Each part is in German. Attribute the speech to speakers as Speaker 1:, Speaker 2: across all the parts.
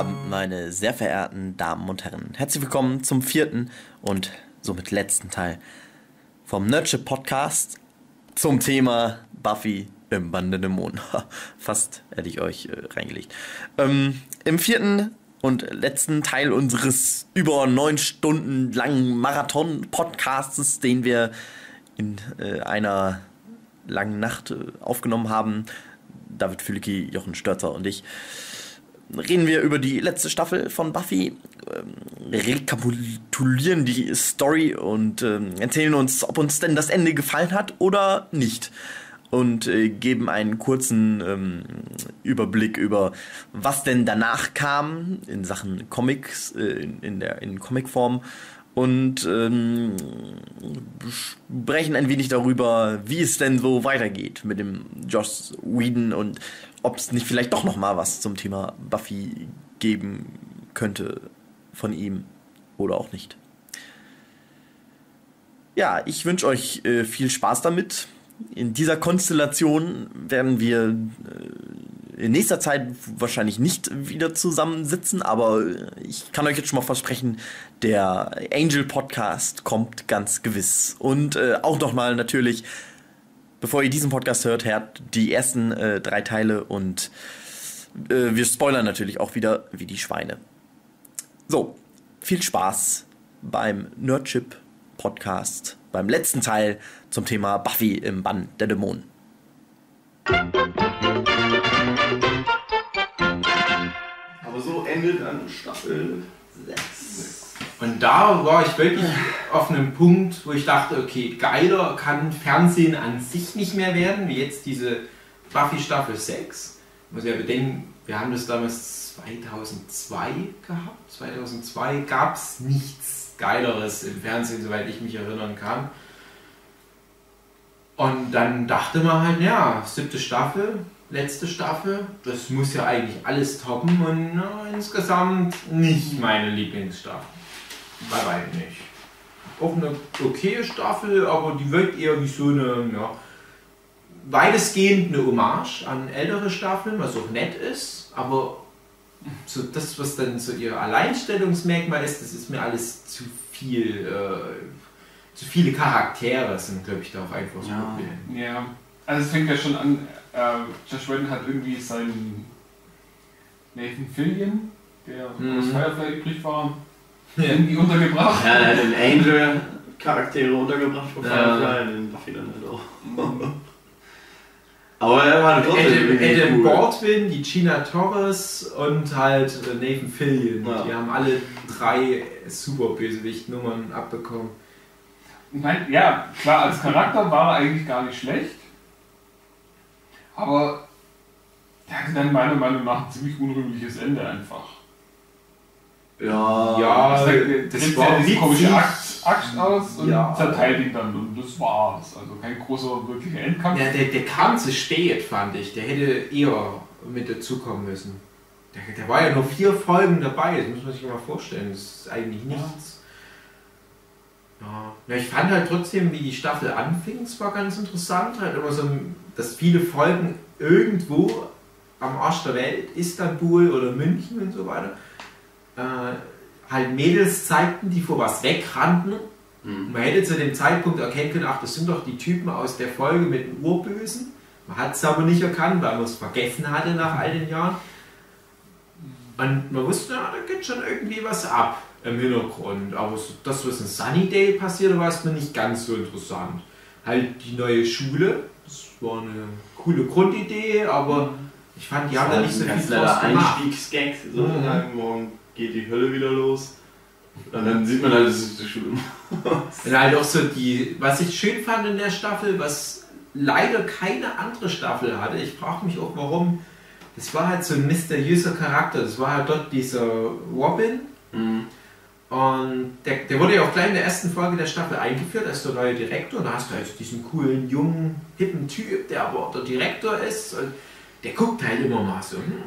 Speaker 1: Abend, meine sehr verehrten Damen und Herren. Herzlich willkommen zum vierten und somit letzten Teil vom Nerdship Podcast zum Thema Buffy im Bande der Mond. Fast hätte ich euch äh, reingelegt. Ähm, Im vierten und letzten Teil unseres über neun Stunden langen Marathon-Podcasts, den wir in äh, einer langen Nacht äh, aufgenommen haben, David Fülicki, Jochen Störzer und ich, reden wir über die letzte Staffel von Buffy, ähm, rekapitulieren die Story und ähm, erzählen uns, ob uns denn das Ende gefallen hat oder nicht. Und äh, geben einen kurzen ähm, Überblick über, was denn danach kam in Sachen Comics, äh, in, in, der in Comicform und ähm, sprechen ein wenig darüber, wie es denn so weitergeht mit dem Joss Whedon und ob es nicht vielleicht doch noch mal was zum Thema Buffy geben könnte von ihm oder auch nicht. Ja, ich wünsche euch äh, viel Spaß damit. In dieser Konstellation werden wir äh, in nächster Zeit wahrscheinlich nicht wieder zusammensitzen, aber ich kann euch jetzt schon mal versprechen, der Angel Podcast kommt ganz gewiss. Und äh, auch nochmal natürlich bevor ihr diesen Podcast hört, hört die ersten äh, drei Teile und äh, wir spoilern natürlich auch wieder wie die Schweine. So, viel Spaß beim Nerdship Podcast, beim letzten Teil zum Thema Buffy im Bann der Dämonen.
Speaker 2: Aber so endet dann Staffel 6.
Speaker 3: Und da war ich wirklich auf einem Punkt, wo ich dachte, okay, geiler kann Fernsehen an sich nicht mehr werden, wie jetzt diese Buffy Staffel 6. Muss ja bedenken, wir haben das damals 2002 gehabt. 2002 gab es nichts Geileres im Fernsehen, soweit ich mich erinnern kann. Und dann dachte man halt, ja, siebte Staffel, letzte Staffel, das muss ja eigentlich alles toppen und na, insgesamt nicht meine Lieblingsstaffel. Bei weitem nicht. Auch eine okaye Staffel, aber die wirkt eher wie so eine, ja, weitestgehend eine Hommage an ältere Staffeln, was auch nett ist, aber so das, was dann so ihr Alleinstellungsmerkmal ist, das ist mir alles zu viel, äh, zu viele Charaktere sind, glaube ich, da auch einfach so
Speaker 4: Ja.
Speaker 3: Problem.
Speaker 4: Ja, also es fängt ja schon an, äh, Josh Whedon hat irgendwie seinen Nathan Fillion, der
Speaker 3: Mhm.
Speaker 4: aus Firefly übrig war. Irgendwie untergebracht.
Speaker 2: Ja, er hat den Angel Charaktere untergebracht von
Speaker 3: Ja.
Speaker 2: Firefly, den Buffy dann halt auch. Aber er war trotzdem
Speaker 3: Adam,
Speaker 2: irgendwie
Speaker 3: Adam
Speaker 2: cool.
Speaker 3: Baldwin, die Gina Torres und halt äh, Nathan Fillion.
Speaker 2: Ja.
Speaker 3: Die haben alle drei super Bösewicht-Nummern abbekommen.
Speaker 4: Ich meine, ja, klar, als Charakter war er eigentlich gar nicht schlecht, aber der hatte dann meiner Meinung nach ein ziemlich unrühmliches Ende einfach.
Speaker 2: Ja,
Speaker 3: Ja, das
Speaker 4: nimmt
Speaker 3: war
Speaker 4: diese komische Axt, Axt aus und
Speaker 2: Ja.
Speaker 4: zerteilt ihn dann und das war's. Also kein großer wirklicher Endkampf.
Speaker 3: Ja, der, der kam zu spät, fand ich. Der hätte eher mit dazukommen müssen. Der, der war ja nur vier Folgen dabei, das muss man sich mal vorstellen. Das ist eigentlich nichts. Ja. ja, ich fand halt trotzdem, wie die Staffel anfing, es war ganz interessant. Halt immer so, dass viele Folgen irgendwo am Arsch der Welt, Istanbul oder München und so weiter, äh, halt Mädels zeigten, die vor was wegrannten
Speaker 2: Hm.
Speaker 3: man hätte zu dem Zeitpunkt erkennen können, ach, das sind doch die Typen aus der Folge mit dem Urbösen. Man hat es aber nicht erkannt, weil man es vergessen hatte nach all den Jahren. Und man wusste, ja, da geht schon irgendwie was ab im Hintergrund. Aber so das, was in Sunnydale passierte, war es mir nicht ganz so interessant. Halt die neue Schule, das war eine coole Grundidee, aber ich fand, die haben da nicht so viel
Speaker 2: ganz
Speaker 3: draus gemacht.
Speaker 2: Einstiegsgag sozusagen. Morgen geht die Hölle wieder los. Und dann sieht man halt, das ist die Schule.
Speaker 3: Und halt auch so die, was ich schön fand in der Staffel, was leider keine andere Staffel hatte, ich frage mich auch warum, das war halt so ein mysteriöser Charakter. Das war halt dort dieser Robin.
Speaker 2: Mhm.
Speaker 3: Und der, der wurde ja auch gleich in der ersten Folge der Staffel eingeführt als der neue Direktor. Und da hast du halt diesen coolen, jungen, hippen Typ, der aber der Direktor ist. Und der guckt halt immer mal so, hm,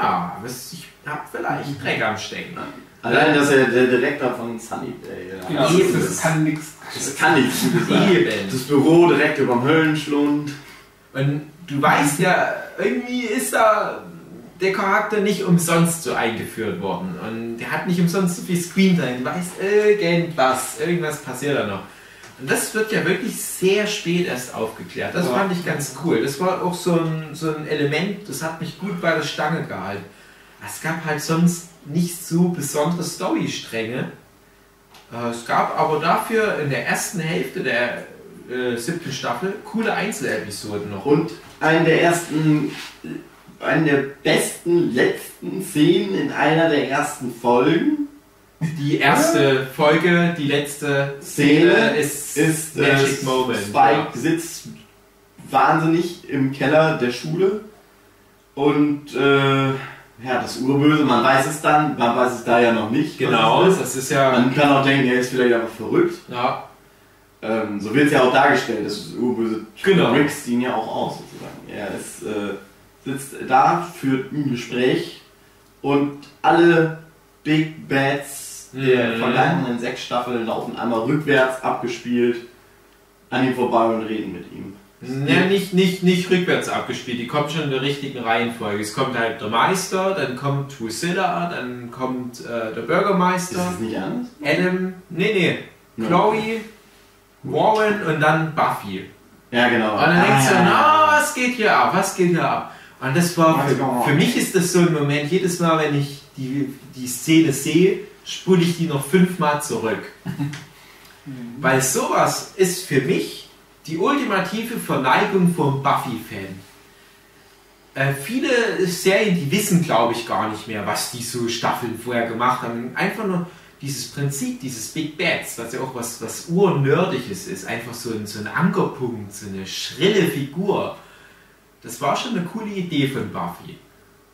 Speaker 3: naja, was, ich hab vielleicht Dreck am Stecken.
Speaker 2: Allein, dass er der Direktor von Sunnydale ja.
Speaker 4: Genau,
Speaker 3: Eben.
Speaker 4: das, kann nichts.
Speaker 2: Das kann nicht Gutes sein.
Speaker 3: Eben.
Speaker 2: Das Büro direkt über dem Höllenschlund.
Speaker 3: Und du weißt ja, irgendwie ist da der Charakter nicht umsonst so eingeführt worden. Und der hat nicht umsonst so viel Screentime. Du weißt irgendwas, irgendwas passiert da noch. Und das wird ja wirklich sehr spät erst aufgeklärt. Das
Speaker 1: Ja.
Speaker 3: fand ich ganz cool. Das war auch so ein, so ein Element, das hat mich gut bei der Stange gehalten. Es gab halt sonst nicht so besondere Storystränge. Äh, Es gab aber dafür in der ersten Hälfte der äh, siebten Staffel coole Einzelepisoden noch.
Speaker 1: Und eine der ersten, eine der besten letzten Szenen in einer der ersten Folgen
Speaker 3: Die erste Folge, die letzte Szene
Speaker 1: Szene
Speaker 3: ist,
Speaker 1: ist äh,
Speaker 3: Magic Moment.
Speaker 1: Spike sitzt wahnsinnig im Keller der Schule und äh, ja, das Urböse, man weiß es dann, man weiß es da ja noch nicht.
Speaker 3: Genau,
Speaker 1: es ist.
Speaker 3: das ist ja.
Speaker 1: Man kann auch denken, er ist vielleicht einfach verrückt.
Speaker 3: ja
Speaker 1: Ähm, so wird es ja auch dargestellt, das Urböse
Speaker 3: Genau.
Speaker 1: trickst ihn ja auch aus sozusagen. Er ist, äh, sitzt da, führt ein Gespräch und alle Big Bats der
Speaker 3: Mhm.
Speaker 1: vergangenen sechs Staffeln laufen einmal rückwärts abgespielt an ihm vorbei und reden mit ihm.
Speaker 3: Ja, nicht, nicht, nicht rückwärts abgespielt, die kommt schon in der richtigen Reihenfolge. Es kommt halt der Meister, dann kommt Drusilla, dann kommt äh, der
Speaker 1: Ist
Speaker 3: Bürgermeister,
Speaker 1: das nicht anders?
Speaker 3: Adam, nee, nee,
Speaker 1: Ja.
Speaker 3: Chloe, Warren und dann Buffy.
Speaker 1: Ja, genau.
Speaker 3: Und dann denkst du,
Speaker 1: Ah,
Speaker 3: na, was geht hier ab, was geht hier ab? Und das war, für, für mich ist das so ein Moment, jedes Mal, wenn ich die, die Szene sehe, spule ich die noch fünfmal zurück. Weil sowas ist für mich die ultimative Verneigung vom Buffy-Fan. Äh, viele Serien, die wissen, glaube ich, gar nicht mehr, was die so Staffeln vorher gemacht haben. Einfach nur dieses Prinzip, dieses Big Bats, was ja auch was, was urnördiges ist, einfach so ein, so ein Ankerpunkt, so eine schrille Figur. Das war schon eine coole Idee von Buffy.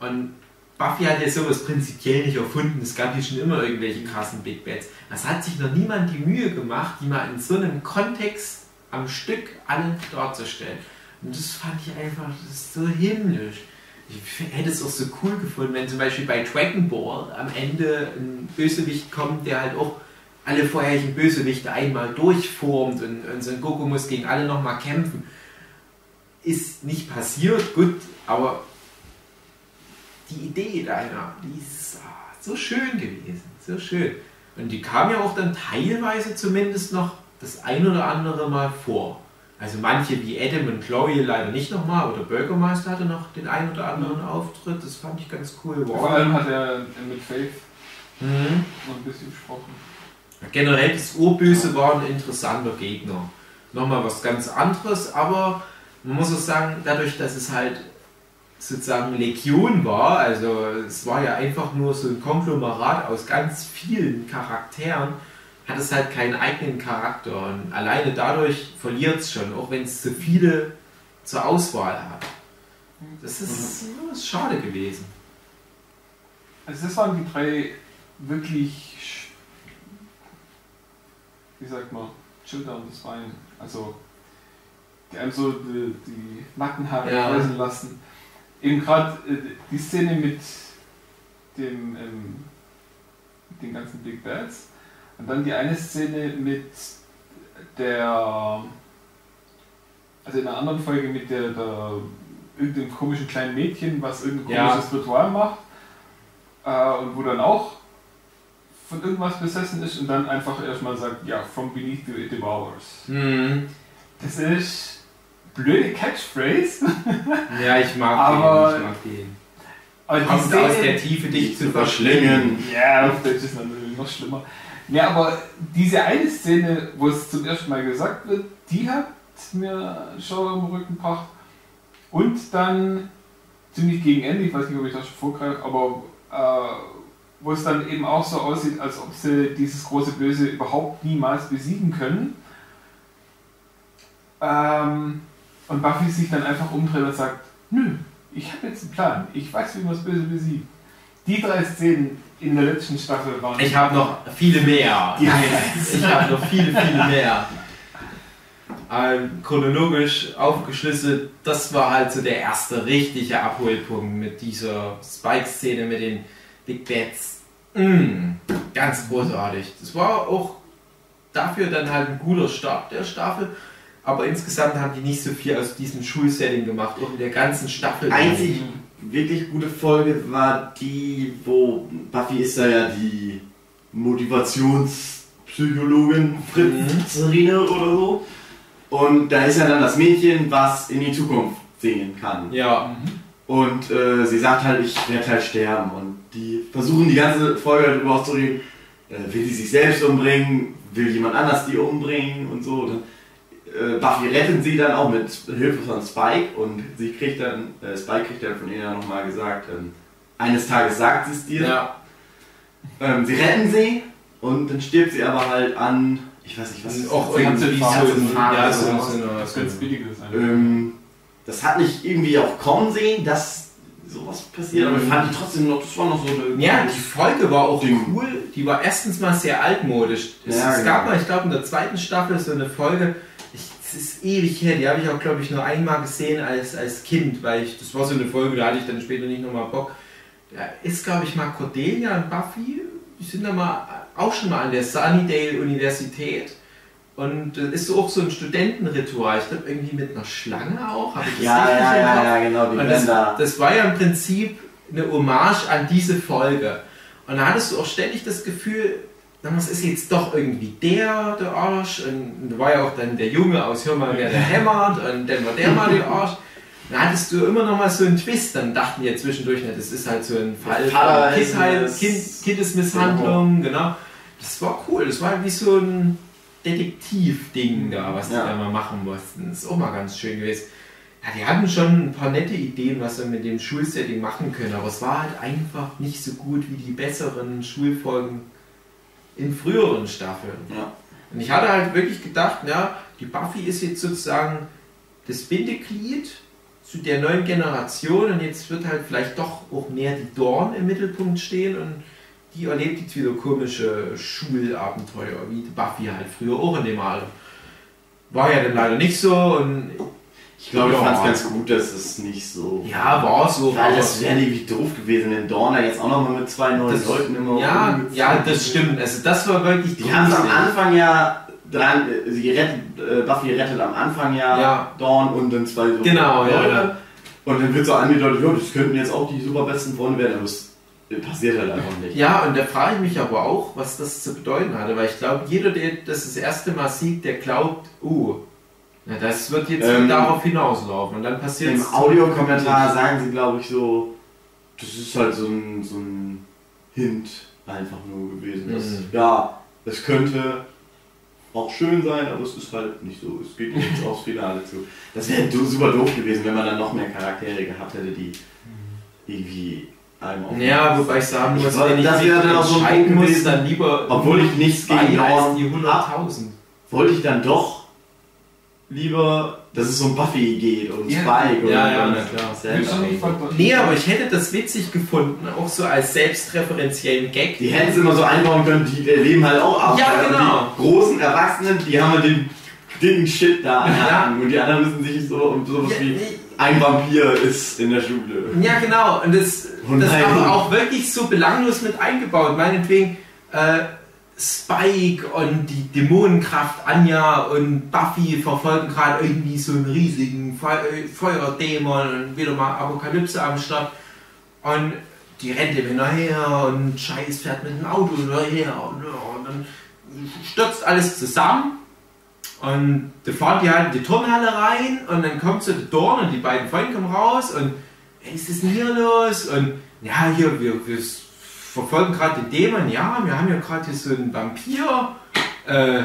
Speaker 3: Und Buffy hat ja sowas prinzipiell nicht erfunden. Es gab hier schon immer irgendwelche krassen Big Bats. Das hat sich noch niemand die Mühe gemacht, die mal in so einem Kontext am Stück alle darzustellen. Und das fand ich einfach, so himmlisch. Ich hätte es auch so cool gefunden, wenn zum Beispiel bei Dragon Ball am Ende ein Bösewicht kommt, der halt auch alle vorherigen Bösewichte einmal durchformt und, und so ein Goku muss gegen alle nochmal kämpfen. Ist nicht passiert, gut, aber die Idee dahinter, die ist so schön gewesen, so schön. Und die kam ja auch dann teilweise zumindest noch das ein oder andere Mal vor. Also manche wie Adam und Chloe leider nicht nochmal, oder Bürgermeister hatte noch den ein oder anderen Auftritt, das fand ich ganz cool.
Speaker 4: Vor allem hat er mit Faith
Speaker 3: Mhm.
Speaker 4: noch ein bisschen gesprochen.
Speaker 3: Generell das Urböse war ein interessanter Gegner. Nochmal was ganz anderes, aber man muss auch sagen, dadurch, dass es halt sozusagen Legion war, also es war ja einfach nur so ein Konglomerat aus ganz vielen Charakteren, hat es halt keinen eigenen Charakter und alleine dadurch verliert es schon, auch wenn es so viele zur Auswahl hat. Das ist, das ist schade gewesen.
Speaker 4: Also das waren die drei wirklich, wie sagt man, Schulter und das Bein. Also die einem so die, die Nackenhaare
Speaker 3: Ja.
Speaker 4: kräuseln lassen. Eben gerade äh, die Szene mit dem ähm, den ganzen Big Bads und dann die eine Szene mit der also in einer anderen Folge mit der, der irgendeinem komischen kleinen Mädchen, was irgendein
Speaker 3: Ja.
Speaker 4: komisches Ritual macht äh, und wo dann auch von irgendwas besessen ist und dann einfach erstmal sagt, ja, from beneath the devours.
Speaker 3: Hm.
Speaker 4: Das ist blöde Catchphrase.
Speaker 3: Ja, ich mag
Speaker 4: Aber-
Speaker 3: den, ich mag den.
Speaker 4: Aber die
Speaker 3: Kommt aus der Tiefe, dich zu
Speaker 1: verschlingen.
Speaker 3: verschlingen.
Speaker 4: ja, auf Deutsch ist natürlich noch schlimmer. Ja, aber diese eine Szene, wo es zum ersten Mal gesagt wird, die hat mir schon im Rücken gebracht. Und dann ziemlich gegen Ende, ich weiß nicht, ob ich das schon vorgreife, aber äh, wo es dann eben auch so aussieht, als ob sie dieses große Böse überhaupt niemals besiegen können. Ähm, und Buffy sich dann einfach umdreht und sagt, nö, ich habe jetzt einen Plan, ich weiß, wie man das Böse besiegt. Die drei Szenen in der letzten Staffel waren...
Speaker 3: Ich habe noch viele mehr.
Speaker 4: Die
Speaker 3: Ich habe noch viele, viele mehr. Ähm, chronologisch aufgeschlüsselt, das war halt so der erste richtige Abholpunkt mit dieser Spike-Szene mit den Big Bats. Mm, ganz großartig. Das war auch dafür dann halt ein guter Start der Staffel. Aber insgesamt haben die nicht so viel aus diesem Schulsetting gemacht, in der ganzen Staffel.
Speaker 1: Einzig, wirklich gute Folge war die, wo Buffy ist da ja die Motivationspsychologin Fritzerine oder so. Und da ist ja dann das Mädchen, was in die Zukunft sehen kann.
Speaker 3: Ja.
Speaker 1: Und äh, sie sagt halt, ich werde halt sterben. Und die versuchen die ganze Folge darüber auszureden, äh, will die sich selbst umbringen, will jemand anders die umbringen und so. Dann, äh, Buffy rettet sie dann auch mit Hilfe von Spike und sie kriegt dann, äh, Spike kriegt dann von ihr ja nochmal gesagt, ähm, eines Tages sagt sie es dir.
Speaker 3: Ja.
Speaker 1: Ähm, sie retten sie und dann stirbt sie aber halt an, ich weiß nicht, was ist
Speaker 3: auch
Speaker 1: das?
Speaker 3: irgendwie so, ja, so, so,
Speaker 4: ganz billiges sein.
Speaker 1: Ähm, das hat nicht irgendwie auch kommen sehen, dass sowas passiert, aber ich fand die trotzdem noch, das war noch so eine.
Speaker 3: Ja, die Folge war auch
Speaker 1: Ding.
Speaker 3: cool. Die war erstens mal sehr altmodisch. Es,
Speaker 1: Ja,
Speaker 3: es
Speaker 1: genau.
Speaker 3: gab mal, ich glaube, in der zweiten Staffel so eine Folge, ist ewig her, die habe ich auch, glaube ich, nur einmal gesehen als, als Kind, weil ich, das war so eine Folge, da hatte ich dann später nicht nochmal Bock. Da ist, glaube ich, mal Cordelia und Buffy, die sind da mal auch schon mal an der Sunnydale Universität. Und das ist so auch so ein Studentenritual. Ich glaube, irgendwie mit einer Schlange auch. Habe ich das
Speaker 1: Ja, ja, ja, ja, genau, die
Speaker 3: Und das,
Speaker 1: da.
Speaker 3: das war ja im Prinzip eine Hommage an diese Folge. Und da hattest du auch ständig das Gefühl, na, was ist jetzt doch irgendwie der, der Arsch. Und da war ja auch dann der Junge aus Hör mal, wer der hämmert. Und dann war der mal der Arsch. Da hattest du immer noch mal so einen Twist. Dann dachten wir zwischendurch, na, das ist halt so ein Fall von Kindheit,
Speaker 1: es-
Speaker 3: kind, Kindesmisshandlung. Genau. Das war cool. Das war wie so ein Detektiv-Ding da, was die
Speaker 1: Ja.
Speaker 3: da mal machen mussten. Das ist auch mal ganz schön gewesen. Ja, die hatten schon ein paar nette Ideen, was wir mit dem Schulsetting machen können, aber es war halt einfach nicht so gut wie die besseren Schulfolgen in früheren Staffeln.
Speaker 1: Ja.
Speaker 3: Und ich hatte halt wirklich gedacht, ja, die Buffy ist jetzt sozusagen das Bindeglied zu der neuen Generation und jetzt wird halt vielleicht doch auch mehr die Dorn im Mittelpunkt stehen und die erlebt jetzt wieder komische Schulabenteuer, wie die Buffy halt früher auch in dem Alter. War ja dann leider nicht so und
Speaker 1: Ich glaube, ich fand es ganz gut, dass es nicht so.
Speaker 3: ja, war so.
Speaker 1: Weil das wäre irgendwie doof gewesen, wenn Dorner jetzt auch nochmal mit zwei neuen
Speaker 3: Das-
Speaker 1: Leuten immer
Speaker 3: ja, ja, das stimmt. Also das war wirklich
Speaker 1: Die haben es am. Anfang ja dran, äh, sie rettet, äh, Buffy rettet am Anfang ja,
Speaker 3: Ja.
Speaker 1: Dawn und dann zwei so
Speaker 3: Genau, ja,
Speaker 1: Leute.
Speaker 3: ja.
Speaker 1: Und dann wird so angedeutet, ja, das könnten jetzt auch die super besten Freunde werden, aber es passiert halt einfach nicht.
Speaker 3: Ja, und da frage ich mich aber auch, was das zu bedeuten hatte, weil ich glaube, jeder, der das das erste Mal sieht, der glaubt, uh, na, das wird jetzt
Speaker 1: Ähm,
Speaker 3: darauf hinauslaufen und dann passiert
Speaker 1: Im Audiokommentar sagen sie, glaube ich, so, das ist halt so ein, so ein Hint einfach nur gewesen.
Speaker 3: Mhm.
Speaker 1: Ja, es könnte auch schön sein, aber es ist halt nicht so. Es geht jetzt aufs Finale zu. Das wäre super doof gewesen, wenn man dann noch mehr Charaktere gehabt hätte, die irgendwie einem auf
Speaker 3: Ja, wobei ich sagen muss, wenn ich
Speaker 1: das wäre dann auch so ein Punkt gewesen,
Speaker 3: dann lieber
Speaker 1: Obwohl ich nichts gegen
Speaker 3: die
Speaker 1: hab,
Speaker 3: 100.000.
Speaker 1: wollte ich dann doch lieber, dass es um Buffy geht und
Speaker 4: Ja.
Speaker 1: Spike und
Speaker 3: Ja, ja,
Speaker 1: und
Speaker 3: klar.
Speaker 4: Das-
Speaker 3: Nee, aber ich hätte das witzig gefunden, auch so als selbstreferenziellen Gag.
Speaker 1: Die hätten es immer so einbauen können, die erleben halt auch ab.
Speaker 3: Ja, genau.
Speaker 1: Die großen Erwachsenen, die haben halt den dicken Shit da
Speaker 3: Ja.
Speaker 1: anhaken und die anderen müssen sich so um sowas
Speaker 3: Ja,
Speaker 1: wie ein Vampir ist in der Schule.
Speaker 3: Ja, genau. Und das,
Speaker 1: Oh
Speaker 3: das aber auch wirklich so belanglos mit eingebaut. Meinetwegen äh, Spike und die Dämonenkraft Anja und Buffy verfolgen gerade irgendwie so einen riesigen Fe Feuerdämon und wieder mal Apokalypse am Start. Und die rennt ihm hinterher und Scheiß fährt mit dem Auto hinterher und, und dann stürzt alles zusammen. Und da fahren die halt in die Turnhalle rein und dann kommt so der Dorn und die beiden Freunde kommen raus und ey, was ist denn hier los? Und ja, hier, wir, wir verfolgen gerade den Dämon, ja, wir haben ja gerade so einen Vampir. Äh,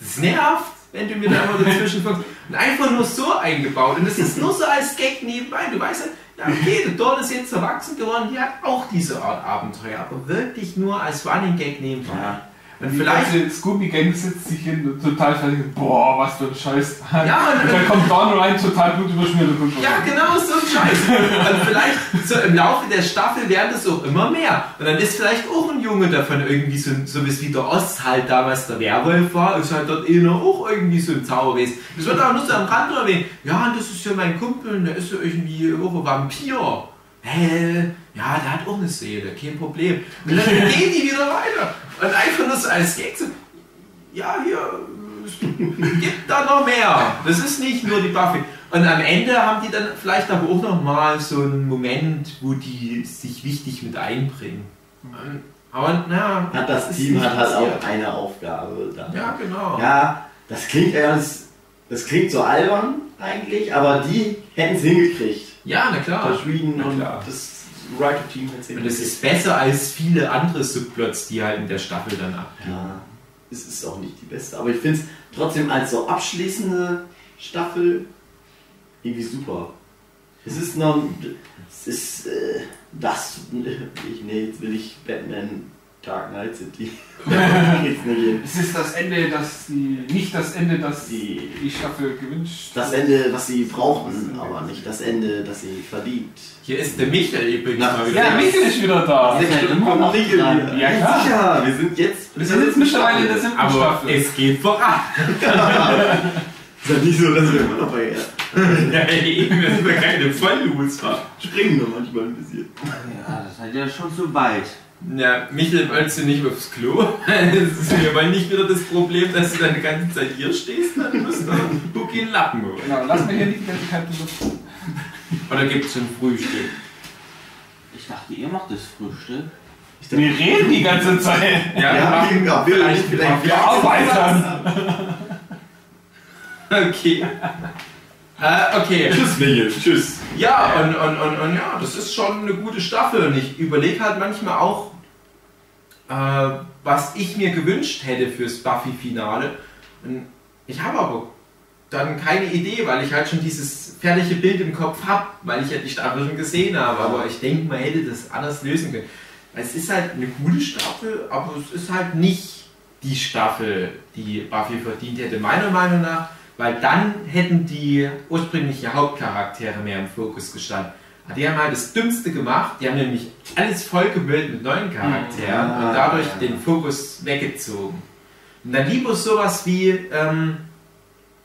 Speaker 3: das nervt, wenn du mir da immer dazwischen kommst. Und einfach nur so eingebaut. Und das ist nur so als Gag nebenbei. Du weißt ja, ja, okay, der Dorn ist jetzt erwachsen geworden, die hat auch diese Art Abenteuer, aber wirklich nur als Running Gag nebenbei.
Speaker 1: Ja.
Speaker 3: Und
Speaker 4: Die
Speaker 3: vielleicht
Speaker 4: ganze Scooby-Gang sitzt sich hin und total fertig. Boah, was für ein Scheiß.
Speaker 3: Ja, und-
Speaker 4: und dann kommt Dawn rein, total blutüberschmiert und kommt
Speaker 3: Ja, genau, so ein Scheiß. Und vielleicht so im Laufe der Staffel werden das auch immer mehr. Und dann ist vielleicht auch ein Junge davon irgendwie so, so wie der Ost halt damals der Werwolf war, ist halt dort einer auch irgendwie so ein Zauberwesen. Das wird auch nur so am Rand erwähnt. Ja, das ist ja mein Kumpel, der ist ja irgendwie auch ein Vampir. Hä? Ja, der hat auch eine Seele, kein Problem. Und dann gehen die wieder weiter. Und einfach nur so als Gag so, ja, hier, es gibt da noch mehr. Das ist nicht nur die Buffy. Und am Ende haben die dann vielleicht aber auch noch mal so einen Moment, wo die sich wichtig mit einbringen. Aber na,
Speaker 1: Hat das
Speaker 3: ist
Speaker 1: Team hat halt
Speaker 3: passiert.
Speaker 1: auch eine Aufgabe. Dann.
Speaker 3: Ja, genau.
Speaker 1: Ja, das klingt ernst, das klingt so albern eigentlich, aber die hätten es hingekriegt.
Speaker 3: Ja, na klar.
Speaker 1: Das Schweden
Speaker 3: Na
Speaker 1: und
Speaker 3: klar.
Speaker 1: das Writer-Team es
Speaker 3: Und das
Speaker 1: hingekriegt.
Speaker 3: ist besser als viele andere Subplots, die halt in der Staffel dann abgehen.
Speaker 1: Ja, es ist auch nicht die beste, aber ich finde es trotzdem als so abschließende Staffel irgendwie super. Es ist noch, es ist äh, das, ich, nee, jetzt will ich Batman Dark Knight nicht hin.
Speaker 4: Es ist das Ende, das die, nicht das Ende, das
Speaker 1: Die-
Speaker 4: die Staffel gewünscht
Speaker 1: Das Ende, was sie brauchten, aber nicht das Ende, das sie verdient.
Speaker 3: Hier ist der Michael übrigens
Speaker 1: Na.
Speaker 4: Ja, Michael ist wieder da.
Speaker 1: Sechs Stunden kommen noch nicht
Speaker 4: dran. Ja, klar.
Speaker 1: sicher, wir sind jetzt.
Speaker 4: Wir sind jetzt mittlerweile in der siebten
Speaker 3: Aber
Speaker 4: Staffel.
Speaker 3: es geht voran.
Speaker 1: Ist ja nicht so, dass wir immer noch bei
Speaker 3: Ja, eben, wir sind ja keine Vollloser.
Speaker 1: springen nur manchmal ein bisschen.
Speaker 5: Ja, das seid ja schon zu weit.
Speaker 3: Ja, Michael, wolltest du nicht aufs Klo? Wir wollen nicht wieder das Problem, dass du dann die ganze Zeit hier stehst, dann musst du Buki einen Lappen holen.
Speaker 4: Genau, lass mir hier nicht die ganze kalte Luft.
Speaker 3: Oder gibt es schon Frühstück?
Speaker 5: Ich dachte, ihr macht das Frühstück.
Speaker 4: Wir reden die ganze Zeit.
Speaker 3: Ja, wir
Speaker 1: Ja, wir, wir,
Speaker 3: vielleicht,
Speaker 1: vielleicht,
Speaker 4: Wir arbeiten.
Speaker 3: Okay. Äh, okay.
Speaker 1: Tschüss, Michael. Tschüss.
Speaker 3: Ja, und, und, und, und ja, das ist schon eine gute Staffel. Und ich überlege halt manchmal auch, äh, was ich mir gewünscht hätte fürs Buffy-Finale. Ich habe aber dann keine Idee, weil ich halt schon dieses fertige Bild im Kopf habe, weil ich ja die Staffel schon gesehen habe. Aber ich denke, man hätte das anders lösen können. Es ist halt eine gute Staffel, aber es ist halt nicht die Staffel, die Buffy verdient hätte, meiner Meinung nach. Weil dann hätten die ursprünglichen Hauptcharaktere mehr im Fokus gestanden. Aber Die haben halt das Dümmste gemacht. Die haben nämlich alles vollgemüllt mit neuen Charakteren
Speaker 1: Ja,
Speaker 3: und dadurch
Speaker 1: ja.
Speaker 3: den Fokus weggezogen. Und dann lieber sowas wie ähm,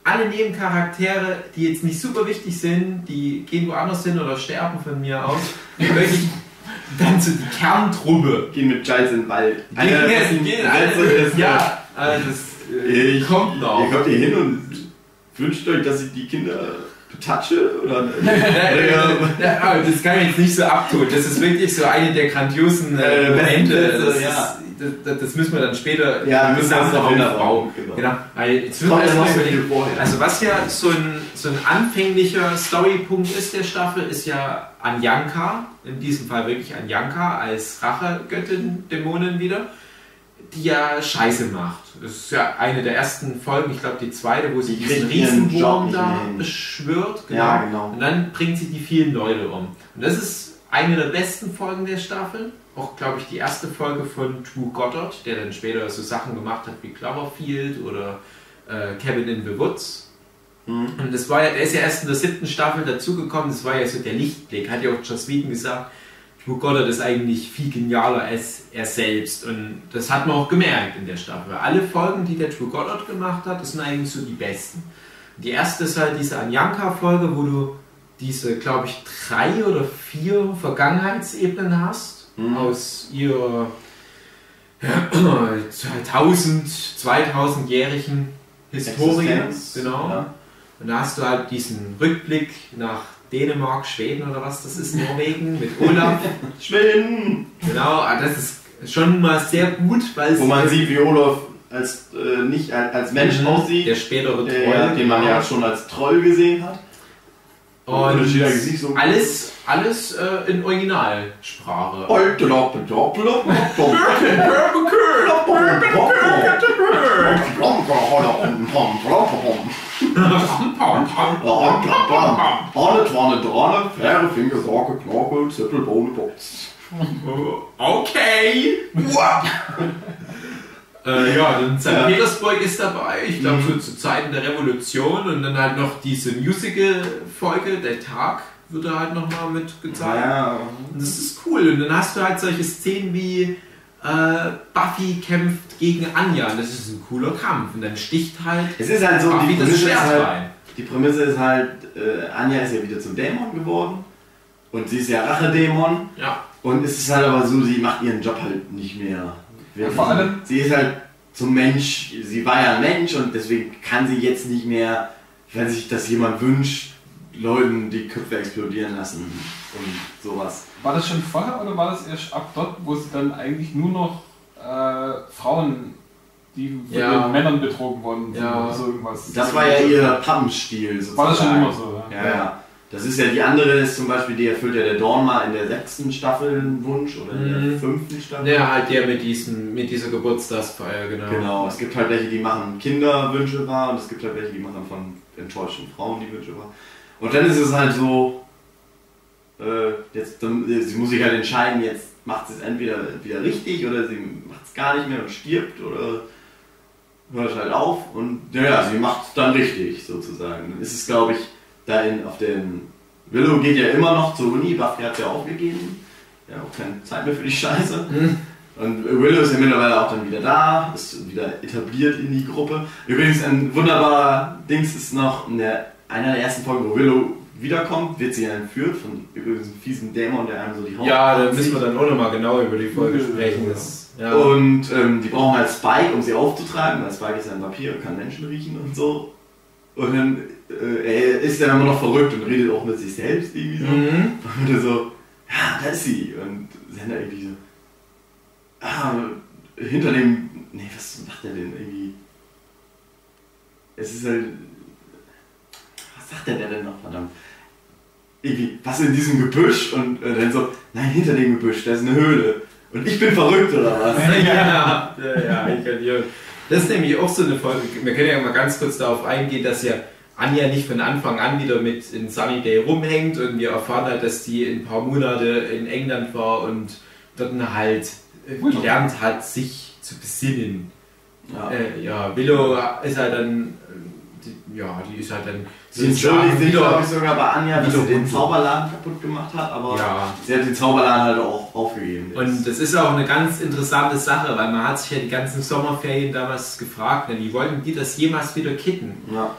Speaker 3: alle Nebencharaktere, die jetzt nicht super wichtig sind, die gehen woanders hin oder sterben von mir aus. Wirklich dann so die Kerntruppe.
Speaker 1: Gehen mit Giles in den Wald.
Speaker 3: Gehen
Speaker 1: besten
Speaker 3: gehen
Speaker 1: Sätze
Speaker 3: alle-
Speaker 1: ist,
Speaker 3: ja, äh, das äh,
Speaker 1: Ich-
Speaker 3: kommt
Speaker 1: Ihr
Speaker 3: noch.
Speaker 1: kommt hier hin und wünscht euch, dass ich die Kinder betatsche? Oder?
Speaker 3: Ja, das kann ich jetzt nicht so abtun. Das ist wirklich so eine der grandiosen äh,
Speaker 1: Äh,
Speaker 3: Momente. Das,
Speaker 1: Sätze, ja.
Speaker 3: das, das müssen wir dann später
Speaker 1: Ja,
Speaker 3: wir
Speaker 1: müssen uns noch
Speaker 3: aufbauen.
Speaker 1: genau.
Speaker 3: Genau.
Speaker 1: Vorher.
Speaker 3: Also was ja so ein, so ein anfänglicher Storypunkt ist der Staffel, ist ja Anjanka, in diesem Fall wirklich Anjanka als Rachegöttin, Dämonin wieder, die ja Scheiße macht. Das ist ja eine der ersten Folgen, ich glaube die zweite, wo sie
Speaker 1: Die
Speaker 3: diesen Riesenwurm da beschwört.
Speaker 1: Ja, genau.
Speaker 3: Und dann bringt sie die vielen Leute um. Und das ist eine der besten Folgen der Staffel. Auch, glaube ich, die erste Folge von True Goddard, der dann später so Sachen gemacht hat wie Cloverfield oder äh, Cabin in the Woods.
Speaker 1: Mhm.
Speaker 3: Und das war ja, der ist ja erst in der siebten Staffel dazugekommen, das war ja so der Lichtblick. Hat ja auch Joss Whedon gesagt, True Goddard ist eigentlich viel genialer als er selbst. Und das hat man auch gemerkt in der Staffel. Alle Folgen, die der True Goddard gemacht hat, das sind eigentlich so die besten. Die erste ist halt diese Anjanka-Folge, wo du diese, glaube ich, drei oder vier Vergangenheitsebenen hast
Speaker 1: Mhm.
Speaker 3: aus ihrer ja, 1000, 2000-jährigen Historie.
Speaker 1: Existenz,
Speaker 3: Genau.
Speaker 1: ja.
Speaker 3: Und da hast du halt diesen Rückblick nach Dänemark, Schweden oder was das ist, Norwegen mit Olaf.
Speaker 1: Schweden!
Speaker 3: genau, ah, das ist schon mal sehr gut, weil es
Speaker 1: Wo man sieht, wie Olaf als, äh, nicht als, als Mensch
Speaker 3: Mhm.
Speaker 1: aussieht,
Speaker 3: der spätere
Speaker 1: äh,
Speaker 3: Troll,
Speaker 1: ja, den man ja
Speaker 3: genau.
Speaker 1: schon als Troll gesehen hat.
Speaker 3: Und
Speaker 1: so
Speaker 3: alles, alles äh, in Originalsprache. Okay. Äh, ja, dann St.
Speaker 1: Ja.
Speaker 3: Petersburg ist dabei, ich glaube
Speaker 1: Mhm.
Speaker 3: so zu Zeiten der Revolution und dann halt noch diese Musical-Folge, der Tag, wird da halt nochmal mit gezeigt.
Speaker 1: Ja,
Speaker 3: Und das ist cool. Und dann hast du halt solche Szenen wie äh, Buffy kämpft gegen Anja. Und das ist ein cooler Kampf. Und dann sticht halt
Speaker 1: es ist halt so,
Speaker 3: Buffy
Speaker 1: die
Speaker 3: das Schwert
Speaker 1: halt,
Speaker 3: rein.
Speaker 1: die Prämisse ist halt, äh, Anja ist ja wieder zum Dämon geworden. Und sie ist ja Rachedämon.
Speaker 3: Ja.
Speaker 1: Und es ist halt aber so, sie macht ihren Job halt nicht mehr. Wirklich.
Speaker 4: vor allem-
Speaker 1: Sie ist halt zum Mensch, sie war ja ein Mensch und deswegen kann sie jetzt nicht mehr, wenn sich das jemand wünscht, Leuten die Köpfe explodieren lassen und sowas.
Speaker 4: War das schon vorher oder war das erst ab dort, wo sie dann eigentlich nur noch äh, Frauen, die von
Speaker 3: Ja.
Speaker 4: ihren Männern betrogen worden sind
Speaker 3: Ja.
Speaker 4: oder so irgendwas?
Speaker 1: Das war ja ihr Pappenstil sozusagen.
Speaker 4: War das schon immer so, ja?
Speaker 1: Ja, ja. Das ist ja die andere, ist zum Beispiel, die erfüllt ja der Dorn mal in der sechsten Staffel einen Wunsch oder in der
Speaker 3: Mhm.
Speaker 1: fünften Staffel.
Speaker 3: Ja, halt der mit, diesem, mit dieser Geburtstagsfeier, genau.
Speaker 1: Genau, es gibt halt welche, die machen Kinderwünsche wahr und es gibt halt welche, die machen von enttäuschten Frauen die Wünsche wahr. Und dann ist es halt so, äh, jetzt, dann, sie muss sich halt entscheiden, jetzt macht sie es entweder wieder richtig oder sie macht es gar nicht mehr und stirbt oder hört halt auf und ja, ja sie macht es dann richtig sozusagen. Dann ist es glaube ich, da in, auf den Willow geht ja immer noch zur Uni, Buffy hat es ja aufgegeben, ja auch keine Zeit mehr für die Scheiße.
Speaker 3: Mhm.
Speaker 1: Und Willow ist ja mittlerweile auch dann wieder da, ist wieder etabliert in die Gruppe. Übrigens ein wunderbarer Dings ist noch in der, einer der ersten Folgen, wo Willow wiederkommt, wird sie entführt von übrigens einem fiesen Dämon, der einem so die Haut
Speaker 3: Ja, da müssen wir dann auch nochmal genau über die Folge
Speaker 4: Ja.
Speaker 3: sprechen. Das, ja.
Speaker 1: Und ähm, die brauchen halt Spike, um sie aufzutreiben, weil Spike ist ja ein Vampir und kann Menschen riechen und so. Und dann er ist dann immer noch verrückt und redet auch mit sich selbst irgendwie so.
Speaker 3: Mhm.
Speaker 1: Und er so, ja, da ist sie. Und Sender irgendwie so, ah, hinter dem, nee, was macht er denn irgendwie? Es ist halt, was sagt der denn noch, verdammt? Irgendwie, was in diesem Gebüsch? Und äh, dann so, nein, hinter dem Gebüsch, da ist eine Höhle. Und ich bin verrückt oder was?
Speaker 3: ja, ja, ja, ich kann dir. Das ist nämlich auch so eine Folge. Wir können ja mal ganz kurz darauf eingehen, dass ja Anja nicht von Anfang an wieder mit in Sunnydale rumhängt und wir erfahren halt, dass die ein paar Monate in England war und dort halt äh, gelernt hat, sich zu besinnen.
Speaker 1: Ja.
Speaker 3: Äh, ja, Willow ist halt dann, äh, die, ja, die ist halt dann
Speaker 1: Sie entschuldigt sich, glaube ich, sogar bei Anja, dass sie den. Zauberladen kaputt gemacht hat, aber
Speaker 3: Ja.
Speaker 1: sie hat den Zauberladen halt auch aufgegeben. jetzt.
Speaker 3: Und das ist auch eine ganz interessante Sache, weil man hat sich ja die ganzen Sommerferien damals gefragt, ne, wie wollten die das jemals wieder kitten?
Speaker 1: ja.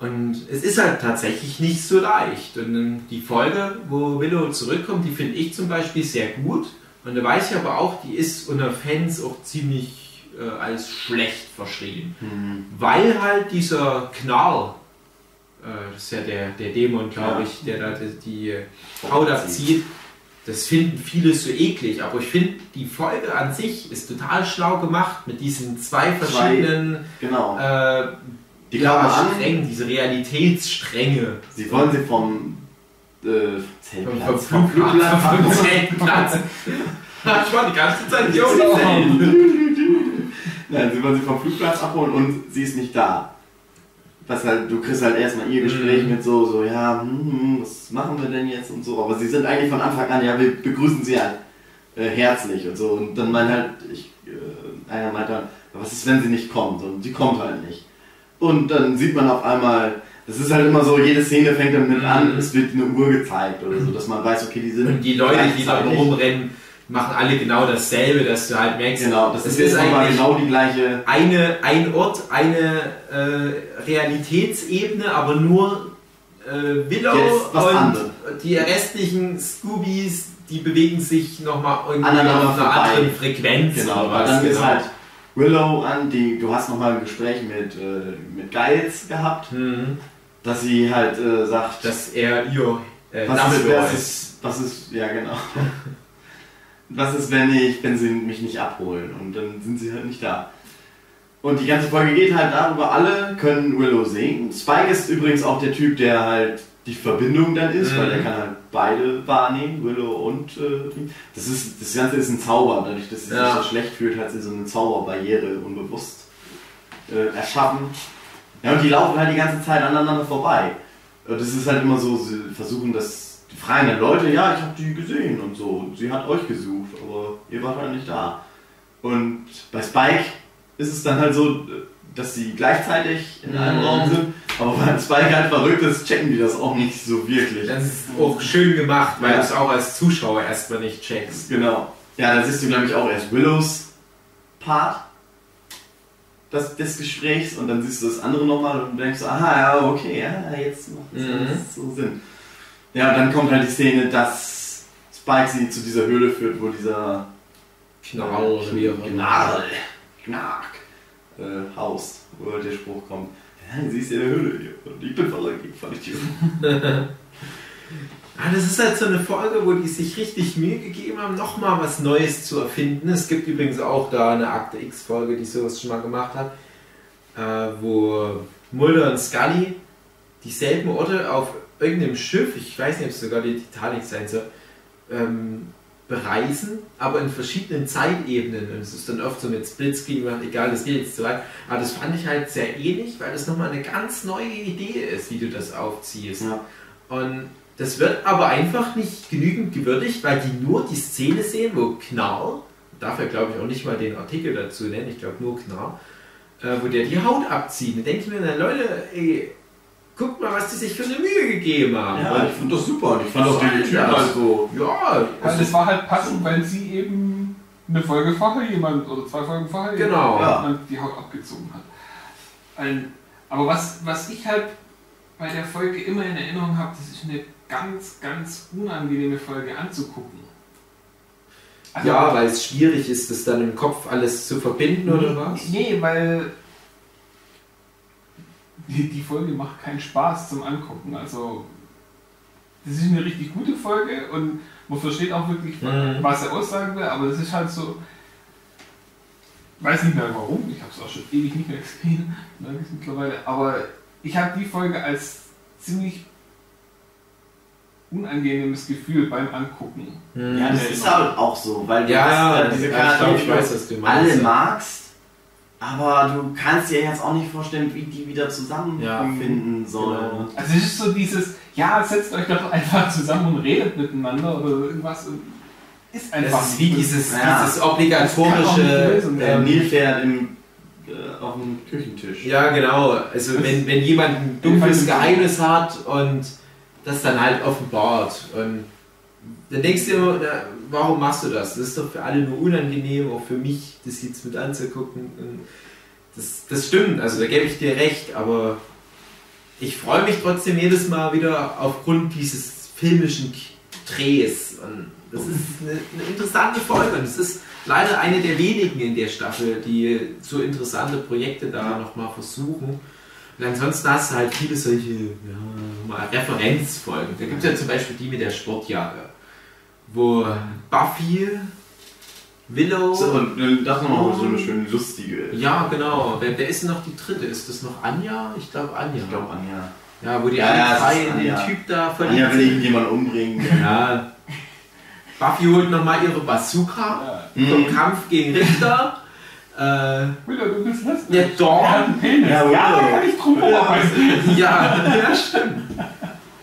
Speaker 3: Und es ist halt tatsächlich nicht so leicht. Und die Folge, wo Willow zurückkommt, die finde ich zum Beispiel sehr gut. Und da weiß ich aber auch, die ist unter Fans auch ziemlich äh, als schlecht verschrieben.
Speaker 1: Hm.
Speaker 3: Weil halt dieser Knarl, äh, das ist ja der, der Dämon, glaube
Speaker 1: Ja.
Speaker 3: ich, der da die, die Haut abzieht, das finden viele so eklig. Aber ich finde, die Folge an sich ist total schlau gemacht mit diesen zwei verschiedenen
Speaker 1: Genau.
Speaker 3: äh,
Speaker 1: Die
Speaker 3: ja,
Speaker 1: kommen an,
Speaker 3: Strängen, diese Realitätsstränge.
Speaker 1: sie wollen sie vom äh, Zeltplatz,
Speaker 3: vom, vom,
Speaker 1: Flugplatz
Speaker 3: vom. Zeltplatz. ich war die ganze Zeit hier.
Speaker 1: Nein, sie wollen sie vom Flugplatz abholen und sie ist nicht da. Was halt, du kriegst halt erstmal ihr Gespräch
Speaker 3: Mhm.
Speaker 1: mit so, so, ja, hm, hm, was machen wir denn jetzt und so. Aber sie sind eigentlich von Anfang an, ja, wir begrüßen sie halt äh, herzlich und so. Und dann meint halt, ich, äh, einer meint dann, was ist, wenn sie nicht kommt? Und sie kommt halt nicht. Und dann sieht man auf einmal, das ist halt immer so, jede Szene fängt damit
Speaker 3: Mhm.
Speaker 1: an, es wird eine Uhr gezeigt oder so, dass man weiß, okay, die sind.
Speaker 3: Und die Leute, die da rumrennen, machen alle genau dasselbe, dass du halt merkst,
Speaker 1: Genau, das
Speaker 3: es
Speaker 1: ist nochmal
Speaker 3: eigentlich
Speaker 1: genau die gleiche.
Speaker 3: eine, ein Ort, eine äh, Realitätsebene, aber nur äh, Willow
Speaker 1: Jetzt
Speaker 3: und
Speaker 1: anderes.
Speaker 3: die restlichen Scoobies, die bewegen sich nochmal irgendwie
Speaker 1: Aneinander
Speaker 3: auf einer
Speaker 1: vorbei.
Speaker 3: anderen Frequenz.
Speaker 1: Genau,
Speaker 3: oder was,
Speaker 1: dann ist
Speaker 3: genau.
Speaker 1: halt Willow an, die, du hast nochmal ein Gespräch mit, äh, mit Giles gehabt,
Speaker 3: Hm,
Speaker 1: dass sie halt äh, sagt,
Speaker 3: dass er ihr äh,
Speaker 1: was, ist, was, ist, was ist, ja genau, was ist, wenn ich, wenn sie mich nicht abholen und dann sind sie halt nicht da. Und die ganze Folge geht halt darüber, alle können Willow sehen. Spike ist übrigens auch der Typ, der halt die Verbindung dann ist,
Speaker 3: Mhm.
Speaker 1: weil der kann halt beide wahrnehmen, Willow und äh, das ist Das Ganze ist ein Zauber, dadurch, dass sie
Speaker 3: Ja.
Speaker 1: sich so schlecht fühlt, hat sie so eine Zauberbarriere unbewusst äh, erschaffen. Ja, und die laufen halt die ganze Zeit aneinander vorbei. Und das ist halt immer so, sie versuchen das, die fragen dann Leute, ja, ich habe die gesehen und so, sie hat euch gesucht, aber ihr wart halt nicht da. Und bei Spike ist es dann halt so, dass sie gleichzeitig in einem
Speaker 3: Mhm.
Speaker 1: Raum sind, aber weil Spike halt verrückt ist, checken die das auch nicht so wirklich.
Speaker 3: Das ist auch schön gemacht, weil
Speaker 1: Ja.
Speaker 3: du es auch als Zuschauer erstmal nicht checkst.
Speaker 1: Genau. Ja, da siehst du, glaube ich, auch erst Willows Part des, des Gesprächs und dann siehst du das andere nochmal und denkst so, aha, ja, okay, ja, jetzt macht das
Speaker 3: Mhm.
Speaker 1: alles so Sinn. Ja, und dann kommt halt die Szene, dass Spike sie zu dieser Höhle führt, wo dieser
Speaker 3: Knarr auch immer.
Speaker 1: Gnarl, Knark, äh, haust, wo der Spruch kommt. Ja, sie ist in der Höhle hier. Und ich bin fand ich
Speaker 3: Ah, das ist halt so eine Folge, wo die sich richtig Mühe gegeben haben, nochmal was Neues zu erfinden. Es gibt übrigens auch da eine Akte X-Folge, die sowas schon mal gemacht hat, äh, wo Mulder und Scully dieselben Orte auf irgendeinem Schiff, ich weiß nicht, ob es sogar die Titanic sein soll, ähm, bereisen, aber in verschiedenen Zeitebenen. Und es ist dann oft so mit Splitscreen gemacht, egal, das geht jetzt zu weit. Aber das fand ich halt sehr ähnlich, weil das nochmal eine ganz neue Idee ist, wie du das aufziehst.
Speaker 1: Ja.
Speaker 3: Und das wird aber einfach nicht genügend gewürdigt, weil die nur die Szene sehen, wo Knarr, dafür glaube ich auch nicht mal den Artikel dazu nennen, ich glaube nur Knarr, äh, wo der die Haut abzieht. Da denke ich mir, na Leute, ey, guckt mal, was die sich für eine Mühe gegeben haben.
Speaker 1: Ja, ich fand das super. Ich fand auch den Typ
Speaker 3: Ja.
Speaker 1: halt so.
Speaker 3: Ja,
Speaker 4: Also es war halt passend, weil sie eben eine Folge vorher jemand oder zwei Folgen vorher
Speaker 3: Genau.
Speaker 1: Ja.
Speaker 4: jemand die Haut abgezogen hat. Ein, aber was, was ich halt bei der Folge immer in Erinnerung habe, das ist eine ganz, ganz unangenehme Folge anzugucken. Also,
Speaker 3: ja, weil es schwierig ist, das dann im Kopf alles zu verbinden oder was?
Speaker 4: Nee, weil die, die Folge macht keinen Spaß zum Angucken. Also, das ist eine richtig gute Folge und man versteht auch wirklich,
Speaker 3: Mhm.
Speaker 4: was er aussagen will, aber das ist halt so. Weiß nicht mehr warum, ich habe es auch schon ewig nicht mehr gesehen, merke ich mittlerweile, aber ich habe die Folge als ziemlich unangenehmes Gefühl beim Angucken.
Speaker 3: Hm.
Speaker 1: Ja, das ist halt auch so, weil du
Speaker 3: Ja,
Speaker 1: hast, äh, diese
Speaker 3: ja, ich glaube,
Speaker 1: Charaktere,
Speaker 3: ich weiß, was du meinst.
Speaker 1: alle magst, aber du kannst dir jetzt auch nicht vorstellen, wie die wieder zusammenfinden sollen.
Speaker 3: genau.
Speaker 4: Also es ist so dieses, ja, setzt euch doch einfach zusammen und redet miteinander oder irgendwas. Und ist einfach
Speaker 3: Das ist wie dieses,
Speaker 1: Ja.
Speaker 3: dieses obligatorische. ähm,
Speaker 1: Nilpferd im, äh, auf dem Küchentisch.
Speaker 3: Ja, genau. Also wenn, wenn jemand ein dunkles Geheimnis hat und das dann halt offenbart. Und dann denkst du immer, warum machst du das? Das ist doch für alle nur unangenehm, auch für mich, das jetzt mit anzugucken. Das, das stimmt, also da gebe ich dir recht, aber ich freue mich trotzdem jedes Mal wieder aufgrund dieses filmischen Drehs. Und das ist eine, eine interessante Folge und es ist leider eine der wenigen in der Staffel, die so interessante Projekte da nochmal versuchen. Und ansonsten hast du halt viele solche ja, Referenzfolgen. Da gibt es ja zum Beispiel die mit der Sportjahre, wo Buffy, Willow.
Speaker 1: So, und äh, das nochmal so eine schöne lustige.
Speaker 3: ja, genau. Wer, wer ist denn noch die dritte? Ist das noch Anja? Ich glaube Anja.
Speaker 1: Ich glaube, Anja.
Speaker 3: ja, wo die
Speaker 1: Ja,
Speaker 3: alle
Speaker 1: ja,
Speaker 3: in den
Speaker 1: Anja.
Speaker 3: Typ da
Speaker 1: Anja
Speaker 3: verliebt
Speaker 1: will
Speaker 3: sind.
Speaker 1: irgendjemanden umbringen.
Speaker 3: Ja. Buffy holt nochmal ihre Bazooka
Speaker 4: Ja.
Speaker 3: vom
Speaker 1: Mhm.
Speaker 3: Kampf gegen Richter. äh,
Speaker 4: Willow, du bist lustig.
Speaker 3: der
Speaker 4: Er Penis.
Speaker 1: Ja,
Speaker 4: Ja, da kann ich drum.
Speaker 3: Ja, ja, stimmt.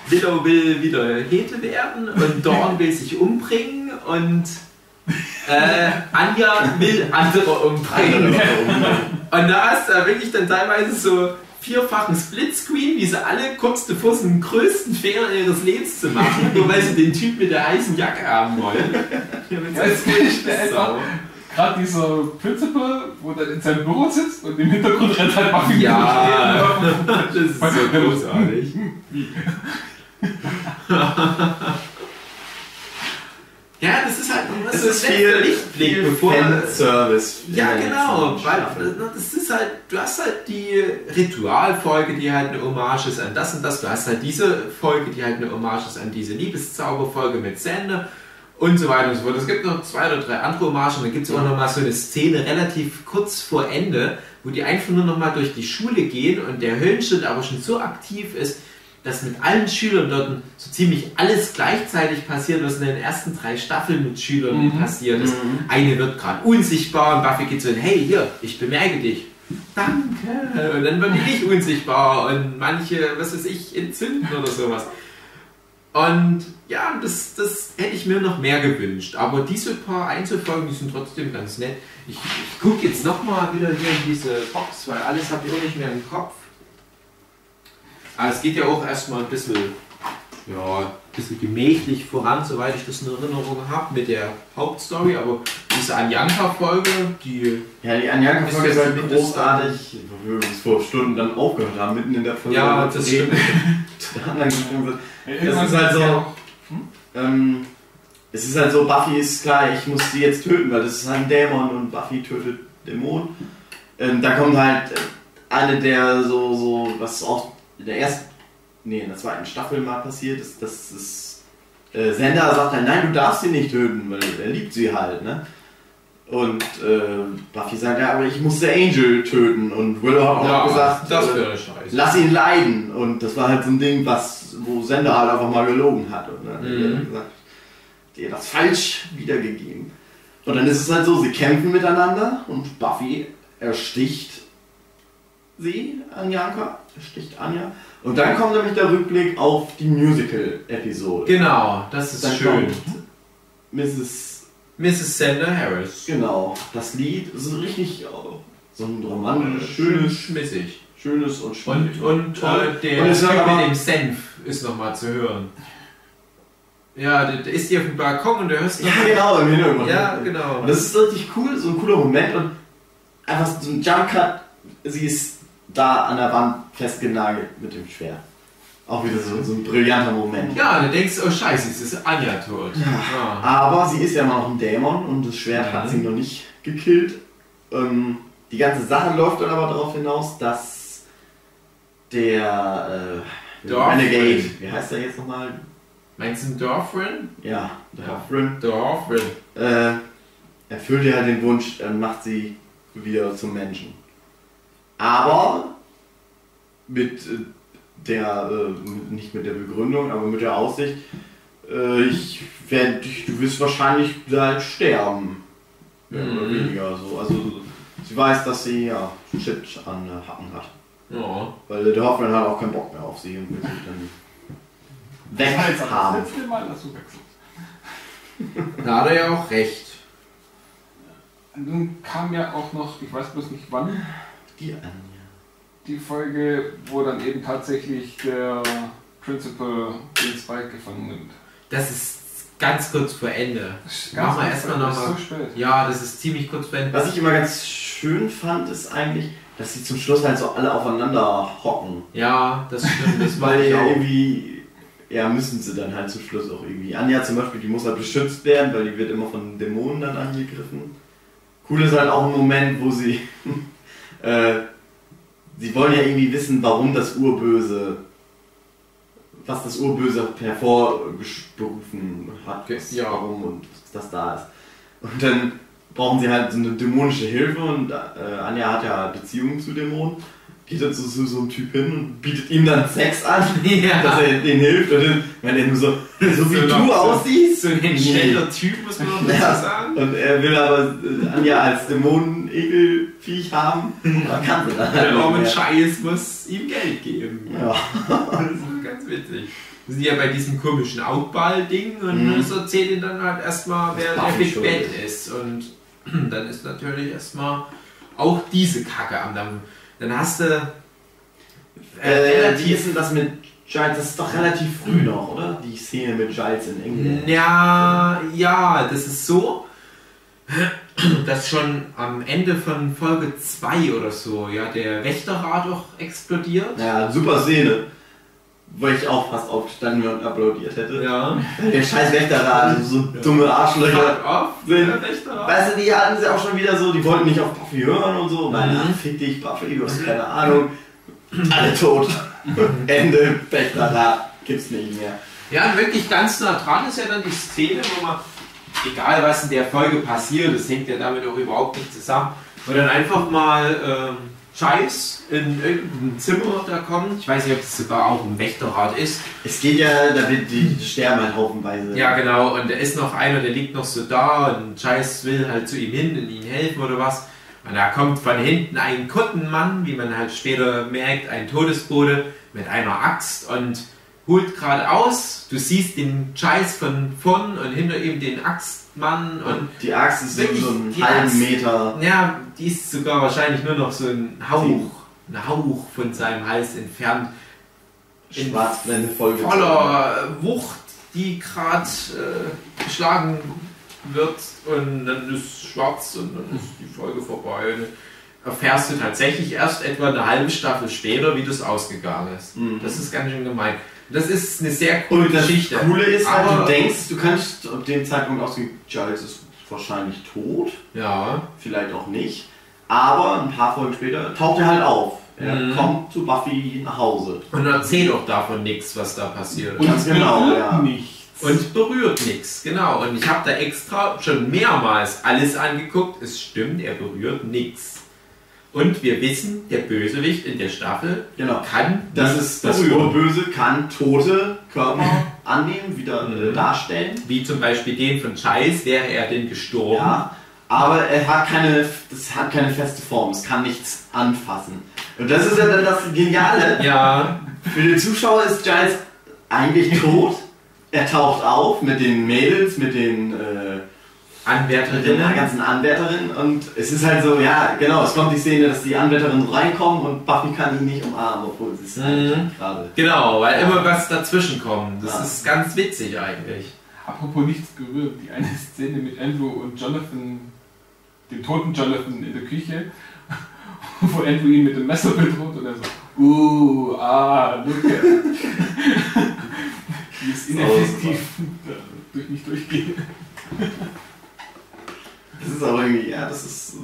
Speaker 3: Willow will wieder Hete werden und Dawn will sich umbringen und äh, Anja will andere umbringen. Und da hast du da wirklich dann teilweise so vierfachen Splitscreen, wie sie alle kurz davor sind, den größten Fehler ihres Lebens zu machen, nur weil sie den Typ mit der heißen Jacke haben wollen.
Speaker 4: Ist einfach gerade dieser Principal, wo er in seinem Büro sitzt und im Hintergrund rennt halt Buffy
Speaker 3: Ja, das ist so großartig. Ja, das ist halt
Speaker 1: Es
Speaker 3: so
Speaker 1: ist
Speaker 3: ein
Speaker 1: viel,
Speaker 3: Lichtblick, bevor
Speaker 1: Fanservice.
Speaker 3: Ja, genau, weil das ist halt, du hast halt die Ritualfolge, die halt eine Hommage ist an das und das. Du hast halt diese Folge, die halt eine Hommage ist an diese Liebeszauberfolge mit Sander und so weiter und so fort. Es gibt noch zwei oder drei andere Hommagen. Dann gibt es auch noch mal so eine Szene relativ kurz vor Ende, wo die einfach nur noch mal durch die Schule gehen und der Höllenschild aber schon so aktiv ist, dass mit allen Schülern dort so ziemlich alles gleichzeitig passiert, was in den ersten drei Staffeln mit Schülern
Speaker 4: Mhm.
Speaker 3: passiert ist.
Speaker 1: Mhm.
Speaker 3: Eine wird gerade unsichtbar und Buffy geht so, hey, hier, ich bemerke dich. Danke. Und dann wird die nicht unsichtbar und manche, was weiß ich, entzünden oder sowas. Und ja, das, das hätte ich mir noch mehr gewünscht. Aber diese paar Einzelfolgen, die sind trotzdem ganz nett. Ich, ich gucke jetzt nochmal wieder hier in diese Box, weil alles habe ich auch nicht mehr im Kopf. Aber es geht ja auch erstmal ein bisschen, ja, ein bisschen gemächlich voran, soweit ich das in Erinnerung habe, mit der Hauptstory. Aber diese Anjanka-Folge, die
Speaker 1: Ja, die Anjanka-Folge
Speaker 3: Ist
Speaker 1: halt großartig, wo wir uns vor Stunden dann aufgehört haben, mitten in der Folge.
Speaker 3: Ja, das stimmt.
Speaker 4: Irgendwann
Speaker 1: ist halt so-
Speaker 4: ja auch-
Speaker 1: Ähm, es ist halt so, Buffy ist klar, ich muss sie jetzt töten, weil das ist halt ein Dämon und Buffy tötet Dämonen. Ähm, da kommt halt äh, eine der so, so, was auch in der ersten, nee, in der zweiten Staffel mal passiert ist, dass es äh, Sender sagt halt, nein, du darfst sie nicht töten, weil er liebt sie halt, ne? Und äh, Buffy sagt, ja, aber ich musste Angel töten und Willow hat auch gesagt,
Speaker 3: das
Speaker 1: äh, lass ihn leiden. Und das war halt so ein Ding, was, wo Sender halt einfach mal gelogen hat. Und dann
Speaker 3: Mhm.
Speaker 1: hat gesagt, dir das falsch wiedergegeben. Und dann ist es halt so, sie kämpfen miteinander und Buffy ersticht sie, Anjanka, ersticht Anja. Und dann kommt nämlich der Rückblick auf die Musical-Episode.
Speaker 3: Genau, das ist
Speaker 1: Dann
Speaker 3: schön.
Speaker 1: Mrs.
Speaker 3: Mrs. Sender Harris.
Speaker 1: Genau, das Lied ist richtig so ein romantisch, schönes,
Speaker 3: schmissig.
Speaker 1: schönes und
Speaker 3: Und,
Speaker 1: schönes.
Speaker 3: und
Speaker 1: Toll.
Speaker 3: äh, der
Speaker 1: Und aber-
Speaker 3: mit dem Senf ist nochmal zu hören. Ja, der, ist hier auf dem Balkon und der hörst
Speaker 1: Ja, genau, im Hintergrund.
Speaker 3: Ja, genau.
Speaker 1: Und das ist richtig cool, so ein cooler Moment und einfach so ein Jump-Cut. Sie ist da an der Wand festgenagelt mit dem Schwert. Auch wieder so, so ein brillanter Moment.
Speaker 3: Ja, du denkst, oh scheiße, jetzt ist Anja tot. Ja.
Speaker 1: Aber sie ist ja immer noch ein Dämon und das Schwert hat
Speaker 3: Mhm.
Speaker 1: sie noch nicht gekillt. Ähm, die ganze Sache läuft dann aber darauf hinaus, dass der äh. Renegade, wie heißt er jetzt nochmal?
Speaker 3: Meinst du einen Dorfrin?
Speaker 1: Ja, der
Speaker 3: Ja.
Speaker 1: Hoffrin.
Speaker 3: Dorfrin.
Speaker 1: äh, erfüllt ihr halt den Wunsch, dann macht sie wieder zum Menschen. Aber mit äh, der, äh, nicht mit der Begründung, aber mit der Aussicht, äh, ich werd, ich- du wirst wahrscheinlich bald sterben. Mehr oder
Speaker 3: Mhm.
Speaker 1: weniger so. Also sie weiß, dass sie ja Shit an äh, Hacken hat.
Speaker 3: Ja.
Speaker 1: Weil der Hoffmann hat auch keinen Bock mehr auf sie und will sie dann weg
Speaker 4: Das heißt, aber
Speaker 1: haben.
Speaker 4: das letzte Mal, dass du wechselst.
Speaker 3: Da hat er ja auch recht.
Speaker 4: Nun kam ja auch noch, ich weiß bloß nicht wann,
Speaker 1: Die Anja.
Speaker 4: die Folge, wo dann eben tatsächlich der Principal den Spike gefangen nimmt.
Speaker 3: Das ist ganz kurz vor Ende. Machen wir erstmal
Speaker 4: Anfang,
Speaker 3: noch
Speaker 4: das
Speaker 3: mal-
Speaker 4: ist so spät.
Speaker 3: Ja, das ist ziemlich kurz vor Ende.
Speaker 1: Was ich immer ganz schön fand, ist eigentlich, dass sie zum Schluss halt so alle aufeinander hocken.
Speaker 3: Ja, das stimmt. Das
Speaker 1: Weil
Speaker 3: ich
Speaker 1: ja
Speaker 3: auch.
Speaker 1: irgendwie, ja, müssen sie dann halt zum Schluss auch irgendwie. Anja zum Beispiel, die muss halt beschützt werden, weil die wird immer von Dämonen dann angegriffen. Cool ist halt auch ein Moment, wo sie, äh, sie wollen ja irgendwie wissen, warum das Urböse, was das Urböse hervorgerufen hat,
Speaker 3: Okay,
Speaker 1: was,
Speaker 3: ja.
Speaker 1: warum und was das da ist. Und dann brauchen sie halt so eine dämonische Hilfe und äh, Anja hat ja Beziehungen zu Dämonen. Geht dann zu so, so einem Typ hin und bietet ihm dann Sex an, dass
Speaker 3: Ja.
Speaker 1: er denen hilft. Und dann, wenn er nur so, so wie
Speaker 3: So
Speaker 1: du aussiehst.
Speaker 3: So ein
Speaker 1: Nee.
Speaker 3: Typ, muss man noch dazu
Speaker 1: Ja.
Speaker 3: sagen.
Speaker 1: Und er will aber äh, Anja als Dämonen-Ekelviech haben. Da kann dann halt
Speaker 3: Der arme
Speaker 1: mehr.
Speaker 3: Scheiß muss ihm Geld geben.
Speaker 1: Ja.
Speaker 3: Das ist ganz witzig. Wir sind ja bei diesem komischen Outball-Ding und
Speaker 1: Mhm.
Speaker 3: es erzählt ihn dann halt erstmal, wer der Big Bad
Speaker 1: ist.
Speaker 3: Und dann ist natürlich erstmal auch diese Kacke am Dampfen. Dann hast du äh,
Speaker 1: Äh, wie ist denn das mit Giles? Das ist doch relativ früh noch, oder? Die Szene mit Giles in England.
Speaker 3: Ja, ja, das ist so, dass schon am Ende von Folge 2 oder so, ja, der Wächterrat auch explodiert.
Speaker 1: Ja, super Szene. Wo ich auch fast aufgestanden und applaudiert hätte.
Speaker 3: Ja.
Speaker 1: Der scheiß Wächterrat, so dumme Arschlöcher.
Speaker 3: Off,
Speaker 1: Sind-. Weißt du, die hatten sie auch schon wieder so, die wollten nicht auf Buffy hören und so. Weil,
Speaker 3: Mhm.
Speaker 1: fick dich, Buffy, du hast keine Ahnung. Alle tot. Ende, Wächterrat, gibt's nicht mehr.
Speaker 3: Ja, und wirklich ganz nah dran ist ja dann die Szene, wo man, egal was in der Folge passiert, das hängt ja damit auch überhaupt nicht zusammen, wo dann einfach mal ähm, Scheiß in irgendein Zimmer da kommt. Ich weiß nicht, ob es sogar auch ein Wächterrat ist.
Speaker 1: Es geht ja, da wird die, die sterben halt haufenweise.
Speaker 3: Ja, genau. Und da ist noch einer, der liegt noch so da und Scheiß will halt zu ihm hin und ihm helfen oder was. Und da kommt von hinten ein Kuttenmann, wie man halt später merkt, ein Todesbote mit einer Axt und holt gerade aus. Du siehst den Scheiß von vorn und hinter ihm den Axtmann und
Speaker 1: Und die Axt ist so,
Speaker 3: Wirklich,
Speaker 1: so einen halben
Speaker 3: Axt.
Speaker 1: Meter.
Speaker 3: ja, die ist sogar wahrscheinlich nur noch so ein Hauch, ein Hauch von seinem Hals entfernt.
Speaker 1: Schwarzblende Folge.
Speaker 3: voller Wucht, die gerade äh, geschlagen wird und dann ist schwarz und dann ist die Folge vorbei. Und erfährst du tatsächlich erst etwa eine halbe Staffel später, wie das ausgegangen ist.
Speaker 1: Mhm.
Speaker 3: Das ist ganz schön gemein. Das ist eine sehr coole
Speaker 1: Und das
Speaker 3: Geschichte.
Speaker 1: Coole ist halt,
Speaker 3: Aber-
Speaker 1: du denkst, du kannst ab dem Zeitpunkt ausgehen, Giles ist wahrscheinlich tot,
Speaker 3: Ja,
Speaker 1: vielleicht auch nicht. Aber ein paar Folgen später taucht er halt auf. Er
Speaker 3: Mhm.
Speaker 1: kommt zu Buffy nach Hause.
Speaker 3: Und erzähl doch davon nichts, was da passiert.
Speaker 4: Und
Speaker 1: Ganz
Speaker 4: es
Speaker 1: genau,
Speaker 4: berührt
Speaker 1: ja.
Speaker 4: nichts.
Speaker 3: Und berührt nichts, genau. Und ich habe da extra schon mehrmals alles angeguckt. Es stimmt, er berührt nichts. Und wir wissen, der Bösewicht in der Staffel
Speaker 1: Genau.
Speaker 3: kann
Speaker 1: Das ist das. Urböse, kann tote Körper annehmen, wieder äh,
Speaker 3: Mhm.
Speaker 1: darstellen.
Speaker 3: Wie zum Beispiel den von Chais, wäre er denn gestorben.
Speaker 1: Ja, aber er hat keine, das hat keine feste Form, es kann nichts anfassen. Und das ist ja dann das Geniale.
Speaker 3: Ja,
Speaker 1: Für den Zuschauer ist Giles eigentlich tot. Er taucht auf mit den Mädels, mit den, äh, mit den
Speaker 3: Anwärterinnen.
Speaker 1: ganzen Anwärterinnen und es ist halt so, ja, genau, es kommt die Szene, dass die Anwärterinnen reinkommen und Buffy kann ihn nicht umarmen, obwohl es ist halt
Speaker 3: Mhm.
Speaker 1: gerade.
Speaker 3: Genau, weil immer was dazwischen kommt. Das
Speaker 1: Ja.
Speaker 3: ist ganz witzig eigentlich.
Speaker 4: Apropos nichts berührt, die eine Szene mit Andrew und Jonathan, dem toten Jonathan in der Küche, wo Andrew ihn mit dem Messer bedroht und er so, uh, ah, at. Wie es ineffektiv da durch mich durchgeht.
Speaker 1: Das ist aber irgendwie, ja, das ist so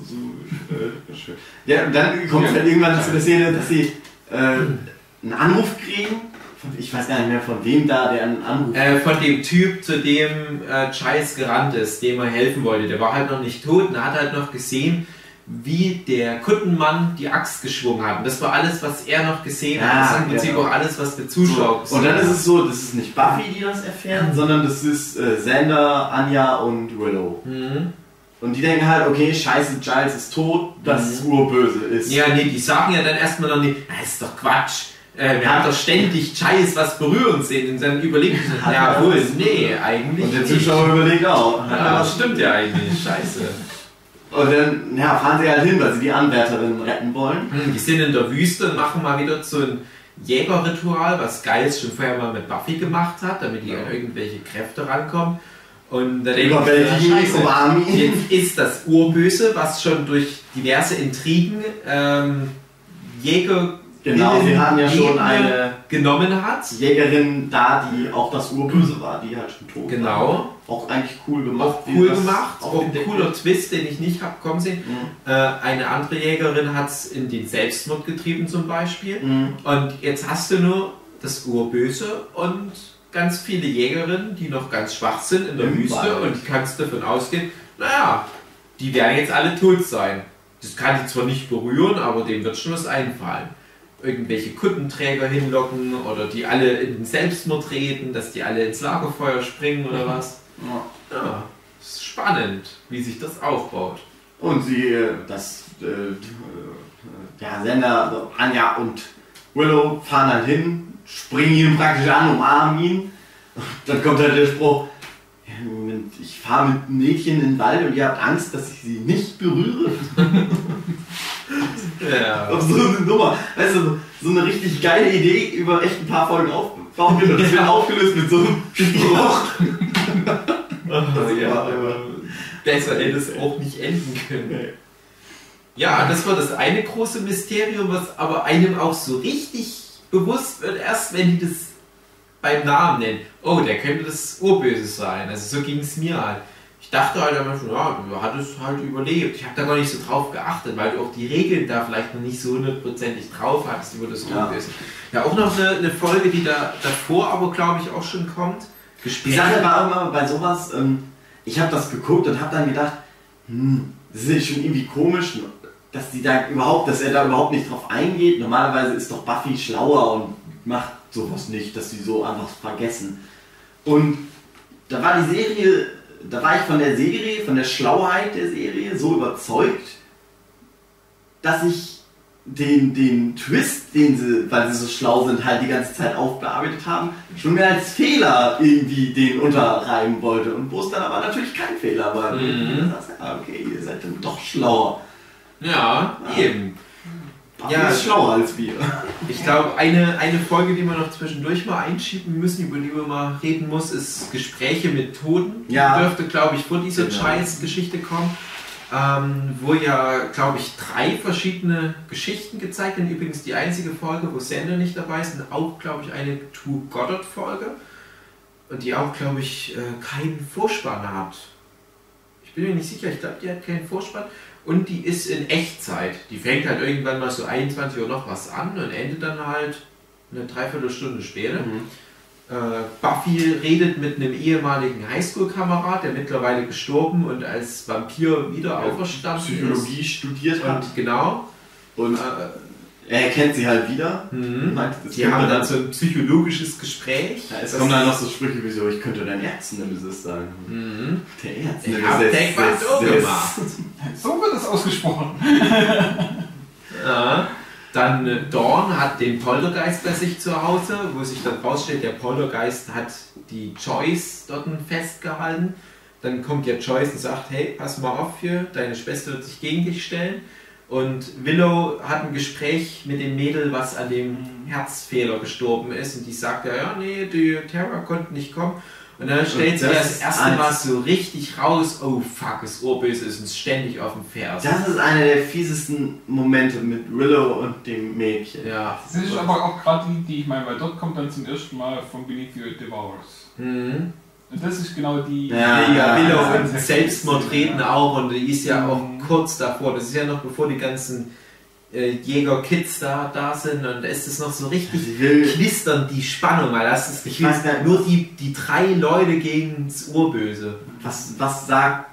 Speaker 1: äh, schön. Ja, und dann kommt
Speaker 4: Ja.
Speaker 1: halt irgendwann zu der Szene, dass sie äh, einen Anruf kriegen. Von, ich weiß gar nicht mehr von wem da, der einen Anruf
Speaker 3: Äh, von dem Typ, zu dem äh, Chais gerannt ist, dem er helfen wollte. Der war halt noch nicht tot und hat halt noch gesehen, wie der Kuttenmann die Axt geschwungen hat. Und das war alles, was er noch gesehen hat.
Speaker 1: Ah,
Speaker 3: Das ist im Prinzip
Speaker 1: ja.
Speaker 3: auch alles, was der Zuschauer
Speaker 1: So, und dann ist es so, das ist nicht Buffy, die das erfährt, sondern das ist äh, Xander, Anja und Willow.
Speaker 3: Mhm.
Speaker 1: Und die denken halt, okay, scheiße, Giles ist tot, das ist urböse ist.
Speaker 3: Ja, nee, die sagen ja dann erstmal noch nicht, das ist doch Quatsch. Äh, wir haben doch ständig Chais was berühren sehen. Und dann
Speaker 1: Hat
Speaker 3: ja
Speaker 1: er
Speaker 3: wohl,
Speaker 1: was?
Speaker 3: nee, eigentlich
Speaker 1: Und der
Speaker 3: nicht.
Speaker 1: Zuschauer überlegt auch.
Speaker 3: Ja, das stimmt ja eigentlich. Scheiße.
Speaker 1: Und dann ja, fahren sie halt hin, weil sie die Anwärterin retten wollen.
Speaker 3: Hm, Die sind in der Wüste und machen mal wieder so ein Jägerritual, was Geist schon vorher mal mit Buffy gemacht hat, damit die an irgendwelche Kräfte rankommen. Und da scheiße,
Speaker 1: umarmen ihn.
Speaker 3: jetzt ist das Urböse, was schon durch diverse Intrigen ähm, Jäger
Speaker 1: Genau, sie hatten ja schon eine
Speaker 3: genommen hat.
Speaker 1: Jägerin da, die auch das Urböse war, die halt schon tot war.
Speaker 3: Genau.
Speaker 1: Auch eigentlich cool gemacht.
Speaker 3: Auch cool gemacht, auch ein cooler. Twist, den ich nicht hab kommen sehen.
Speaker 1: Mhm.
Speaker 3: Äh, eine andere Jägerin hat es in den Selbstmord getrieben zum Beispiel.
Speaker 1: Mhm.
Speaker 3: Und jetzt hast du nur das Urböse und ganz viele Jägerinnen, die noch ganz schwach sind in der
Speaker 1: Im
Speaker 3: Wüste
Speaker 1: Wald.
Speaker 3: und kannst davon ausgehen, naja, die werden jetzt alle tot sein. Das kann die zwar nicht berühren, aber dem wird schon was einfallen. Irgendwelche Kuttenträger hinlocken oder die alle in den Selbstmord treten, dass die alle ins Lagerfeuer springen oder was.
Speaker 1: Ja.
Speaker 3: Ja, ist spannend, wie sich das aufbaut.
Speaker 1: Und sie, äh, das, äh, äh, ja, Sender, also Anja und Willow fahren halt hin, springen ihn praktisch an, umarmen ihn. Und dann kommt halt der Spruch, ja, Moment, ich fahre mit Mädchen in den Wald und ihr habt Angst, dass ich sie nicht berühre.
Speaker 3: Ja.
Speaker 1: Auf so eine Nummer. Weißt du, so eine richtig geile Idee über echt ein paar Folgen aufgebaut wird und das wird aufgelöst mit so einem Spruch.
Speaker 3: Also, ja, besser hätte es auch nicht enden können. Ja, das war das eine große Mysterium, was aber einem auch so richtig bewusst wird, erst wenn die das beim Namen nennen. Oh, der könnte das Urböse sein. Also so ging es mir halt. Ich dachte halt immer schon, ja, du hat es halt überlebt. Ich habe da gar nicht so drauf geachtet, weil du auch die Regeln da vielleicht noch nicht so hundertprozentig drauf hattest über das
Speaker 1: Ja.
Speaker 3: Urböse. Ja, auch noch eine, eine Folge, die da davor aber, glaube ich, auch schon kommt.
Speaker 1: Die
Speaker 3: Gespräche.
Speaker 1: Sache war immer bei sowas, ähm, ich habe das geguckt und habe dann gedacht, hm, das ist schon irgendwie komisch, dass die da überhaupt, dass er da überhaupt nicht drauf eingeht. Normalerweise ist doch Buffy schlauer und macht sowas nicht, dass sie so einfach vergessen. Und da war die Serie, da war ich von der Serie, von der Schlauheit der Serie so überzeugt, dass ich den, den Twist, den sie, weil sie so schlau sind, halt die ganze Zeit aufgearbeitet haben, schon mehr als Fehler irgendwie den unterreiben wollte. Und wo es dann aber natürlich kein Fehler war.
Speaker 3: Mhm.
Speaker 1: Du sagst, ja, okay, ihr seid dann doch schlauer.
Speaker 3: Ja, eben.
Speaker 1: Buffy
Speaker 3: Ja.
Speaker 1: ist schlauer als wir.
Speaker 3: Ich glaube, eine, eine Folge, die wir noch zwischendurch mal einschieben müssen, über die wir mal reden muss, ist Gespräche mit Toten.
Speaker 1: Ja.
Speaker 3: Die dürfte, glaube ich, vor dieser
Speaker 1: Genau.
Speaker 3: Scheiß-Geschichte kommen. Ähm, wo ja, glaube ich, drei verschiedene Geschichten gezeigt werden. Übrigens die einzige Folge, wo Sander nicht dabei ist, und auch, glaube ich, eine True Goddard-Folge. Und die auch, glaube ich, äh, keinen Vorspann hat. Ich bin mir nicht sicher, ich glaube, die hat keinen Vorspann. Und die ist in Echtzeit. Die fängt halt irgendwann mal so 21 Uhr noch was an und endet dann halt eine Dreiviertelstunde später.
Speaker 1: Mhm.
Speaker 3: Äh, Buffy redet mit einem ehemaligen Highschool-Kamerad, der mittlerweile gestorben und als Vampir wieder auferstanden
Speaker 1: Psychologie studiert
Speaker 3: ist.
Speaker 1: hat
Speaker 3: Und genau.
Speaker 1: und
Speaker 3: Äh,
Speaker 1: er erkennt sie halt wieder.
Speaker 3: mhm.
Speaker 1: Meint, das
Speaker 3: Die
Speaker 1: könnte
Speaker 3: haben dann so ein psychologisches Gespräch.
Speaker 1: Ja, es kommen dann noch so Sprüche wie so, ich könnte dein Ärztenemesis sein.
Speaker 3: Mhm.
Speaker 1: Der
Speaker 3: Ich
Speaker 1: Ärztenemesis.
Speaker 3: hab Taekwondo gemacht.
Speaker 4: So wird das ausgesprochen.
Speaker 3: Ja. Dann äh, Dawn hat den Poltergeist bei sich zu Hause, wo sich dann rausstellt, der Poltergeist hat die Joyce dort festgehalten. Dann kommt ja Joyce und sagt, hey, pass mal auf hier, deine Schwester wird sich gegen dich stellen. Und Willow hat ein Gespräch mit dem Mädel, was an dem Herzfehler gestorben ist. Und die sagt ja, ja, nee, die Terra konnte nicht kommen. Und dann stellt sie
Speaker 1: das
Speaker 3: das erste Mal so richtig raus, oh fuck, das Urböse ist uns ständig auf dem Fersen.
Speaker 1: Das ist einer der fiesesten Momente mit Willow und dem Mädchen.
Speaker 3: Ja.
Speaker 4: Das ist aber auch gerade die, die ich meine, weil dort kommt dann zum ersten Mal von Beneath You It Devours.
Speaker 3: Mhm.
Speaker 4: Und das ist genau die.
Speaker 1: Ja,
Speaker 3: Mega
Speaker 1: ja,
Speaker 3: Willow
Speaker 1: ja,
Speaker 3: und Selbstmordreden auch und die ist ja auch
Speaker 4: Mhm.
Speaker 3: kurz davor. Das ist ja noch bevor die ganzen äh, Jäger-Kids da, da sind und da ist es noch so richtig knistern die Spannung, weil das ist
Speaker 1: Ich
Speaker 3: Gefühl, nur die, die drei Leute gegen das Urböse.
Speaker 1: was, was sagt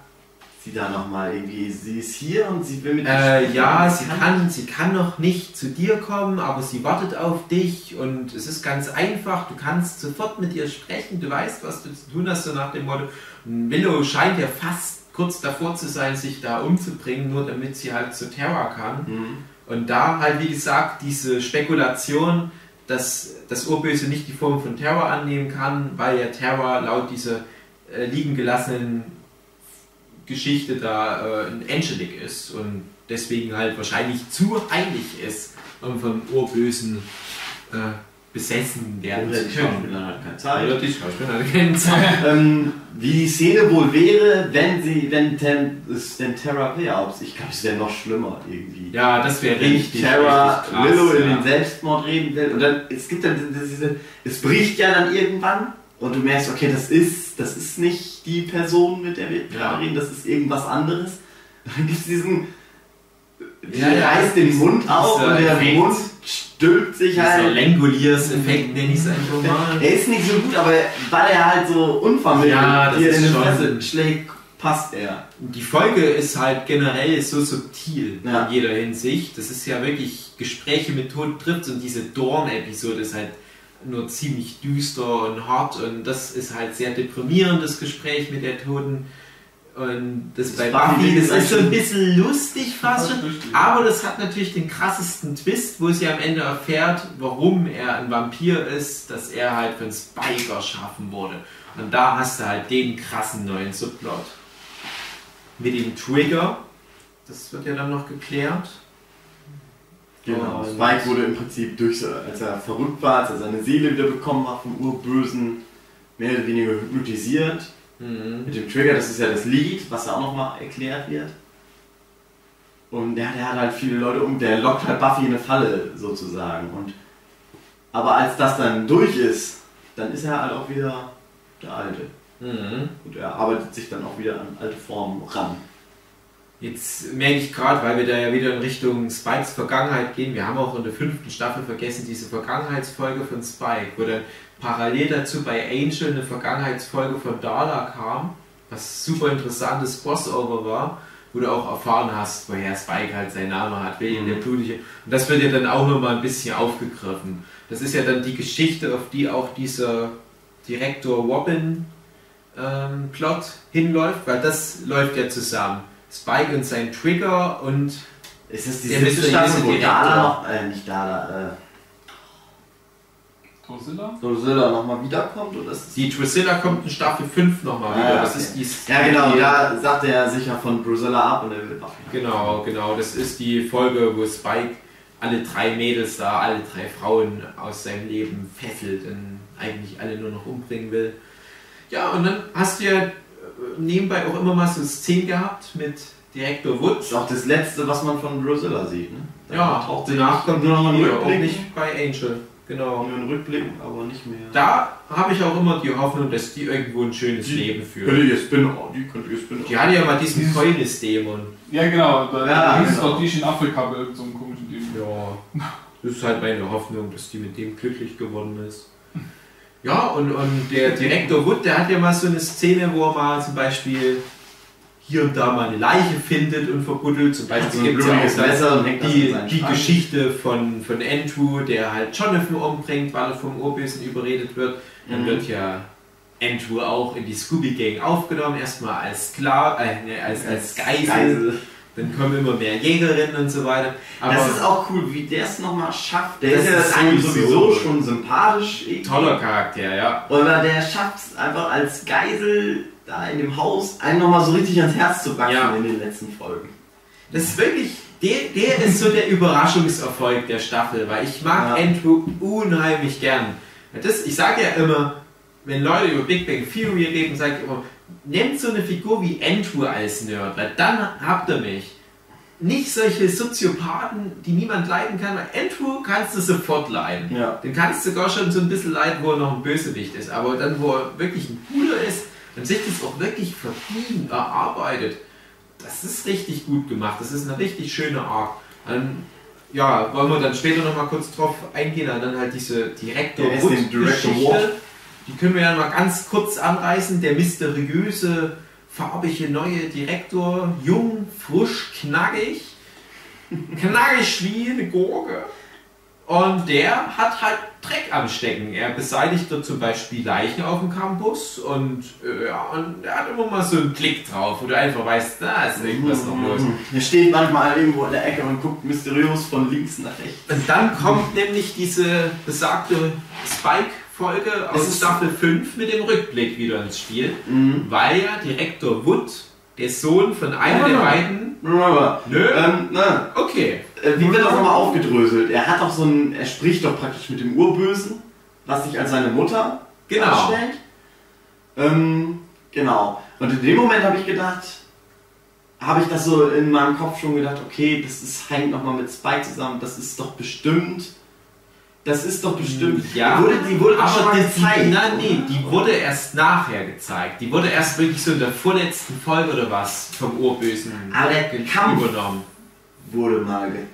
Speaker 1: sie da nochmal irgendwie? Sie ist hier und sie will mit dir
Speaker 3: Äh,
Speaker 1: sprechen.
Speaker 3: ja, sie kann, sie kann noch nicht zu dir kommen, aber sie wartet auf dich und es ist ganz einfach. Du kannst sofort mit ihr sprechen, du weißt, was du zu tun hast, so nach dem Motto. Willow scheint ja fast kurz davor zu sein, sich da umzubringen, nur damit sie halt zu Terra kann.
Speaker 1: Mhm.
Speaker 3: Und da halt, wie gesagt, diese Spekulation, dass das Urböse nicht die Form von Terror annehmen kann, weil ja Terror laut dieser äh, liegen gelassenen Geschichte da äh, Angelic ist und deswegen halt wahrscheinlich zu heilig ist, um vom Urbösen äh, besessen werden
Speaker 1: Oder die
Speaker 3: können.
Speaker 1: Schauspielerin hat keine Zeit.
Speaker 3: Oder die Schauspieler kennen Zeit.
Speaker 1: ähm, wie die Szene wohl wäre, wenn sie, wenn Ten, es denn Terra wäre. Ich glaube, es wäre noch schlimmer irgendwie.
Speaker 3: Ja, das wäre richtig,
Speaker 1: Terra
Speaker 3: richtig krass,
Speaker 1: in
Speaker 3: ja.
Speaker 1: den Selbstmord reden will und dann, es gibt dann diese, es bricht ja dann irgendwann und du merkst, okay, das ist, das ist nicht die Person, mit der wir
Speaker 3: Ja.
Speaker 1: reden, das ist irgendwas anderes. Dann gibt es diesen, die
Speaker 3: Ja, ja,
Speaker 1: reißt den Mund auf
Speaker 3: dieser
Speaker 1: und der
Speaker 3: Effekt.
Speaker 1: Mund stülpt sich
Speaker 3: Dieser
Speaker 1: halt
Speaker 3: Langoliers-Effekt nenne ich es einfach mal.
Speaker 1: er ist nicht so gut, aber weil er halt so unvermittelt
Speaker 3: Ja, das
Speaker 1: dir
Speaker 3: ist
Speaker 1: in
Speaker 3: schon-
Speaker 1: Fresse schlägt, passt er.
Speaker 3: Die Folge ist halt generell so subtil
Speaker 1: Ja.
Speaker 3: in jeder Hinsicht. Das ist ja wirklich Gespräche mit Tod trifft und diese Dorn-Episode ist halt nur ziemlich düster und hart und das ist halt sehr deprimierend, das Gespräch mit der Toten. Und das,
Speaker 1: Das
Speaker 3: bei
Speaker 1: Buffy
Speaker 3: das
Speaker 1: ist
Speaker 3: so ein bisschen lustig fast schon. Aber das hat natürlich den krassesten Twist, wo sie am Ende erfährt, warum er ein Vampir ist, dass er halt von Spike erschaffen wurde. Und da hast du halt den krassen neuen Subplot. Mit dem Trigger, das wird ja dann noch geklärt.
Speaker 1: Genau.
Speaker 3: Und-
Speaker 1: Spike wurde im Prinzip durch, als er verrückt war, als er seine Seele wieder bekommen hat vom Urbösen, mehr oder weniger hypnotisiert.
Speaker 3: Mhm.
Speaker 1: Mit dem Trigger, das ist ja das Lied, was ja auch nochmal erklärt wird. Und der, der hat halt viele Leute um, der lockt halt Buffy in eine Falle sozusagen. Und, aber als das dann durch ist, dann ist er halt auch wieder der Alte.
Speaker 3: Mhm.
Speaker 1: Und er arbeitet sich dann auch wieder an alte Formen ran.
Speaker 3: Jetzt merke ich gerade, weil wir da ja wieder in Richtung Spikes Vergangenheit gehen, wir haben auch in der fünften Staffel vergessen, diese Vergangenheitsfolge von Spike, wo dann parallel dazu bei Angel eine Vergangenheitsfolge von Darla kam, was super interessantes Crossover war, wo du auch erfahren hast, woher Spike halt seinen Namen hat, William
Speaker 1: Mhm.
Speaker 3: der Blutige. Und das wird ja dann auch nochmal ein bisschen aufgegriffen. Das ist ja dann die Geschichte, auf die auch dieser Direktor Robin ähm, Plot hinläuft, weil das läuft ja zusammen. Spike und sein Trigger und
Speaker 1: Ist das die
Speaker 3: Der
Speaker 1: siebte Staffel, wo. Dala noch, äh, nicht Dala,
Speaker 4: Drusilla?
Speaker 1: äh, Drusilla nochmal wiederkommt? Oder ist
Speaker 3: die Drusilla kommt in Staffel 5 nochmal
Speaker 1: Ah,
Speaker 3: wieder.
Speaker 1: ja,
Speaker 3: Das
Speaker 1: okay.
Speaker 3: ist die
Speaker 1: Ja, genau,
Speaker 3: die,
Speaker 1: da sagt er sicher von Drusilla ab und er will Buffy.
Speaker 3: Genau, genau. Das ist die Folge, wo Spike alle drei Mädels da, alle drei Frauen aus seinem Leben fesselt und eigentlich alle nur noch umbringen will. Ja, und dann hast du ja nebenbei auch immer mal so Szenen gehabt mit Direktor
Speaker 1: Das
Speaker 3: Woods.
Speaker 1: ist auch das letzte, was man von Drusilla sieht, ne? Da
Speaker 3: Ja,
Speaker 1: sie
Speaker 3: danach kommt
Speaker 1: nur noch
Speaker 3: auch
Speaker 1: Rückblick.
Speaker 3: nicht bei Angel. Genau.
Speaker 1: Nur ein Rückblick, aber nicht mehr.
Speaker 3: Da habe ich auch immer die Hoffnung, dass die irgendwo ein schönes
Speaker 1: Die-
Speaker 3: Leben führt.
Speaker 1: Könnte ihr Spin-off, die könnte ihr Spin-off.
Speaker 3: Die hatte ja mal diesen Fäulnis-Dämon.
Speaker 4: Ja, genau. Da
Speaker 1: Ja,
Speaker 4: hieß
Speaker 1: genau.
Speaker 4: doch die in Afrika bei irgendeinem so einem komischen Ding.
Speaker 3: Ja, das ist halt meine Hoffnung, dass die mit dem glücklich geworden ist. Ja, und, und der Direktor Wood, der hat ja mal so eine Szene, wo er mal zum Beispiel hier und da mal eine Leiche findet und verbuddelt. Zum Beispiel gibt es ja auch
Speaker 1: Messer
Speaker 3: die, die. Geschichte von, von Andrew, der halt Jonathan umbringt, weil er vom Urbösen überredet wird. Dann
Speaker 1: Mhm.
Speaker 3: wird ja Andrew auch in die Scooby-Gang aufgenommen, erstmal als Skla äh, ne, als, als Geisel. Dann kommen immer mehr Jägerinnen und so weiter. Aber
Speaker 1: das ist auch cool, wie der es nochmal schafft. Der
Speaker 3: Das
Speaker 1: ist ja
Speaker 3: ist
Speaker 1: eigentlich
Speaker 3: sowieso
Speaker 1: schon sympathisch.
Speaker 3: toller Charakter, ja.
Speaker 1: Oder der schafft es einfach als Geisel da in dem Haus einem nochmal so richtig ans Herz zu wachsen
Speaker 3: Ja.
Speaker 1: in den letzten Folgen.
Speaker 3: Das ist wirklich, der, der ist so der Überraschungserfolg der Staffel, weil ich mag
Speaker 1: Ja.
Speaker 3: Andrew unheimlich gern. Das, ich sage ja immer, wenn Leute über Big Bang Theory reden, sage ich immer, nehmt so eine Figur wie Andrew als Nerd, weil dann habt ihr mich. Nicht solche Soziopathen, die niemand leiden kann, weil Andrew kannst du sofort leiden.
Speaker 1: Ja.
Speaker 3: Den kannst du sogar schon so ein bisschen leiden, wo er noch ein Bösewicht ist. Aber dann, wo er wirklich ein Bruder ist und sich das auch wirklich verdient, erarbeitet, das ist richtig gut gemacht. Das ist eine richtig schöne Art. Dann, ja, wollen wir dann später noch mal kurz drauf eingehen, dann halt diese Direktor
Speaker 1: Ja, Director
Speaker 3: Geschichte. Die können wir ja mal ganz kurz anreißen. Der mysteriöse, farbige neue Direktor, jung, frisch, knackig, knackig wie eine Gurke. Und der hat halt Dreck am Stecken. Er beseitigt dort zum Beispiel Leichen auf dem Campus und, äh, ja, und er hat immer mal so einen Klick drauf, wo du einfach weißt, da ist irgendwas noch los.
Speaker 1: Der steht manchmal irgendwo in der Ecke und guckt mysteriös von links nach rechts.
Speaker 3: Und dann kommt nämlich diese besagte Spike-Folge aus
Speaker 1: Es ist-
Speaker 3: Staffel 5 mit dem Rückblick wieder ins Spiel,
Speaker 1: Mhm.
Speaker 3: weil ja Direktor Wood, der Sohn von einem
Speaker 1: Ja,
Speaker 3: der
Speaker 1: ja.
Speaker 3: beiden.
Speaker 1: Aber,
Speaker 3: Nö.
Speaker 1: ähm, na,
Speaker 3: Okay.
Speaker 1: äh, wie wird das nochmal aufgedröselt? Er hat doch so ein, er spricht doch praktisch mit dem Urbösen, was sich als seine Mutter
Speaker 3: Genau.
Speaker 1: darstellt. Ähm, genau. Und in dem Moment habe ich gedacht, habe ich das so in meinem Kopf schon gedacht, okay, das ist, hängt nochmal mit Spike zusammen, das ist doch bestimmt. Das ist doch bestimmt.
Speaker 3: Ja,
Speaker 1: die wurde, die wurde schon
Speaker 3: aber
Speaker 1: mal
Speaker 3: die,
Speaker 1: gezeigt.
Speaker 3: die, nein, nee, die wurde erst nachher gezeigt. Die wurde erst wirklich so in der vorletzten Folge oder was vom Urbösen
Speaker 1: Aber der Kampf
Speaker 3: übernommen.
Speaker 1: wurde mal gezeigt.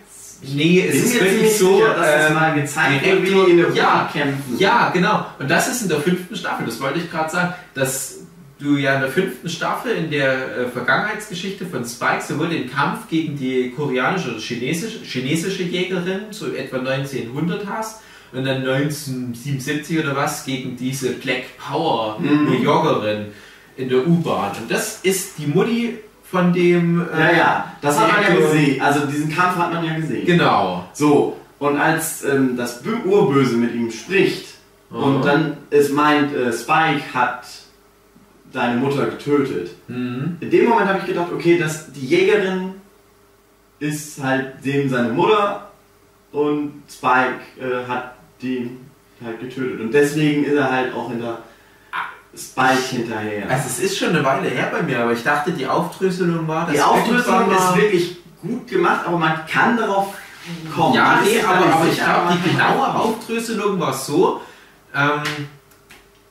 Speaker 3: Nee, es ist wirklich so,
Speaker 1: sicher, dass das
Speaker 3: ähm,
Speaker 1: mal gezeigt wird, wie in der
Speaker 3: ja,
Speaker 1: kämpfen.
Speaker 3: Ja, genau. Und das ist in der fünften Staffel, das wollte ich gerade sagen, dass du ja in der fünften Staffel in der äh, Vergangenheitsgeschichte von Spike sowohl den Kampf gegen die koreanische oder chinesische, chinesische Jägerin, so etwa 1900 hast, und dann 1977 oder was gegen diese Black Power
Speaker 1: Mhm.
Speaker 3: New Yorkerin in der U-Bahn. Und das ist die Mutti von dem. äh,
Speaker 1: Ja, ja, das hat man ja gesehen. Also diesen Kampf hat man ja gesehen.
Speaker 3: Genau.
Speaker 1: So, und als ähm, das Bö- Urböse mit ihm spricht und
Speaker 3: Mhm.
Speaker 1: dann es meint, äh, Spike hat deine Mutter getötet.
Speaker 3: Mhm.
Speaker 1: In dem Moment habe ich gedacht, okay, dass die Jägerin ist halt dem seine Mutter und Spike äh, hat den halt getötet. Und deswegen ist er halt auch hinter Spike hinterher.
Speaker 3: Also es ist schon eine Weile her bei mir, aber ich dachte, die Aufdröselung war, dass
Speaker 1: die Aufdröselung ist wirklich gut gemacht, aber man kann darauf kommen.
Speaker 3: Ja, nee, aber, aber ich glaube, die genaue Aufdröselung war so, ähm,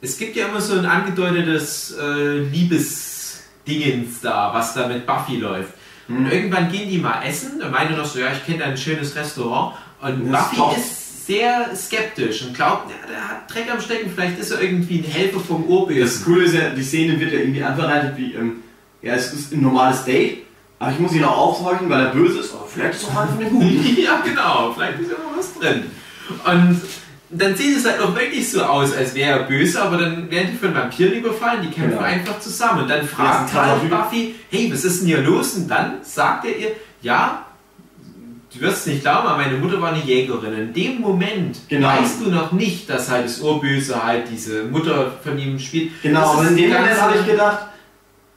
Speaker 3: es gibt ja immer so ein angedeutetes äh, Liebesdingens da, was da mit Buffy läuft.
Speaker 1: Mhm.
Speaker 3: Und irgendwann gehen die mal essen, und meinte noch so, ja, ich kenne da ein schönes Restaurant. Und
Speaker 1: Das
Speaker 3: Buffy ist sehr skeptisch und glaubt, ja, der hat Dreck am Stecken, vielleicht ist er irgendwie ein Helfer vom
Speaker 1: Das
Speaker 3: Urbösen.
Speaker 1: Coole ist ja, die Szene wird ja irgendwie anbereitet wie, ähm, ja, es ist ein normales Date, aber ich muss ihn auch aufhorchen, weil er böse ist, aber vielleicht ist es auch einfach eine gute.
Speaker 3: ja, genau, vielleicht ist ja noch was drin. Und dann sieht es halt auch wirklich so aus, als wäre er böse, aber dann werden die von Vampiren überfallen, die kämpfen
Speaker 1: Genau.
Speaker 3: einfach zusammen. Und dann
Speaker 1: Ja,
Speaker 3: fragt Buffy, hey, was ist denn hier los? Und dann sagt er ihr, ja, du wirst es nicht glauben, aber meine Mutter war eine Jägerin. In dem Moment
Speaker 1: Genau.
Speaker 3: weißt du noch nicht, dass halt das Urböse halt diese Mutter von ihm spielt.
Speaker 1: Genau,
Speaker 3: Das
Speaker 1: aber
Speaker 3: ist
Speaker 1: in dem Moment habe ich gedacht,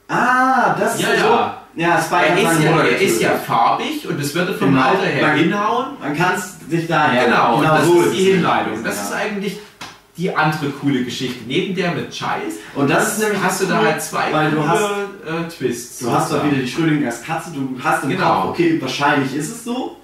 Speaker 1: ah, das ist
Speaker 3: Ja,
Speaker 1: so.
Speaker 3: ja.
Speaker 1: Ja, Spike
Speaker 3: Er
Speaker 1: hat
Speaker 3: ist, ja, er ist ja farbig und es würde vom
Speaker 1: Genau.
Speaker 3: Alter her
Speaker 1: Man-
Speaker 3: hinhauen.
Speaker 1: Man kann es sich daher.
Speaker 3: Genau, und das
Speaker 1: so
Speaker 3: ist die. Hinleitung. Das
Speaker 1: Ja.
Speaker 3: ist eigentlich die andere coole Geschichte. Neben der mit Scheiß
Speaker 1: Und das ist nämlich
Speaker 3: hast du da
Speaker 1: cool,
Speaker 3: halt zwei
Speaker 1: weil du
Speaker 3: coole
Speaker 1: hast,
Speaker 3: äh, Twists.
Speaker 1: du hast doch
Speaker 3: sozusagen.
Speaker 1: wieder die Schrödingers Katze, du hast im
Speaker 3: Genau.
Speaker 1: Kopf, okay, wahrscheinlich ist es so.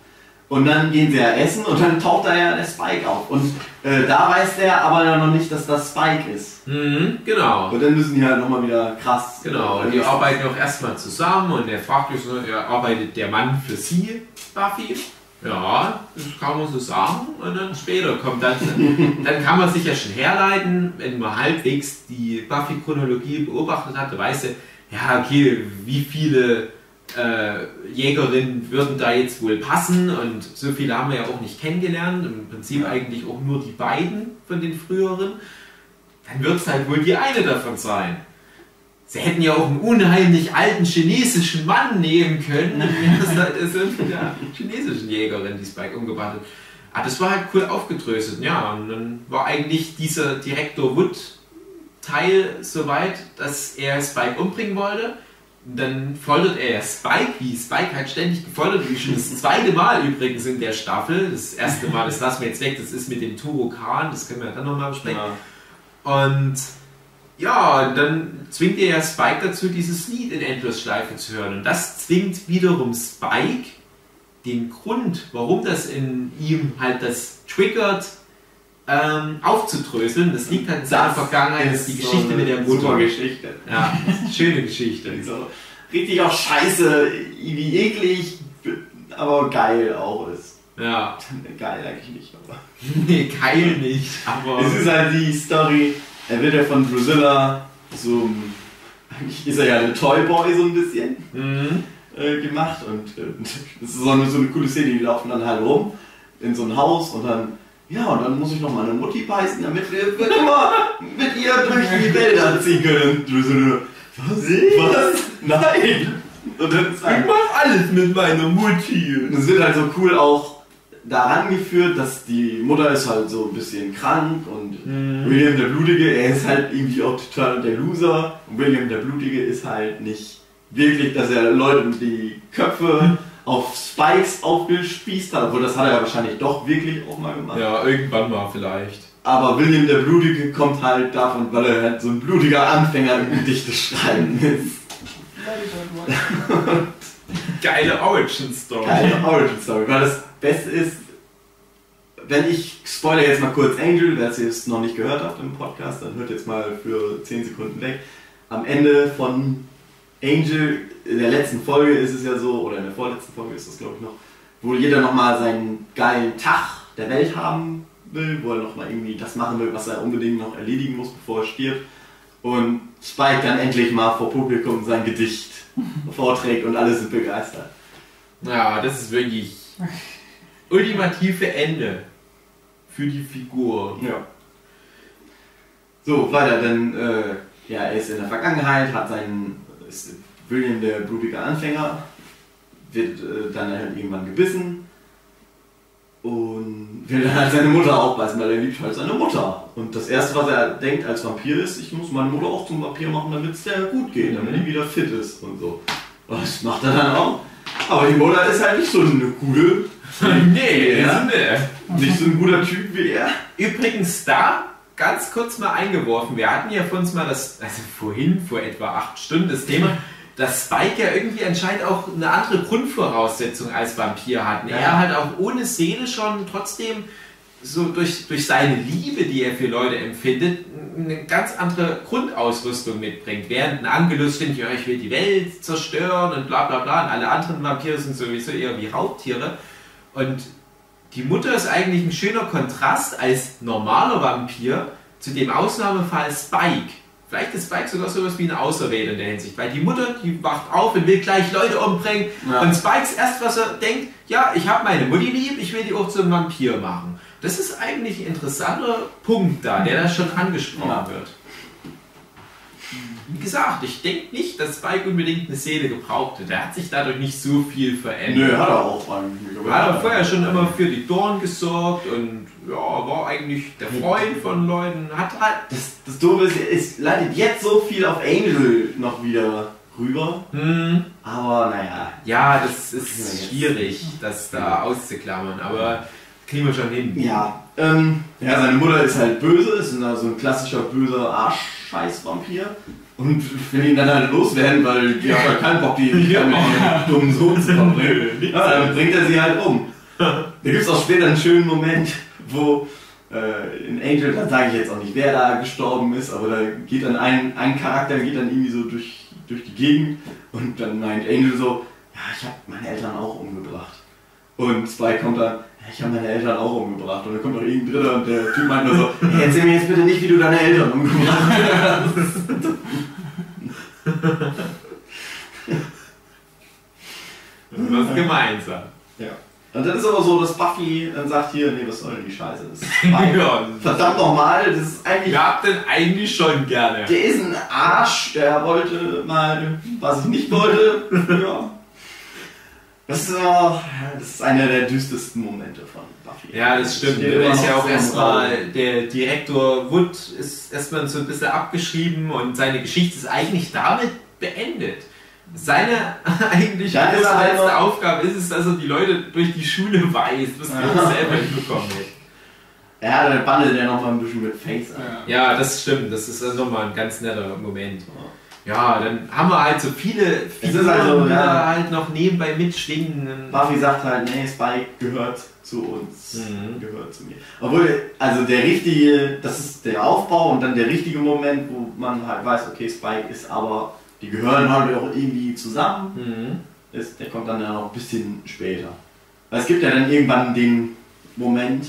Speaker 1: Und dann gehen sie ja essen und dann taucht da ja der Spike auf. Und äh, da weiß der aber ja noch nicht, dass das Spike ist.
Speaker 3: Mhm, genau.
Speaker 1: Und dann müssen die halt nochmal wieder krass.
Speaker 3: Genau,
Speaker 1: äh,
Speaker 3: die arbeiten auch erstmal zusammen und er fragt sich so, ja, arbeitet der Mann für sie, Buffy? Ja, das kann man so sagen. Und dann später kommt dann, dann kann man sich ja schon herleiten, wenn man halbwegs die Buffy-Chronologie beobachtet hat, weiß er, ja, okay, wie viele äh, Jägerinnen würden da jetzt wohl passen und so viele haben wir ja auch nicht kennengelernt, im Prinzip eigentlich auch nur die beiden von den früheren, dann wird es halt wohl die eine davon sein. Sie hätten ja auch einen unheimlich alten chinesischen Mann nehmen können. Das halt so mit der chinesischen Jägerin, die Spike umgebracht hat. Ah, das war halt cool aufgedröselt, ja. Und dann war eigentlich dieser Direktor Wood Teil so weit, dass er Spike umbringen wollte. Dann foltert er Spike, wie Spike halt ständig gefoltert, wie schon das zweite Mal übrigens in der Staffel. Das erste Mal, das lassen wir jetzt weg, das ist mit dem Turo Khan, das können wir dann nochmal besprechen.
Speaker 1: Ja.
Speaker 3: Und ja, dann zwingt er ja Spike dazu, dieses Lied in Endlosschleife zu hören. Und das zwingt wiederum Spike, den Grund, warum das in ihm halt das triggert, ähm, aufzudröseln. Das liegt halt in seiner Vergangenheit, das ist die
Speaker 1: so
Speaker 3: Geschichte
Speaker 1: eine
Speaker 3: mit der
Speaker 1: Super
Speaker 3: Mutter.
Speaker 1: Geschichte.
Speaker 3: Ja, schöne Geschichte.
Speaker 1: So richtig auch scheiße, wie eklig, aber geil auch ist.
Speaker 3: Ja,
Speaker 1: Geil eigentlich nicht, aber.
Speaker 3: nee, geil nicht, aber.
Speaker 1: Es ist halt die Story, er wird ja von Drusilla so. ein- Eigentlich ist er ja ein Toyboy so ein bisschen
Speaker 3: Mhm.
Speaker 1: äh, gemacht und äh, das ist so eine, so eine coole Szene, die laufen dann halt rum in so ein Haus und dann. Ja, und dann muss ich noch meine Mutti beißen, damit wir für immer mit ihr durch die Wälder ziehen können. Und Drusilla, was? Was? Nein! Und dann ist halt,
Speaker 3: mach alles mit meiner Mutti.
Speaker 1: es wird halt so cool auch daran geführt, dass die Mutter ist halt so ein bisschen krank und
Speaker 3: Mhm.
Speaker 1: William der Blutige, er ist halt irgendwie auch total der Loser und William der Blutige ist halt nicht wirklich, dass er Leuten die Köpfe auf Spikes aufgespießt hat, obwohl das hat er ja wahrscheinlich doch wirklich auch mal gemacht.
Speaker 3: Ja, irgendwann mal vielleicht.
Speaker 1: Aber William der Blutige kommt halt davon, weil er halt so ein blutiger Anfänger im Gedichte schreiben ist.
Speaker 3: Geile Origin-Story.
Speaker 1: Keine Origin Story, weil das Beste ist, wenn ich spoiler jetzt mal kurz Angel, wer es jetzt noch nicht gehört hat im Podcast, dann hört jetzt mal für 10 Sekunden weg. Am Ende von Angel, in der letzten Folge ist es ja so, oder in der vorletzten Folge ist das glaube ich noch, wo jeder nochmal seinen geilen Tag der Welt haben will, wo er nochmal irgendwie das machen will, was er unbedingt noch erledigen muss, bevor er stirbt. Und Spike dann endlich mal vor Publikum sein Gedicht vorträgt und alle sind begeistert.
Speaker 3: Ja, das ist wirklich ultimative Ende für die Figur.
Speaker 1: Ja. So, weiter, denn äh, ja, er ist in der Vergangenheit, hat seinen, ist William der blutige Anfänger, wird äh, dann halt irgendwann gebissen und will dann halt seine Mutter aufbeißen, weil er liebt halt seine Mutter. Und das erste, was er denkt als Vampir ist, ich muss meine Mutter auch zum Vampir machen, damit es der gut geht, damit die wieder fit ist und so. Und das macht er dann auch. Aber die Mutter ist halt nicht so eine gute,
Speaker 3: nee,
Speaker 1: Ja.
Speaker 3: nee.
Speaker 1: nicht so ein guter Typ wie er.
Speaker 3: Übrigens da, ganz kurz mal eingeworfen, wir hatten ja vor uns mal das, also vorhin, vor etwa acht Stunden, das Thema, dass Spike ja irgendwie anscheinend auch eine andere Grundvoraussetzung als Vampir hat.
Speaker 1: Ja.
Speaker 3: Er halt auch ohne Seele schon trotzdem so durch, durch seine Liebe, die er für Leute empfindet, eine ganz andere Grundausrüstung mitbringt. Während ein Angelus findet, ja, ich will die Welt zerstören und bla bla bla. Und alle anderen Vampire sind sowieso eher wie Raubtiere. Und die Mutter ist eigentlich ein schöner Kontrast als normaler Vampir zu dem Ausnahmefall Spike. Vielleicht ist Spike sogar sowas wie eine Auserwählte in der Hinsicht, weil die Mutter, die wacht auf und will gleich Leute umbringen.
Speaker 1: Ja.
Speaker 3: Und Spikes erst, was er denkt, ja, ich habe meine Mutti lieb, ich will die auch zum Vampir machen. Das ist eigentlich ein interessanter Punkt da, der da schon angesprochen
Speaker 1: Ja.
Speaker 3: wird. Wie gesagt, ich denke nicht, dass Spike unbedingt eine Seele gebraucht hat. Der hat sich dadurch nicht so viel verändert.
Speaker 1: Nö, hat er auch eigentlich. aber-
Speaker 3: Er hat vorher schon immer für die Dorn gesorgt und ja, war eigentlich der Freund von Leuten. Hat halt.
Speaker 1: Das, das Doofe ist, es leitet jetzt so viel auf Angel noch wieder rüber.
Speaker 3: Hm,
Speaker 1: Aber naja.
Speaker 3: ja, das ist schwierig, das da auszuklammern, aber kriegen wir schon hin.
Speaker 1: Ja. Ähm, ja, seine Mutter ist halt böse, ist so ein klassischer böser Arsch-Scheiß-Vampir. Und will ihn dann halt loswerden, weil die hat halt keinen Bock, die
Speaker 3: Ja.
Speaker 1: mit ihrem dummen Sohn zu verbringen. Ja, dann bringt er sie halt um. Da gibt es auch später einen schönen Moment, wo äh, in Angel, dann sage ich jetzt auch nicht, wer da gestorben ist, aber da geht dann ein, ein Charakter geht dann irgendwie so durch, durch die Gegend und dann meint Angel so, ja, ich habe meine Eltern auch umgebracht. Und Spike kommt dann, ja, ich habe meine Eltern auch umgebracht. Und dann kommt noch irgendein Dritter und der Typ meint nur so, hey, erzähl mir jetzt bitte nicht, wie du deine Eltern umgebracht hast.
Speaker 3: Das ist gemeinsam.
Speaker 1: Ja. Und dann ist aber so, dass Buffy dann sagt hier, nee, was soll denn die Scheiße? Das ist.
Speaker 3: Ja.
Speaker 1: Verdammt nochmal, das ist eigentlich.
Speaker 3: Wer habt denn eigentlich schon gerne?
Speaker 1: Der ist ein Arsch, der wollte mal, was ich nicht wollte. Ja. Das ist, äh, das ist einer der düstersten Momente von Buffy.
Speaker 3: Ja, das stimmt. Der ist ja auch erstmal, der Direktor Wood ist erstmal so ein bisschen abgeschrieben und seine Geschichte ist eigentlich damit beendet. Seine eigentlich
Speaker 1: Dann ist
Speaker 3: große
Speaker 1: er
Speaker 3: letzte
Speaker 1: noch-
Speaker 3: Aufgabe ist es, dass er die Leute durch die Schule weist, was wir uns selber hinbekommen hätten.
Speaker 1: Ja, dann bandelt er noch mal ein bisschen mit Face an.
Speaker 4: Ja.
Speaker 3: Ja, das stimmt. Das ist dann nochmal ein ganz netter Moment. Ja, dann haben wir halt so viele Figuren,
Speaker 1: also,
Speaker 3: die
Speaker 1: ja.
Speaker 3: halt noch nebenbei mitschwingen.
Speaker 1: Buffy sagt halt, nee, Spike gehört zu uns.
Speaker 3: Mhm.
Speaker 1: Gehört zu mir. Obwohl, also der richtige, das ist der Aufbau und dann der richtige Moment, wo man halt weiß, okay, Spike ist aber, die gehören halt auch irgendwie zusammen.
Speaker 3: Mhm.
Speaker 1: ist, der kommt dann ja noch ein bisschen später. Weil es gibt ja dann irgendwann den Moment,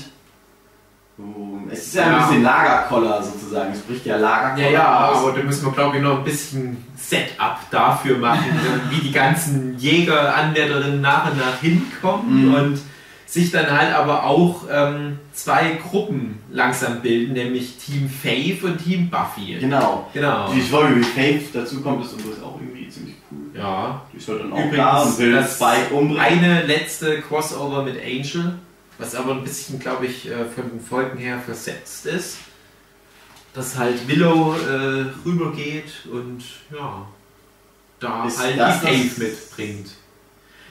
Speaker 1: es ist ja,
Speaker 3: Ja.
Speaker 1: ein bisschen Lagerkoller sozusagen. Es bricht ja Lagerkoller
Speaker 3: Ja, ja,
Speaker 1: aus.
Speaker 3: aber da müssen wir, glaube ich, noch ein bisschen Setup dafür machen, wie die ganzen Jäger-Anwärterinnen nach und nach hinkommen
Speaker 1: Mhm.
Speaker 3: und sich dann halt aber auch ähm, zwei Gruppen langsam bilden, nämlich Team Faith und Team Buffy.
Speaker 1: Genau.
Speaker 3: Genau.
Speaker 1: Die Folge, wie Faith dazu kommt, ist übrigens auch irgendwie ziemlich cool.
Speaker 3: Ja.
Speaker 1: Die ist halt dann auch
Speaker 3: Übrigens,
Speaker 1: da und will
Speaker 3: das
Speaker 1: Spike umbringen.
Speaker 3: Eine letzte Crossover mit Angel, was aber ein bisschen, glaube ich, äh, von den Folgen her versetzt ist. Dass halt Willow äh, rübergeht und ja, da
Speaker 1: Ist
Speaker 3: halt
Speaker 1: das
Speaker 3: die Faith
Speaker 1: das-
Speaker 3: mitbringt.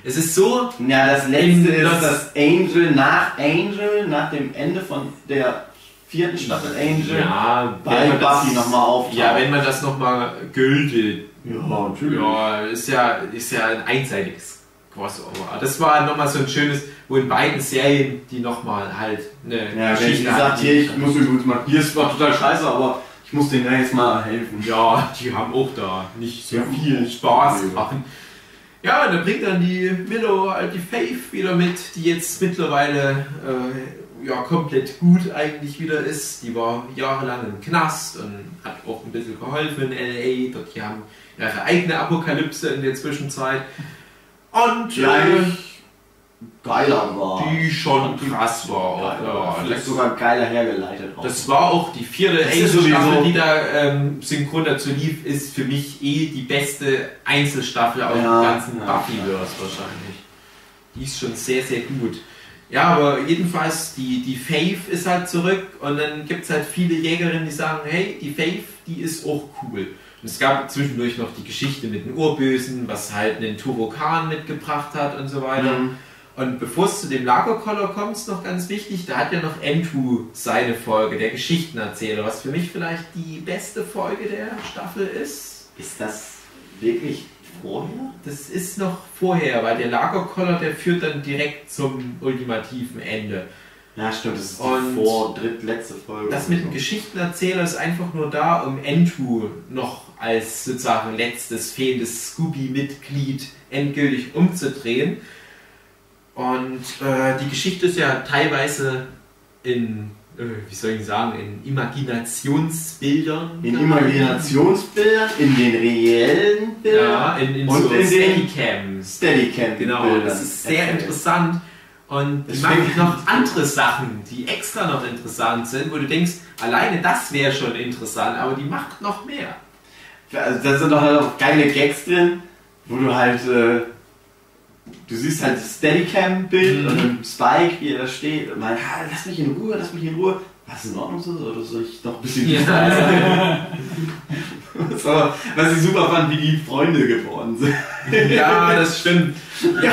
Speaker 3: Es ist so,
Speaker 1: Ja, das letzte ist,
Speaker 3: das-
Speaker 1: dass Angel nach Angel, nach dem Ende von der vierten Staffel Angel,
Speaker 3: ja,
Speaker 1: bei
Speaker 3: wenn man das-
Speaker 1: Buffy nochmal auftaucht.
Speaker 3: Ja, wenn man das nochmal gültet.
Speaker 1: Ja, natürlich.
Speaker 3: Ja, ist ja, ist ja ein einseitiges Crossover. Das war nochmal so ein schönes, wo in beiden Serien die nochmal halt eine
Speaker 1: Ja, wenn sie
Speaker 3: hatten,
Speaker 1: sagt,
Speaker 3: die-
Speaker 1: hier, ich muss übrigens mal, hier ist zwar total scheiße, aber ich muss denen ja jetzt mal helfen.
Speaker 3: Ja, die haben auch da nicht so viel Spaß
Speaker 1: ja.
Speaker 3: gemacht. Ja, und dann bringt dann die Willow halt die Faith wieder mit, die jetzt mittlerweile äh, ja, komplett gut eigentlich wieder ist. Die war jahrelang im Knast und hat auch ein bisschen geholfen in L.A. Dort die haben ihre eigene Apokalypse in der Zwischenzeit. Und
Speaker 1: Die
Speaker 3: äh,
Speaker 1: eigentlich geiler war.
Speaker 3: die schon krass war. Auch, ja,
Speaker 1: Vielleicht sogar geiler hergeleitet. auch.
Speaker 3: das war auch die vierte Einzelstaffel, die da ähm, synchron dazu lief, ist für mich eh die beste Einzelstaffel aus
Speaker 1: Ja,
Speaker 3: dem ganzen
Speaker 1: ja,
Speaker 3: Buffyverse wahrscheinlich. Die ist schon sehr, sehr gut. Ja, aber jedenfalls, die, die Faith ist halt zurück und dann gibt es halt viele Jägerinnen, die sagen, hey, die Faith, die ist auch cool. Und es gab zwischendurch noch die Geschichte mit den Urbösen, was halt einen Turokan mitgebracht hat und so weiter.
Speaker 1: Mhm.
Speaker 3: Und bevor es zu dem Lagerkoller kommt, ist noch ganz wichtig, da hat ja noch Entu seine Folge, der Geschichtenerzähler, was für mich vielleicht die beste Folge der Staffel ist.
Speaker 1: Ist das wirklich vorher?
Speaker 3: Das ist noch vorher, weil der Lagerkoller, der führt dann direkt zum ultimativen Ende.
Speaker 1: Ja, stimmt, das ist die
Speaker 3: Und
Speaker 1: vor drittletzte Folge.
Speaker 3: Das mit
Speaker 1: so.
Speaker 3: dem Geschichtenerzähler ist einfach nur da, um Entu noch als sozusagen letztes fehlendes Scooby-Mitglied endgültig umzudrehen. Und äh, die Geschichte ist ja teilweise in, äh, wie soll ich sagen, in Imaginationsbildern.
Speaker 1: In. Imaginationsbildern, in den reellen Bildern
Speaker 3: Ja, in, in
Speaker 1: und
Speaker 3: so
Speaker 1: in den
Speaker 3: Steadicams.
Speaker 1: Steadicam
Speaker 3: Genau,
Speaker 1: Bildern.
Speaker 3: das ist sehr
Speaker 1: erzählt.
Speaker 3: interessant. Und die
Speaker 1: Deswegen-
Speaker 3: machen noch andere Sachen, die extra noch interessant sind, wo du denkst, alleine das wäre schon interessant, aber die macht noch mehr.
Speaker 1: Also, da sind doch halt auch geile Gags drin, wo du halt, äh, du siehst halt das Steadicam-Bild
Speaker 3: Mhm.
Speaker 1: und Spike, wie er da steht und meint, ah, lass mich in Ruhe, lass mich in Ruhe. Was in Ordnung so? Oder soll ich noch ein bisschen
Speaker 3: Ja.
Speaker 1: so, Was ich super fand, wie die Freunde geworden sind.
Speaker 3: Ja, das stimmt. Ja,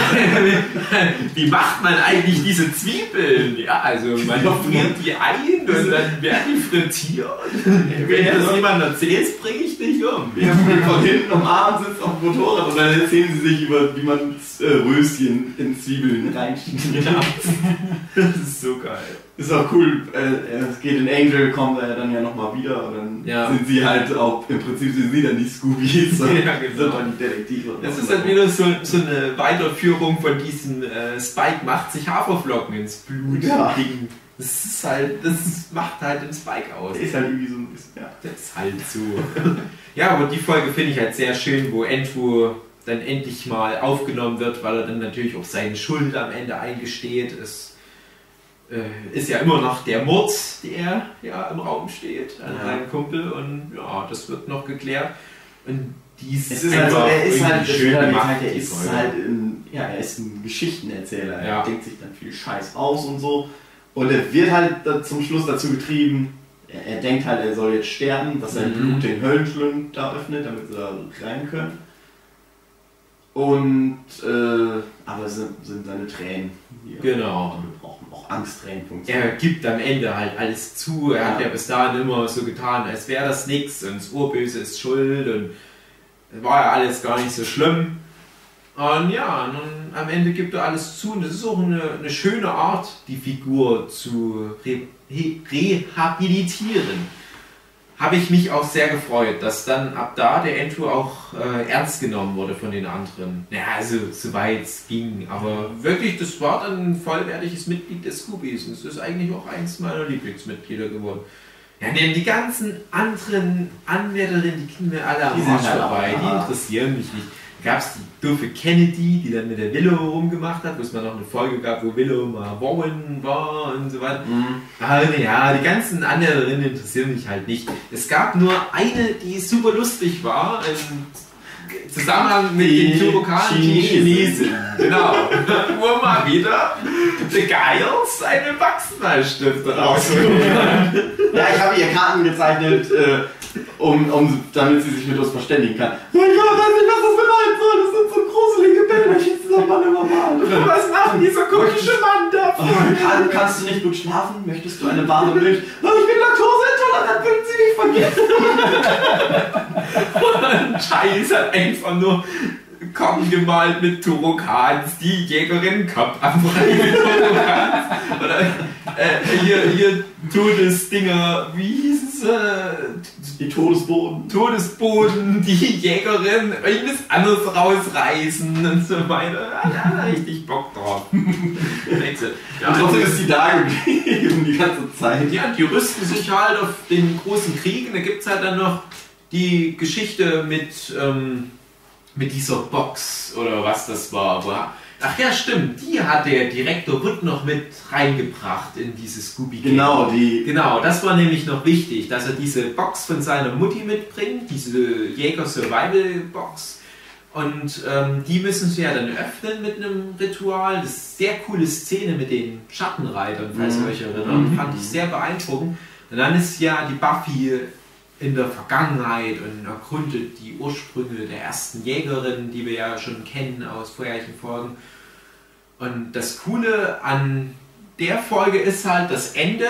Speaker 3: wie macht man eigentlich diese Zwiebeln? Ja, also man friert die ein und dann werden die frittiert. Wenn das jemand erzählt, bringe ich dich um.
Speaker 1: Wir haben von hinten am Abend sitzt auf dem Motorrad und dann erzählen sie sich über, wie man äh, Röschen in Zwiebeln reinschiebt.
Speaker 3: Das ist so geil.
Speaker 1: Ist auch cool, äh, es geht in Angel, kommt er dann ja nochmal wieder und dann
Speaker 3: Ja.
Speaker 1: sind sie halt auch, im Prinzip sind sie dann die Scoobies, sondern
Speaker 3: Ja, genau.
Speaker 1: sind dann die Detektive.
Speaker 3: Das ist halt wieder so, so eine Weiterführung von diesem äh, Spike macht sich Haferflocken ins Blut.
Speaker 1: Ja.
Speaker 3: Ding. Das ist halt, das macht halt den Spike aus.
Speaker 1: Der ist halt irgendwie so ein bisschen, ja.
Speaker 3: Das ist halt so. ja, aber die Folge finde ich halt sehr schön, wo Andrew dann endlich mal aufgenommen wird, weil er dann natürlich auch seine Schuld am Ende eingesteht. Es äh, ist ja immer noch der Mord, der ja im Raum steht an
Speaker 1: Ja.
Speaker 3: seinem Kumpel und ja, das wird noch geklärt. Und dies
Speaker 1: Es ist halt so, er ist halt,
Speaker 3: schön
Speaker 1: schön
Speaker 3: gemacht.
Speaker 1: halt, er ist
Speaker 3: Folge.
Speaker 1: halt ein, ja, er ist ein Geschichtenerzähler.
Speaker 3: Ja.
Speaker 1: Er denkt sich dann viel Scheiß aus und so. Und er wird halt zum Schluss dazu getrieben, er, er denkt halt, er soll jetzt sterben, dass sein
Speaker 3: Mhm.
Speaker 1: Blut den Höllenschlund da öffnet, damit sie da rein können. Und, äh, aber es sind, sind seine Tränen. die
Speaker 3: Genau.
Speaker 1: Auch Angsttränen funktionieren.
Speaker 3: Er gibt am Ende halt alles zu. Er hat
Speaker 1: Ja.
Speaker 3: ja bis dahin immer so getan, als wäre das nichts und das Urböse ist schuld und war ja alles gar nicht so schlimm. Und ja, nun, am Ende gibt er alles zu und das ist auch eine, eine schöne Art, die Figur zu re rehabilitieren. Habe ich mich auch sehr gefreut, dass dann ab da der Andrew auch äh, ernst genommen wurde von den anderen. Ja, also soweit es ging. Aber wirklich, das war dann ein vollwertiges Mitglied des Scoobies. Und es ist eigentlich auch eins meiner Lieblingsmitglieder geworden. Ja, neben die ganzen anderen Anwärterinnen, die kriegen mir alle am
Speaker 1: Die sind
Speaker 3: Arsch
Speaker 1: halt
Speaker 3: vorbei. Die interessieren mich nicht. Gab es die doofe Kennedy, die dann mit der Willow rumgemacht hat, wo es mal noch eine Folge gab, wo Willow mal Warren war und so weiter.
Speaker 1: Mhm.
Speaker 3: Aber ja, die ganzen anderen interessieren mich halt nicht. Es gab nur eine, die super lustig war, im Zusammenhang mit
Speaker 1: Die
Speaker 3: den Turokanen, die
Speaker 1: Chinesin.
Speaker 3: Chinesen. Genau. Wo mal wieder The Giles eine Wachsmalstifte rausholt.
Speaker 1: Ja, ich habe ihr Karten gezeichnet, äh, um, um, damit sie sich mit uns verständigen kann. Mein Gott, weiß nicht, was das bedeuten soll. Das sind so gruselige Bilder, die dieser Mann immer malt.
Speaker 3: Was macht dieser komische Mann da?
Speaker 1: Oh, kann, kannst du nicht gut schlafen? Möchtest du eine warme Milch? Oh, ich bin laktoseintolerant, würden Sie mich vergessen?
Speaker 3: Scheiß hat einfach nur Kommen gemalt mit Turokans, die Jägerin kommt am Freien mit Turokans. Oder äh, hier, hier Todesdinger, wie hieß es? Äh,
Speaker 1: Die Todesboden.
Speaker 3: Todesboden, die Jägerin, irgendwas anderes rausreißen und so weiter. Ja, da richtig Bock drauf. Ja,
Speaker 1: Und trotzdem ist sie da geblieben die ganze Zeit.
Speaker 3: ja, die rüsten sich halt auf den großen Krieg und da gibt es halt dann noch die Geschichte mit, ähm, mit dieser Box oder was das war. Wo, ach ja, stimmt, die hat der Direktor Wood noch mit reingebracht in dieses scooby
Speaker 1: Genau, die.
Speaker 3: Genau, das war nämlich noch wichtig, dass er diese Box von seiner Mutti mitbringt, diese Jäger Survival Box. Und ähm, die müssen sie ja dann öffnen mit einem Ritual. Das ist eine sehr coole Szene mit den Schattenreitern, falls ihr
Speaker 1: Mhm.
Speaker 3: euch erinnert. Fand ich sehr beeindruckend. Und dann ist ja die Buffy in der Vergangenheit und ergründet die Ursprünge der ersten Jägerin, die wir ja schon kennen aus vorherigen Folgen. Und das Coole an der Folge ist halt das Ende,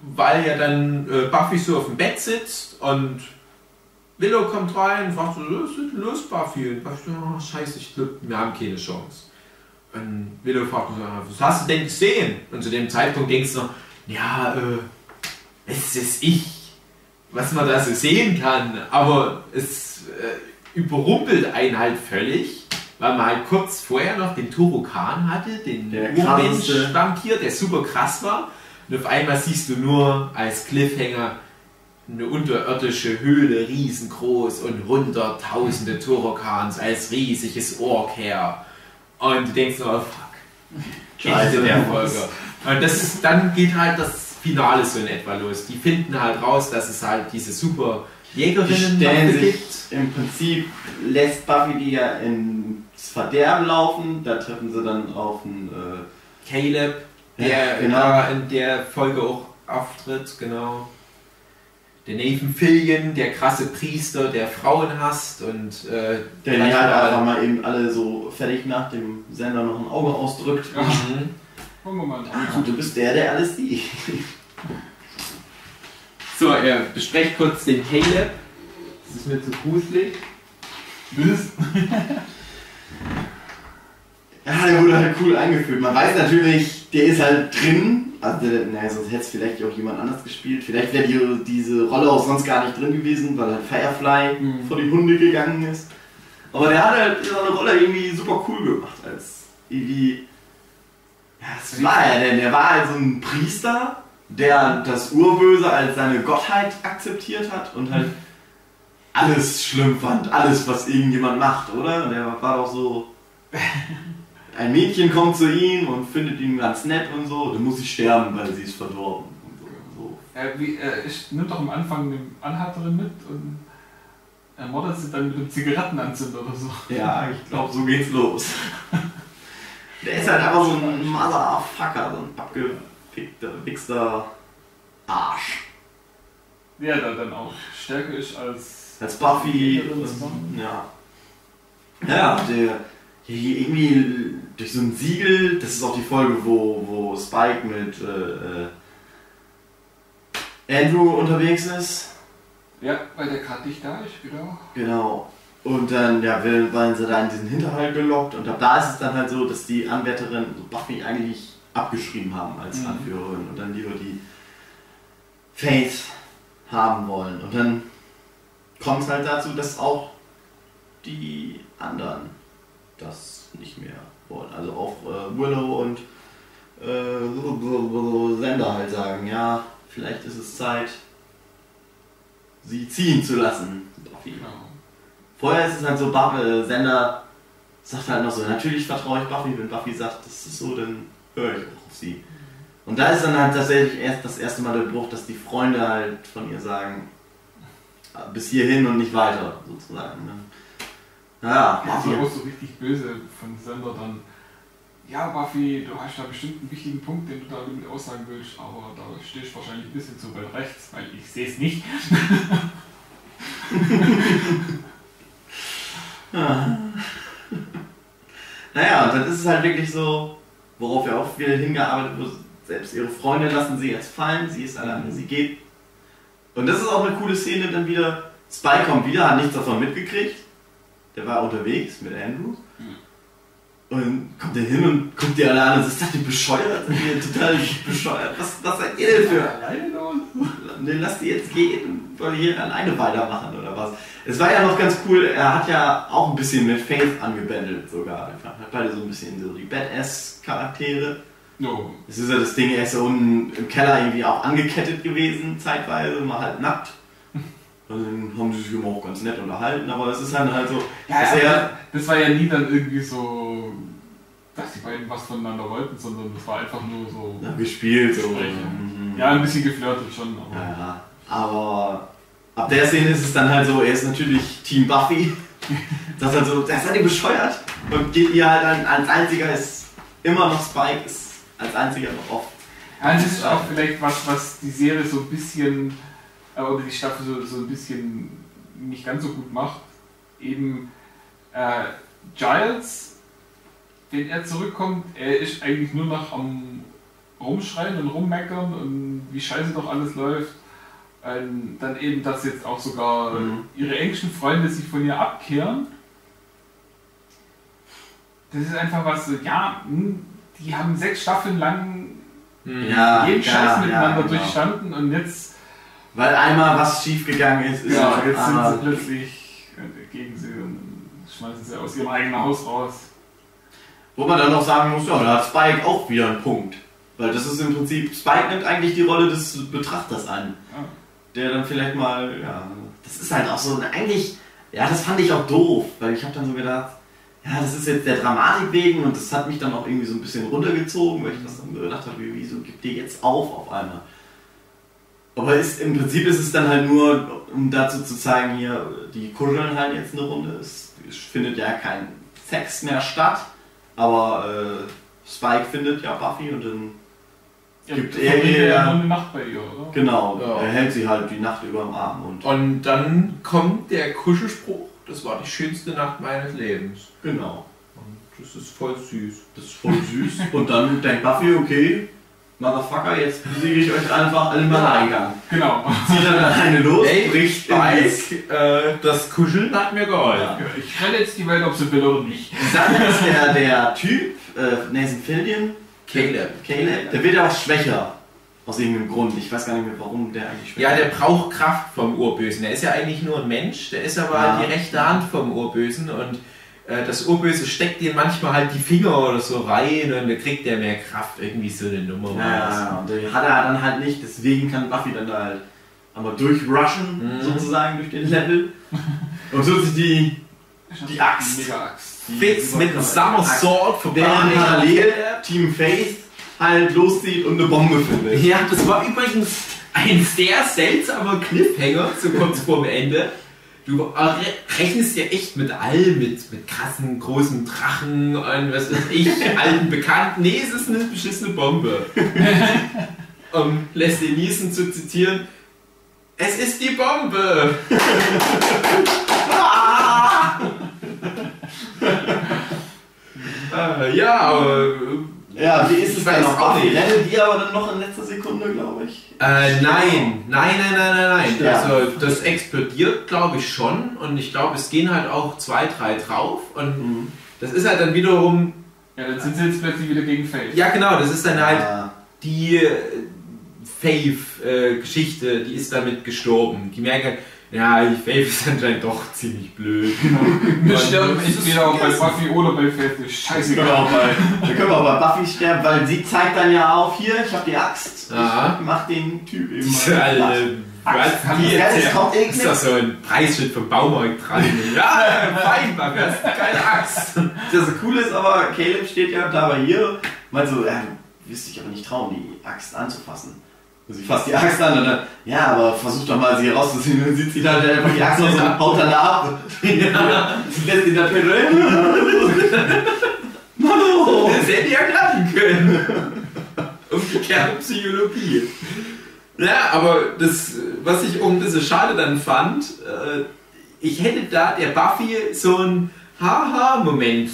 Speaker 3: weil ja dann äh, Buffy so auf dem Bett sitzt und Willow kommt rein und fragt so, was ist denn los, Buffy? Und Buffy so, oh, scheiße, ich glaube, wir haben keine Chance. Und Willow fragt so, was hast du denn gesehen? Und zu dem Zeitpunkt denkst du, ja, äh, es ist ich, was man da so sehen kann, aber es äh, überrumpelt einen halt völlig, weil man halt kurz vorher noch den Turokan hatte, den. Urmensch-Vampir, der super krass war. Und auf einmal siehst du nur als Cliffhanger eine unterirdische Höhle, riesengroß und hunderttausende Turokans als riesiges Ork her. Und du denkst nur, oh fuck, Ende der Folge. Und das ist, dann geht halt das Finale so in etwa los. Die finden halt raus, dass es halt diese super
Speaker 1: Die
Speaker 3: Jägerinnen
Speaker 1: stellen
Speaker 3: gibt.
Speaker 1: sich, im Prinzip lässt Buffy die ja ins Verderben laufen, da treffen sie dann auf einen, äh,
Speaker 3: Caleb, der
Speaker 1: Ja, genau.
Speaker 3: ja in der Folge auch auftritt, genau. Der Nathan Fillion, der krasse Priester, der Frauen hasst und äh,
Speaker 1: Der die
Speaker 3: vielleicht
Speaker 1: halt
Speaker 3: mal-
Speaker 1: einfach mal eben alle so fertig nach dem Sender noch ein Auge ausdrückt.
Speaker 4: Ja.
Speaker 3: Mhm.
Speaker 4: Gucken wir mal.
Speaker 1: Ah, du bist der, der alles sieht.
Speaker 3: So, er besprecht kurz den Caleb. Das ist mir zu gruselig.
Speaker 4: Das
Speaker 1: Ja, der wurde halt cool eingeführt. Man weiß natürlich, der ist halt drin. Also, der, naja, sonst hätte es vielleicht auch jemand anders gespielt. Vielleicht wäre die, diese Rolle auch sonst gar nicht drin gewesen, weil halt Firefly
Speaker 4: Mhm.
Speaker 1: vor die Hunde gegangen ist. Aber der hat halt seine Rolle irgendwie super cool gemacht. Als irgendwie. Was war er denn? Er war halt so ein Priester, der das Urböse als seine Gottheit akzeptiert hat und halt alles schlimm fand. Alles, was irgendjemand macht, oder? Und er war doch so. Ein Mädchen kommt zu ihm und findet ihn ganz nett und so, dann muss ich sterben, weil sie ist verdorben. Und so.
Speaker 4: Er, wie, er nimmt doch am Anfang eine Anhalterin mit und ermordet sie dann mit einem Zigarettenanzünder oder so.
Speaker 1: Ja, ich glaube, so geht's los. Der ist halt einfach so ein Motherfucker, so ein abgefickter, wichster Arsch.
Speaker 4: Der da dann auch stärker ist als.
Speaker 1: Als Buffy.
Speaker 4: Ja,
Speaker 1: Und, ja. Ja, der hier irgendwie durch so ein Siegel, das ist auch die Folge, wo, wo Spike mit äh, äh, Andrew unterwegs ist.
Speaker 4: Ja, weil der gerade nicht da ist, genau.
Speaker 1: Genau. Und dann ja, werden sie da in diesen Hinterhalt gelockt und ab da ist es dann halt so, dass die Anwärterin Buffy eigentlich abgeschrieben haben als
Speaker 4: Mhm.
Speaker 1: Anführerin und dann lieber die Faith haben wollen. Und dann kommt es halt dazu, dass auch die anderen das nicht mehr wollen. Also auch äh, Willow und äh, Sender halt sagen, ja, vielleicht ist es Zeit, sie ziehen zu lassen. Buffy.
Speaker 4: genau.
Speaker 1: Vorher ist es halt so, Buffy, äh, Sender sagt halt noch so, natürlich vertraue ich Buffy, wenn Buffy sagt, das ist so, dann höre ich auch auf sie. Und da ist dann halt tatsächlich erst das erste Mal der Bruch, dass die Freunde halt von ihr sagen, bis hierhin und nicht weiter, sozusagen. Ne? Ja,
Speaker 4: Also
Speaker 1: Buffy.
Speaker 4: auch so richtig böse von Sender dann. Ja, Buffy, du hast da bestimmt einen wichtigen Punkt, den du da damit aussagen willst, aber da stehst du wahrscheinlich ein bisschen zu weit rechts, weil ich sehe es nicht.
Speaker 1: Ja. Naja, und dann ist es halt wirklich so, worauf ja auch viel hingearbeitet wird, selbst ihre Freunde lassen sie jetzt fallen, sie ist alleine, sie geht. Und das ist auch eine coole Szene, dann wieder, Spike kommt wieder, hat nichts davon mitgekriegt, der war unterwegs mit Andrew. Und kommt er hin und guckt die alle an und sagt, denn bescheuert? Seid ihr total bescheuert? Was, was seid ihr denn für
Speaker 4: Alleine los?
Speaker 1: Ne, lass die jetzt gehen, soll hier alleine weitermachen oder was? Es war ja noch ganz cool, er hat ja auch ein bisschen mit Faith angebändelt sogar. Er hat beide so ein bisschen so die Badass-Charaktere.
Speaker 4: No.
Speaker 1: Es ist ja das Ding, er ist ja unten im Keller irgendwie auch angekettet gewesen, zeitweise, mal halt nackt. Und dann haben sie sich immer auch ganz nett unterhalten, aber es ist dann halt so,
Speaker 4: Ja,
Speaker 1: dass er,
Speaker 4: das war ja nie dann irgendwie so, dass die beiden was voneinander wollten, sondern das war einfach nur so.
Speaker 1: ja, gespielt so.
Speaker 4: Ja, ein bisschen geflirtet schon, aber.
Speaker 1: Ja. Aber ab der Szene ist es dann halt so, er ist natürlich Team Buffy. Das ist halt so, das seid ihr bescheuert. Und geht ihr halt dann als einziger ist immer noch Spike, ist als einziger noch oft.
Speaker 4: Ja, das ist auch vielleicht was, was die Serie so ein bisschen, äh, oder die Staffel so, so ein bisschen nicht ganz so gut macht. Eben äh, Giles, wenn er zurückkommt, er ist eigentlich nur noch am Rumschreien und rummeckern und wie scheiße doch alles läuft. Ähm, dann eben, dass jetzt auch sogar
Speaker 1: Mhm.
Speaker 4: ihre engsten Freunde sich von ihr abkehren. Das ist einfach was, so, ja, hm, die haben sechs Staffeln lang
Speaker 3: Mhm.
Speaker 1: Ja,
Speaker 4: jeden
Speaker 1: ja,
Speaker 4: Scheiß miteinander
Speaker 1: ja, genau.
Speaker 4: durchstanden und jetzt,
Speaker 1: Weil einmal was schief gegangen ist, ist
Speaker 4: ja, jetzt sind sie plötzlich äh, gegen sie und schmeißen sie aus ihrem eigenen Haus raus.
Speaker 1: Wo man dann noch sagen muss, ja, da hat Spike auch wieder einen Punkt. Weil das ist im Prinzip, Spike nimmt eigentlich die Rolle des Betrachters an.
Speaker 4: Ja.
Speaker 1: Der dann vielleicht mal, ja, das ist halt auch so, eigentlich, ja, das fand ich auch doof, weil ich habe dann so gedacht, ja, das ist jetzt der Dramatik wegen und das hat mich dann auch irgendwie so ein bisschen runtergezogen, weil ich das dann gedacht habe, wieso gibt ihr jetzt auf auf einmal? Aber ist, im Prinzip ist es dann halt nur, um dazu zu zeigen, hier, die kuscheln halt jetzt eine Runde. Es, es findet ja kein Sex mehr statt, aber äh, Spike findet ja Buffy und dann
Speaker 4: Ja,
Speaker 1: Gibt er-
Speaker 4: er- ja nur eine Nacht bei ihr, oder?
Speaker 1: Genau,
Speaker 3: Ja.
Speaker 1: er hält sie halt die Nacht über am Arm und
Speaker 3: Und dann kommt der Kuschelspruch, das war die schönste Nacht meines Lebens.
Speaker 1: genau.
Speaker 3: Und das ist voll süß.
Speaker 1: Das ist voll süß. Und dann denkt Buffy, okay, Motherfucker, jetzt besiege ich euch einfach alle mal Eingang.
Speaker 4: Genau.
Speaker 1: Zieht dann alleine los,
Speaker 3: Ey,
Speaker 1: bricht
Speaker 3: weiß, äh, das Kuscheln hat mir geholfen.
Speaker 1: Ja.
Speaker 4: Ich renne jetzt die Welt, ob sie will oder nicht.
Speaker 1: Sache ist, der, der Typ, äh, Nathan Fillion,
Speaker 3: Caleb.
Speaker 1: Caleb, der wird ja auch schwächer. Aus irgendeinem Grund. Ich weiß gar nicht mehr, warum der eigentlich schwächer
Speaker 3: Ja, der braucht Kraft vom Urbösen. Der ist ja eigentlich nur ein Mensch, der ist aber
Speaker 1: Ja.
Speaker 3: die rechte Hand vom Urbösen und äh, das Urböse steckt ihm manchmal halt die Finger oder so rein und dann kriegt der mehr Kraft. Irgendwie so eine Nummer.
Speaker 1: Ja, und den hat er dann halt nicht, deswegen kann Buffy dann da halt einmal durchrushen,
Speaker 3: Mhm.
Speaker 1: sozusagen, durch den Level. Und so sich die, die Axt.
Speaker 4: Mega Axt.
Speaker 3: Fitz mit dem Summer Sword
Speaker 1: Während
Speaker 3: vorbei.
Speaker 1: parallel Team Faith halt loszieht und eine Bombe findet.
Speaker 3: Ja, das war übrigens ein sehr seltsamer Cliffhanger, so kurz vorm Ende. Du re- rechnest ja echt mit allem, mit, mit krassen, großen Drachen und was weiß ich, alten Bekannten. Nee, es ist eine beschissene Bombe. um Leslie Nielsen zu zitieren, es ist die Bombe! äh, ja, aber
Speaker 1: Ja, wie ist es
Speaker 3: weiß
Speaker 1: noch?
Speaker 3: auch
Speaker 1: Buffy
Speaker 3: nicht.
Speaker 1: rettet die aber dann noch in letzter Sekunde, glaube ich.
Speaker 3: Äh, nein, nein, nein, nein, nein, nein.
Speaker 1: Ja.
Speaker 3: Also das explodiert, glaube ich schon. Und ich glaube, es gehen halt auch zwei, drei drauf. Und das ist halt dann wiederum,
Speaker 4: Ja, dann sind sie jetzt plötzlich wieder gegen Faith.
Speaker 3: ja genau, das ist dann halt
Speaker 1: Ja.
Speaker 3: die äh, Faith-Geschichte, die ist damit gestorben. Die merken, ja, die Faith ist anscheinend doch ziemlich blöd.
Speaker 4: Wir sterben
Speaker 3: ist
Speaker 4: entweder auch bei. Buffy oder bei Faith. Ist
Speaker 1: Da können, wir
Speaker 4: Scheißegal.
Speaker 1: da können wir auch bei Buffy sterben, weil sie zeigt dann ja auf, hier, ich habe die Axt,
Speaker 3: Aha.
Speaker 1: ich mach den Typ eben
Speaker 3: Diese
Speaker 1: mal
Speaker 3: alte,
Speaker 1: platt.
Speaker 3: was,
Speaker 1: kann
Speaker 3: wie
Speaker 1: das kommt
Speaker 3: ist das so ein Preisschild vom Baumarkt dran? ja, fein, Mann, hast du keine Axt.
Speaker 1: Das Coole ist aber, Caleb steht ja da bei ihr, meint so, ja, du wirst dich aber nicht trauen, die Axt anzufassen. Sie fasst die Axt an und dann, ja, aber versuch doch mal, sie rauszuziehen. Und dann sieht sie halt einfach die Axt aus und haut dann da ab. Sie lässt ihn natürlich, Mano!
Speaker 3: Das hätte ja klappen können. Umgekehrte Psychologie. Ja, aber das, was ich auch ein bisschen schade dann fand, äh, ich hätte da der Buffy so einen Haha-Moment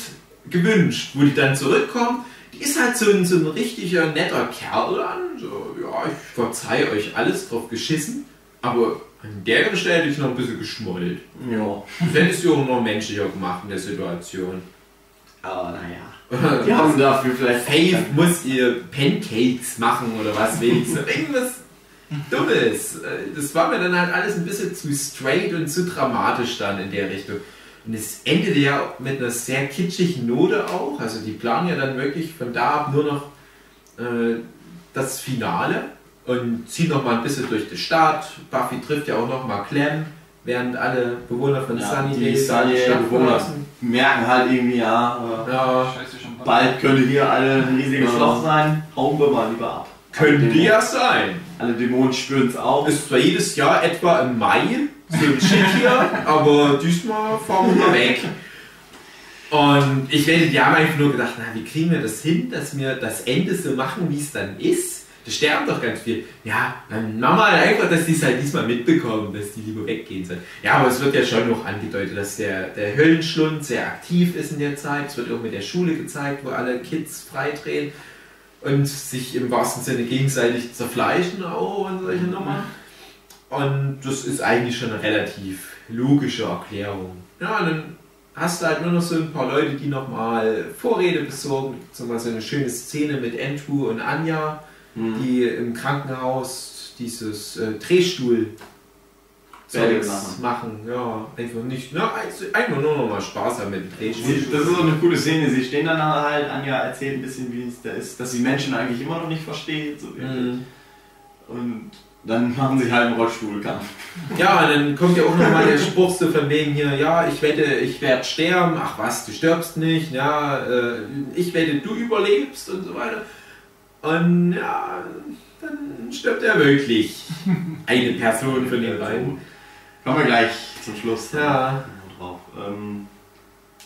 Speaker 3: gewünscht, wo die dann zurückkommt. Ist halt so ein, so ein richtiger netter Kerl dann. So, ja, ich verzeih euch alles drauf geschissen, aber an der Stelle hätte ich noch ein bisschen geschmollt.
Speaker 1: Ja,
Speaker 3: Das hättest du auch noch menschlicher gemacht in der Situation.
Speaker 1: aber naja. Die haben dafür vielleicht.
Speaker 3: Faith muss ihr Pancakes machen oder was wenigstens. Irgendwas Dummes. Äh, Das war mir dann halt alles ein bisschen zu straight und zu dramatisch dann in der Richtung. Und es endete ja mit einer sehr kitschigen Note auch. Also die planen ja dann wirklich von da ab nur noch äh, das Finale und ziehen noch mal ein bisschen durch die Stadt. Buffy trifft ja auch noch mal Clem, während alle Bewohner von
Speaker 1: Ja,
Speaker 3: Sunnydale
Speaker 1: die Sunnydale-Bewohner.
Speaker 3: verlassen.
Speaker 1: merken halt irgendwie, ja, äh,
Speaker 3: Ja,
Speaker 1: bald könnte hier alle ein riesiges
Speaker 3: Ja.
Speaker 1: Schloss sein. Hauen wir mal lieber ab.
Speaker 3: könnte
Speaker 1: Alle
Speaker 3: ja sein.
Speaker 1: Alle Dämonen spüren es auch.
Speaker 3: ist zwar jedes Jahr etwa im Mai, so ein Shit hier, aber diesmal fahren wir mal weg. Und ich werde, die haben einfach nur gedacht, na, wie kriegen wir das hin, dass wir das Ende so machen, wie es dann ist? Da sterben doch ganz viel. Ja, dann machen wir halt einfach, dass die es halt diesmal mitbekommen, dass die lieber weggehen sollen. Ja, aber es wird ja schon noch angedeutet, dass der, der Höllenschlund sehr aktiv ist in der Zeit. Es wird auch mit der Schule gezeigt, wo alle Kids freidrehen und sich im wahrsten Sinne gegenseitig zerfleischen auch und solche Nummern. Und das ist eigentlich schon eine relativ logische Erklärung. Ja, und dann hast du halt nur noch so ein paar Leute, die nochmal Vorrede besorgen. Zum Beispiel so eine schöne Szene mit Andrew und Anja,
Speaker 1: Hm.
Speaker 3: die im Krankenhaus dieses äh, Drehstuhl Zeugs
Speaker 1: machen.
Speaker 3: Ja, einfach nicht. Na, einfach nur noch mal Spaß haben mit dem Drehstuhl.
Speaker 1: Das ist so eine coole Szene. Sie stehen dann halt, Anja erzählt ein bisschen, wie es da ist, dass sie Menschen eigentlich immer noch nicht versteht. So.
Speaker 3: Mhm.
Speaker 1: Und dann machen sie halt einen Rollstuhlkampf.
Speaker 3: Ja, und dann kommt ja auch nochmal der Spruch so von wegen hier, ja, ich wette, ich werde sterben, ach was, du stirbst nicht, ja, äh, ich wette, du überlebst und so weiter. Und ja, dann stirbt er wirklich. Eine Person von den beiden.
Speaker 1: Kommen wir gleich zum Schluss
Speaker 3: Ja.
Speaker 1: drauf. Ähm,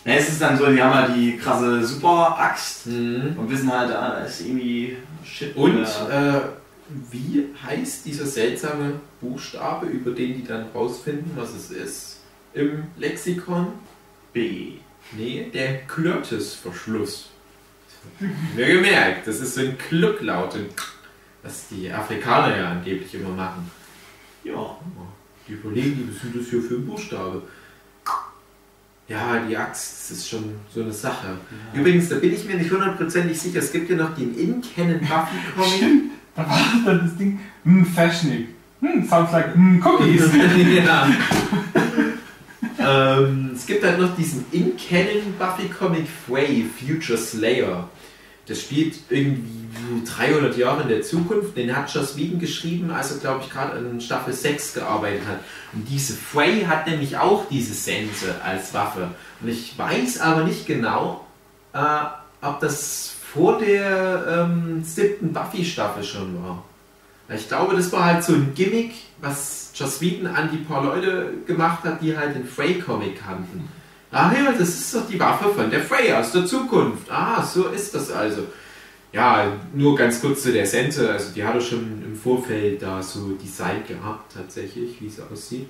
Speaker 1: Ja, es ist dann so, die haben halt die krasse Super-Axt
Speaker 3: Mhm.
Speaker 1: und wissen halt, ah, da ist irgendwie Shit.
Speaker 3: Und äh, wie heißt dieser seltsame Buchstabe, über den die dann rausfinden, was es ist? Im Lexikon?
Speaker 1: B.
Speaker 3: Nee, der Glottisverschluss. Mir gemerkt, das ist so ein Klucklaut, was die Afrikaner ja angeblich immer machen.
Speaker 1: Ja.
Speaker 3: Die überlegen, die, was ist denn das hier für ein Buchstabe? Ja, die Axt, das ist schon so eine Sache. Übrigens, da bin ich mir nicht hundertprozentig sicher, es gibt ja noch den In-Canon Buffy-Comic.
Speaker 4: Da war dann das Ding, hm, Fashioning. Hm, sounds like, hm, Cookies.
Speaker 3: ja. ähm, es gibt halt noch diesen In-Canon Buffy-Comic Frey, Future Slayer. Das spielt irgendwie 300 Jahre in der Zukunft. Den hat Joss Whedon geschrieben, als er, glaube ich, gerade an Staffel 6 gearbeitet hat. Und diese Frey hat nämlich auch diese Sense als Waffe. Und ich weiß aber nicht genau, äh, ob das vor der ähm, siebten Buffy-Staffel schon war. Ich glaube, das war halt so ein Gimmick, was Joss Whedon an die paar Leute gemacht hat, die halt den Frey-Comic kannten. Ah ja, das ist doch die Waffe von der Frey aus der Zukunft. Ah, so ist das also. Ja, nur ganz kurz zu der Sense. Also die hat er schon im Vorfeld da so designt gehabt, tatsächlich, wie es aussieht.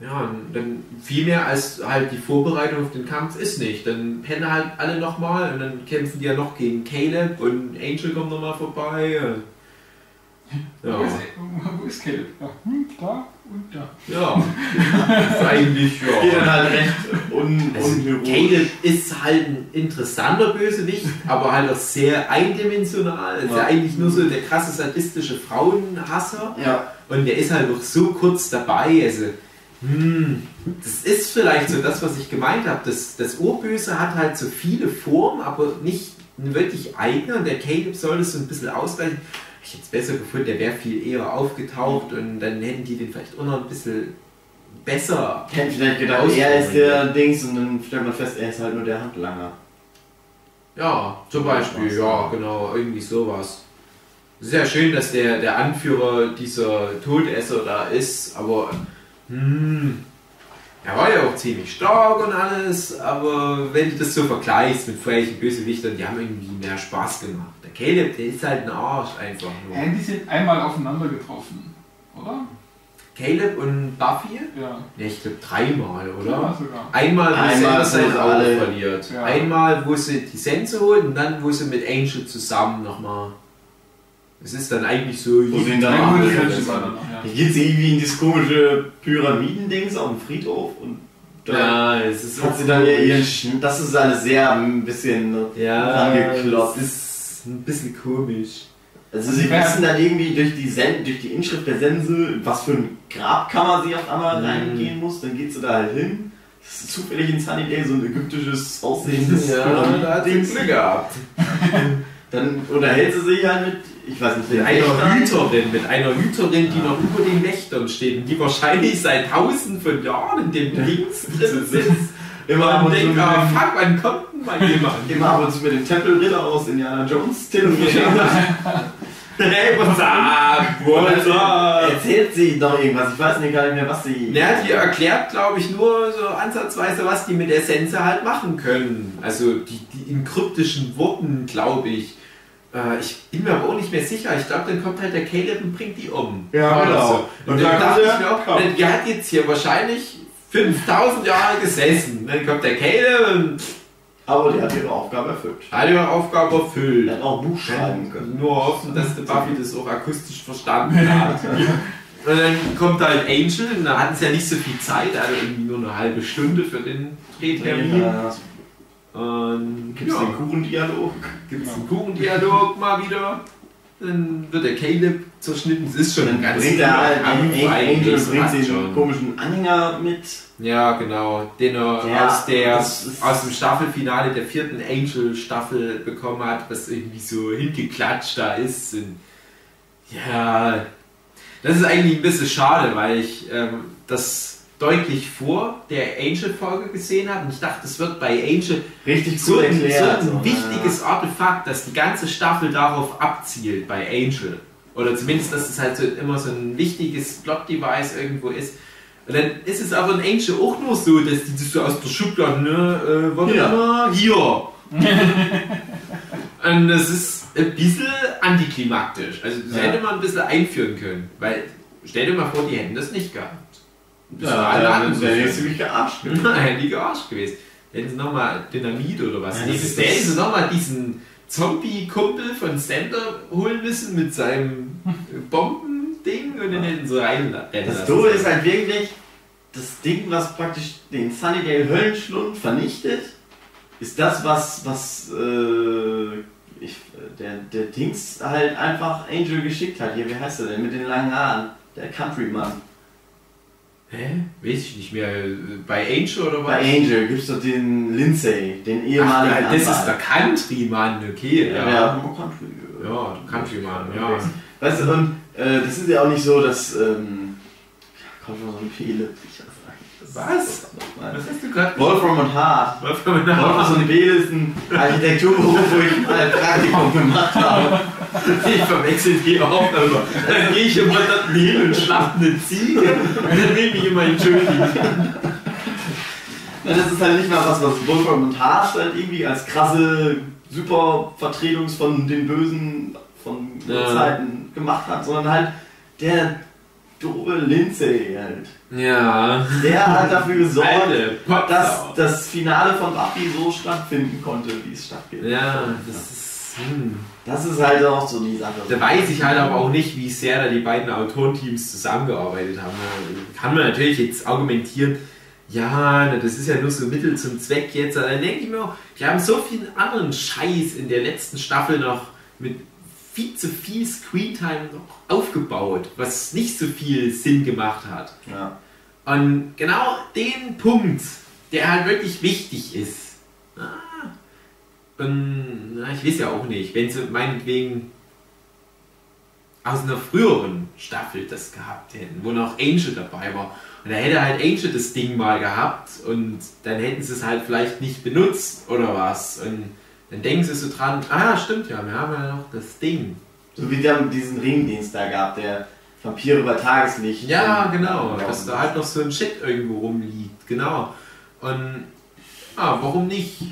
Speaker 3: Ja, und dann viel mehr als halt die Vorbereitung auf den Kampf ist nicht. Dann pennen halt alle nochmal und dann kämpfen die ja noch gegen Caleb und Angel kommt nochmal vorbei.
Speaker 4: Wo,
Speaker 3: Ja,
Speaker 4: ist, wo ist Caleb? Ja, hm, da und da.
Speaker 3: ja. ist eigentlich, ja.
Speaker 1: Geht dann halt recht un
Speaker 3: Also. Caleb ist halt ein interessanter Bösewicht, aber halt auch sehr eindimensional. Ist ja.
Speaker 1: Ja.
Speaker 3: eigentlich nur so der krasse sadistische Frauenhasser.
Speaker 1: Ja.
Speaker 3: Und der ist halt auch so kurz dabei. Also, hm, das ist vielleicht so das, was ich gemeint habe. Das, das Urböse hat halt so viele Formen, aber nicht eine wirklich eigene. Und der Caleb soll das so ein bisschen ausgleichen. Ich hätte es besser gefunden, der wäre viel eher aufgetaucht und dann hätten die den vielleicht auch noch ein bisschen besser
Speaker 1: Ich hätte vielleicht gedacht, er ist der Dings und dann stellt man fest, er ist halt nur der Handlanger.
Speaker 3: Ja, zum Beispiel, ja. genau, irgendwie sowas. Sehr schön, dass der, der Anführer dieser Todesser da ist, aber hm, er war ja auch ziemlich stark und alles, aber wenn du das so vergleichst mit vorherigen Bösewichtern, die haben irgendwie mehr Spaß gemacht. Der Caleb, der ist halt ein Arsch einfach nur.
Speaker 4: Ja, die sind einmal aufeinander getroffen, oder?
Speaker 3: Caleb und Buffy?
Speaker 4: Ja.
Speaker 3: Ja, ich glaube dreimal, oder?
Speaker 4: Ja, sogar.
Speaker 3: Einmal, wo
Speaker 1: Einmal,
Speaker 3: sie sein Auge verliert.
Speaker 4: Ja.
Speaker 3: Einmal, wo sie die Sense holt und dann, wo sie mit Angel zusammen nochmal. Es ist dann eigentlich so.
Speaker 1: Wo
Speaker 4: Ja, aber noch, ja.
Speaker 1: Hier geht sie irgendwie in dieses komische Pyramidendings auf dem Friedhof und da
Speaker 3: ja, es ist
Speaker 1: hat sie dann ja ihren Sch Das ist alles sehr ein bisschen
Speaker 3: Ja,
Speaker 1: rangeklotzt.
Speaker 3: es ist ein bisschen komisch.
Speaker 1: Also sie wissen dann irgendwie durch die, Sen durch die Inschrift der Sense, was für ein Grabkammer sie auf einmal
Speaker 3: Mhm.
Speaker 1: reingehen muss. Dann geht sie da halt hin. Das ist zufällig in Sunnydale so ein ägyptisches aussehendes
Speaker 3: Ja, da hat sie. Glück gehabt.
Speaker 1: Dann unterhält sie sich halt mit, ich weiß nicht,
Speaker 3: Mit einer
Speaker 1: Wächtern.
Speaker 3: Hüterin, mit einer Hüterin, die noch über den Wächtern steht und die wahrscheinlich seit tausenden von Jahren in dem Dings drin sitzt.
Speaker 1: Immer
Speaker 3: und denkt, ah,
Speaker 1: dem-
Speaker 3: fuck, wann kommt denn mal jemand?
Speaker 1: Immer ab und zu mit dem Tempelritter aus Indiana Jones telefoniert.
Speaker 3: Hey, what's up? What's up?
Speaker 1: Erzählt sie doch irgendwas, ich weiß nicht gar nicht mehr, was sie.
Speaker 3: Ja, die erklärt, glaube ich, nur so ansatzweise, was die mit der Sense halt machen können. Also die, die in kryptischen Worten, glaube ich. Äh, ich bin mir aber auch nicht mehr sicher. Ich glaube, dann kommt halt der Caleb und bringt die um.
Speaker 1: Ja, genau.
Speaker 3: So. Und,
Speaker 1: Und
Speaker 3: dann
Speaker 1: dann
Speaker 3: dachte
Speaker 1: kommt
Speaker 3: ich mir auch,
Speaker 1: ja.
Speaker 3: die hat jetzt hier wahrscheinlich 5000 Jahre gesessen. Dann kommt der Caleb und
Speaker 1: Aber die hat ihre Aufgabe erfüllt.
Speaker 3: hat ihre Aufgabe erfüllt.
Speaker 1: hat auch Buch schreiben können.
Speaker 3: Nur hoffen, dass der Buffy das auch akustisch verstanden hat. Und dann kommt halt Angel, und da hatten sie ja nicht so viel Zeit, also irgendwie nur eine halbe Stunde für den Drehtermin.
Speaker 1: Ja,
Speaker 3: Und
Speaker 1: Gibt es
Speaker 3: ja,
Speaker 1: den Kuchendialog?
Speaker 3: gibt es einen Kuchendialog mal wieder. Dann wird der Caleb zerschnitten. Es ist schon ein
Speaker 1: Dann
Speaker 3: ganz
Speaker 1: bringt er
Speaker 3: Kampf
Speaker 1: Angel bringt einen
Speaker 3: schon.
Speaker 1: komischen Anhänger mit.
Speaker 3: Ja, genau. Den er
Speaker 1: Ja,
Speaker 3: aus, der, aus dem Staffelfinale der vierten Angel-Staffel bekommen hat, was irgendwie so hingeklatscht da ist. Und ja, das ist eigentlich ein bisschen schade, weil ich ähm, das deutlich vor der Angel-Folge gesehen habe. Und ich dachte, es wird bei Angel
Speaker 1: Richtig
Speaker 3: so ein,
Speaker 1: erklärt.
Speaker 3: ein
Speaker 1: so, ne?
Speaker 3: wichtiges Artefakt, dass die ganze Staffel darauf abzielt bei Angel. Oder zumindest, dass es halt so immer so ein wichtiges Plot-Device irgendwo ist. Und dann ist es aber in Angel auch nur so, dass die das so aus der Schublade, ne, äh, warte
Speaker 1: Ja.
Speaker 3: mal, hier. Und das ist ein bisschen antiklimaktisch. Also das
Speaker 1: Ja.
Speaker 3: hätte man ein bisschen einführen können. Weil, stell dir mal vor, die hätten das nicht gehabt.
Speaker 1: Ja, dann wäre jetzt ziemlich gearscht.
Speaker 3: Nein, die gearscht gewesen. Hätten sie nochmal Dynamit oder was.
Speaker 1: Ja, das ist
Speaker 3: hätten sie nochmal diesen Zombie-Kumpel von Sander holen müssen mit seinem Bombending und dann hätten sie reinrennen
Speaker 1: Das. Doofe ist halt wirklich, das Ding, was praktisch den Sunnydale Höllenschlund vernichtet, ist das, was, was äh, ich, der, der Dings halt einfach Angel geschickt hat. Hier, wie heißt er denn? Mit den langen Haaren. Der Countryman.
Speaker 3: Hä? Weiß ich nicht mehr. Bei Angel oder was?
Speaker 1: Bei Angel gibt es doch den Lindsay, den
Speaker 3: Ach,
Speaker 1: ehemaligen
Speaker 3: ja, das ist der. Country-Mann, okay.
Speaker 1: Ja,
Speaker 3: Ja,
Speaker 1: der Country.
Speaker 3: ja Country-Mann, ja.
Speaker 1: Weißt du, und äh, das ist ja auch nicht so, dass. Ähm, kommt schon so ein.
Speaker 3: Was? Was hast du gerade
Speaker 1: Wolfram und Hart.
Speaker 3: Wolfram
Speaker 1: Wolfram und Pele ist ein Architekturberuf, wo ich mal ein Praktikum gemacht habe.
Speaker 3: Ich verwechsel die auch immer. Dann gehe ich immer dort hin und schlachte eine Ziege und dann will ich immer entschuldigen.
Speaker 1: Ja, Das ist halt nicht mal was, was Wolfram und Hart halt irgendwie als krasse Supervertretungs von den Bösen von
Speaker 3: Ja.
Speaker 1: Zeiten gemacht hat, sondern halt der doofe Lindsay halt.
Speaker 3: Ja.
Speaker 1: Der hat dafür gesorgt, dass das Finale von Buffy so stattfinden konnte, wie es stattgeht.
Speaker 3: Ja, das ist. Hm.
Speaker 1: Das ist halt auch so die Sache.
Speaker 3: Da weiß ich halt aber auch nicht, wie sehr da die beiden Autorenteams zusammengearbeitet haben. Da Kann man natürlich jetzt argumentieren, ja, das ist ja nur so Mittel zum Zweck jetzt. Aber dann denke ich mir auch, die haben so viel anderen Scheiß in der letzten Staffel noch mit viel zu viel Screentime noch aufgebaut, was nicht so viel Sinn gemacht hat.
Speaker 1: Ja.
Speaker 3: Und genau den Punkt, der halt wirklich wichtig ist. Und, na, ich weiß ja auch nicht, wenn sie meinetwegen aus einer früheren Staffel das gehabt hätten, wo noch Angel dabei war. Und da hätte halt Angel das Ding mal gehabt und dann hätten sie es halt vielleicht nicht benutzt oder was. Und dann denken sie so dran, ah stimmt ja, wir haben ja noch das Ding.
Speaker 1: So wie der diesen Ringdienst da gab, der Vampire bei Tageslicht.
Speaker 3: Ja, genau,
Speaker 1: Ja,
Speaker 3: dass da halt noch so ein Shit irgendwo rumliegt, genau. Und ah, warum nicht?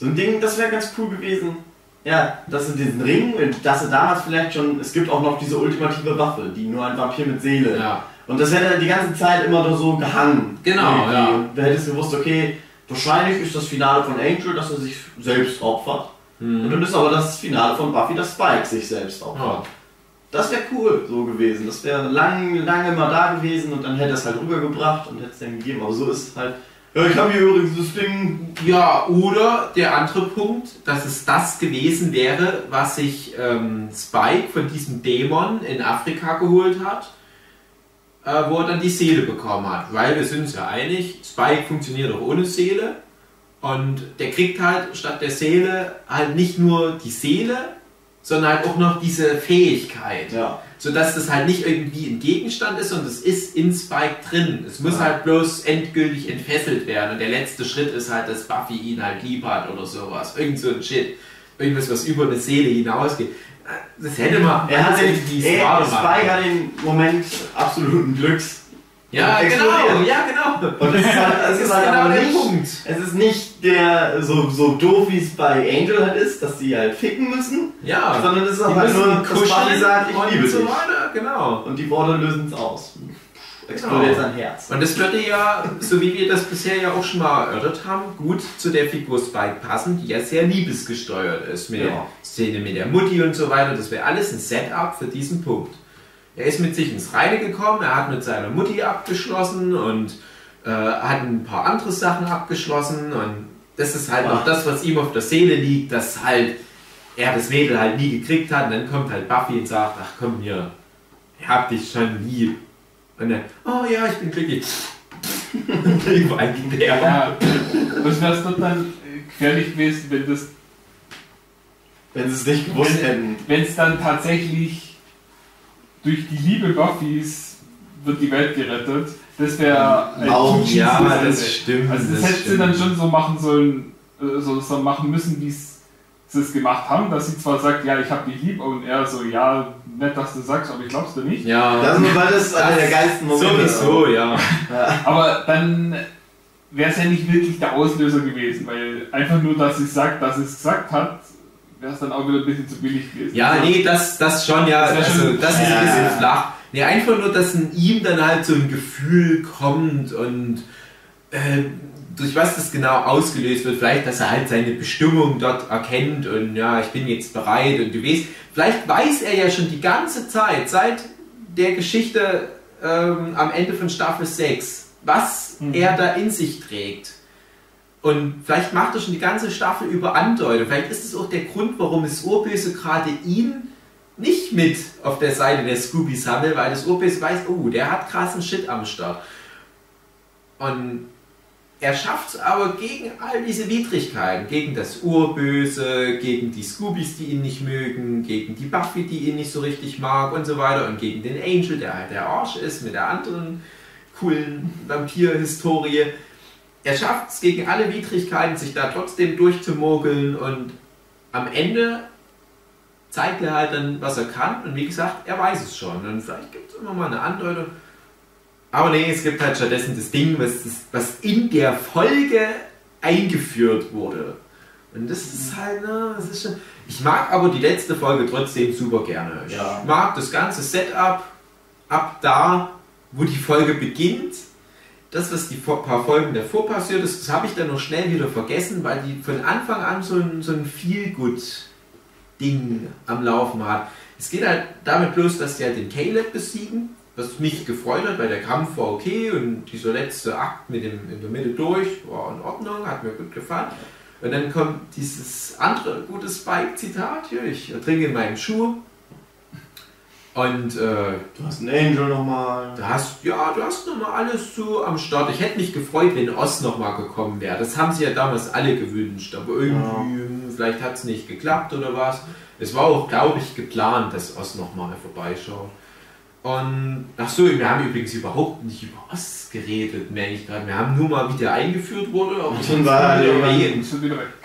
Speaker 1: So ein Ding, das wäre ganz cool gewesen. Ja, dass sie diesen Ring, dass sie damals vielleicht schon, es gibt auch noch diese ultimative Waffe, die nur ein Vampir mit Seele.
Speaker 3: Ja,
Speaker 1: Und das hätte die ganze Zeit immer da so gehangen.
Speaker 3: Genau,
Speaker 1: Irgendwie.
Speaker 3: ja.
Speaker 1: Und du hättest gewusst, okay, wahrscheinlich ist das Finale von Angel, dass er sich selbst opfert. Und
Speaker 3: hm.
Speaker 1: dann ist aber das Finale von Buffy, dass Spike sich selbst opfert.
Speaker 3: ja.
Speaker 1: Das wäre cool so gewesen. Das wäre lang, lange mal da gewesen und dann hätte es halt rübergebracht und hätte es dann gegeben. Aber so ist es halt. Ja, ich habe hier übrigens das Ding.
Speaker 3: Ja, oder der andere Punkt, dass es das gewesen wäre, was sich ähm, Spike von diesem Dämon in Afrika geholt hat, äh, wo er dann die Seele bekommen hat. Weil wir sind uns ja einig, Spike funktioniert auch ohne Seele. Und der kriegt halt statt der Seele halt nicht nur die Seele, sondern halt auch noch diese Fähigkeit.
Speaker 1: Ja.
Speaker 3: sodass das halt nicht irgendwie ein Gegenstand ist, sondern es ist in Spike drin. Es muss
Speaker 1: Ja.
Speaker 3: halt bloß endgültig entfesselt werden. Und der letzte Schritt ist halt, dass Buffy ihn halt lieb hat oder sowas. Irgend so ein Shit. Irgendwas, was über eine Seele hinausgeht. Das hätte man
Speaker 1: Er hat den, er,
Speaker 3: smarter
Speaker 1: Spike hat den Moment absoluten Glücks.
Speaker 3: Ja, genau, ja, genau.
Speaker 1: Und es ist halt,
Speaker 3: Das
Speaker 1: ist halt
Speaker 3: genau
Speaker 1: aber
Speaker 3: der
Speaker 1: nicht,
Speaker 3: Punkt.
Speaker 1: Es ist nicht der so, so doof, wie es bei Angel halt ist, dass sie halt ficken müssen,
Speaker 3: Ja,
Speaker 1: sondern es ist auch halt nur, dass
Speaker 3: kuscheln
Speaker 1: sagt, ich liebe
Speaker 3: so
Speaker 1: dich.
Speaker 3: weiter, genau.
Speaker 1: Und die Worte lösen es aus. Explodiert
Speaker 3: Genau.
Speaker 1: sein Herz.
Speaker 3: Und das würde ja, so wie wir das bisher ja auch schon mal erörtert haben, gut zu der Figur Spike passen, die ja sehr liebesgesteuert ist. Mit der
Speaker 1: Ja.
Speaker 3: Szene mit der Mutti und so weiter. Das wäre alles ein Setup für diesen Punkt. Er ist mit sich ins Reine gekommen, er hat mit seiner Mutti abgeschlossen und äh, hat ein paar andere Sachen abgeschlossen. Und das ist halt noch das, was ihm auf der Seele liegt, dass halt er das Mädel halt nie gekriegt hat. Und dann kommt halt Buffy und sagt, ach komm hier, ich hab dich schon lieb. Und dann, oh ja, ich bin glücklich. Überall ging der.
Speaker 4: Ja, was wäre dann äh, gefährlich gewesen, wenn das,
Speaker 1: Wenn sie es nicht gewusst hätten.
Speaker 4: wenn es dann tatsächlich durch die Liebe Buffys wird die Welt gerettet? Das wäre ein
Speaker 1: Auch,
Speaker 3: ja,
Speaker 4: Ende.
Speaker 3: das stimmt.
Speaker 4: Also das,
Speaker 3: das
Speaker 4: hätte sie dann schon so machen sollen, äh, so, so machen müssen, wie sie es gemacht haben, dass sie zwar sagt, ja, ich habe dich lieb und er so, ja, nett, dass du sagst, aber ich glaub's dir nicht.
Speaker 3: Ja,
Speaker 1: Das ist, weil das einer der geilsten Momente
Speaker 3: sowieso, ja.
Speaker 4: Aber dann wäre es ja nicht wirklich der Auslöser gewesen, weil einfach nur, dass sie sagt, dass sie es gesagt hat, wäre es dann auch wieder ein bisschen zu billig gewesen.
Speaker 3: Ja,
Speaker 4: Also,
Speaker 3: nee, das, das schon, ja.
Speaker 4: Das
Speaker 3: also,
Speaker 4: schon-
Speaker 3: das ist ein
Speaker 1: Ja.
Speaker 3: bisschen flach. Nee, einfach nur, dass in ihm dann halt so ein Gefühl kommt und äh, durch was das genau ausgelöst wird. Vielleicht, dass er halt seine Bestimmung dort erkennt und ja, ich bin jetzt bereit und du weißt, vielleicht weiß er ja schon die ganze Zeit, seit der Geschichte ähm, am Ende von Staffel 6, was
Speaker 4: Mhm.
Speaker 3: er da in sich trägt. Und vielleicht macht er schon die ganze Staffel über Andeutung. Vielleicht ist es auch der Grund, warum das Urböse gerade ihn nicht mit auf der Seite der Scoobies handelt, weil das Urböse weiß, oh, der hat krassen Shit am Start. Und er schafft es aber gegen all diese Widrigkeiten, gegen das Urböse, gegen die Scoobies, die ihn nicht mögen, gegen die Buffy, die ihn nicht so richtig mag und so weiter und gegen den Angel, der halt der Arsch ist mit der anderen coolen Vampir-Historie. Er schafft es gegen alle Widrigkeiten, sich da trotzdem durchzumogeln und am Ende zeigt er halt dann, was er kann und wie gesagt, er weiß es schon und vielleicht gibt es immer mal eine Andeutung. Aber nee, es gibt halt stattdessen das Ding, was, das, was in der Folge eingeführt wurde. Und das ist halt, ne, das ist schon. Ich mag aber die letzte Folge trotzdem super gerne. Ich
Speaker 1: Ja.
Speaker 3: mag das ganze Setup ab da, wo die Folge beginnt. Das, was die paar Folgen davor passiert ist, das habe ich dann noch schnell wieder vergessen, weil die von Anfang an so ein, so ein Feel-Good-Ding am Laufen hat. Es geht halt damit bloß, dass sie halt den Caleb besiegen, was mich gefreut hat, weil der Kampf war okay und dieser letzte Akt mit dem in der Mitte durch war in Ordnung, hat mir gut gefallen. Und dann kommt dieses andere gute Spike-Zitat hier, ich trinke in meinen Schuh. Und äh,
Speaker 1: Du hast einen Angel nochmal.
Speaker 3: Du hast, ja, du hast nochmal alles so am Start. Ich hätte mich gefreut, wenn Oz nochmal gekommen wäre. Das haben sie ja damals alle gewünscht, aber irgendwie, hm, vielleicht hat es nicht geklappt oder was. Es war auch, glaube ich, geplant, dass Oz nochmal vorbeischaut. Und, ach so, wir haben übrigens überhaupt nicht über Oz geredet, merke ich gerade. Wir haben nur mal, wie der eingeführt wurde.
Speaker 1: Und war halt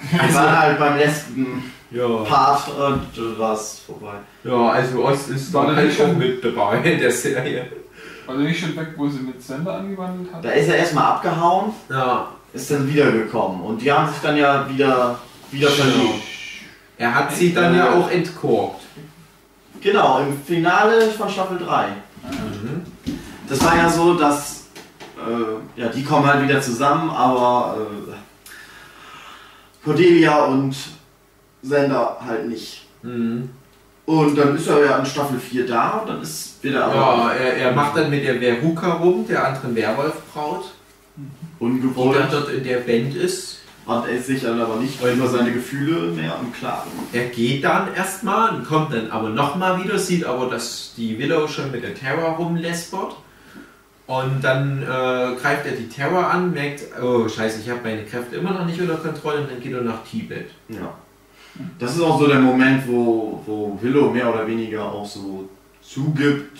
Speaker 1: waren halt beim letzten
Speaker 3: ja.
Speaker 1: Part und es vorbei.
Speaker 3: ja, also Oz ist
Speaker 4: War
Speaker 3: dann halt
Speaker 4: schon-
Speaker 3: mit dabei in der Serie.
Speaker 4: War der nicht schon weg, wo sie mit Sender angewandelt hat?
Speaker 1: Da ist er erstmal abgehauen,
Speaker 3: Ja,
Speaker 1: ist dann wiedergekommen. Und die haben sich dann ja wieder, wieder verliebt.
Speaker 3: er hat sie dann ja auch entkorkt.
Speaker 1: Genau, im Finale von Staffel 3.
Speaker 3: Mhm.
Speaker 1: Das war ja so, dass äh, ja, die kommen halt wieder zusammen, aber äh, Cordelia und Sender halt nicht.
Speaker 3: Mhm.
Speaker 1: Und dann ist er ja in Staffel 4 da und dann ist wieder
Speaker 3: Ja,
Speaker 1: aber
Speaker 3: er, er macht dann mit der Veruca rum, der anderen Werwolfbraut, die dann
Speaker 1: ungewollt.
Speaker 3: dort in der Band ist.
Speaker 1: Hat er sich dann aber nicht über seine Gefühle mehr im Klaren.
Speaker 3: Er geht dann erstmal und kommt dann aber nochmal wieder, sieht aber, dass die Willow schon mit der Terror rumläspert. Und dann äh, greift er die Terror an, merkt, oh scheiße, ich habe meine Kräfte immer noch nicht unter Kontrolle und dann geht er nach Tibet.
Speaker 1: Ja. Das ist auch so der Moment, wo, wo Willow mehr oder weniger auch so zugibt,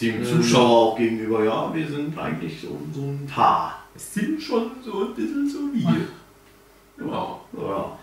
Speaker 1: dem
Speaker 3: Mhm.
Speaker 1: Zuschauer auch gegenüber, ja, wir sind eigentlich so, so ein Paar.
Speaker 3: Es sind schon so ein bisschen so wie. Ja.
Speaker 1: Ja.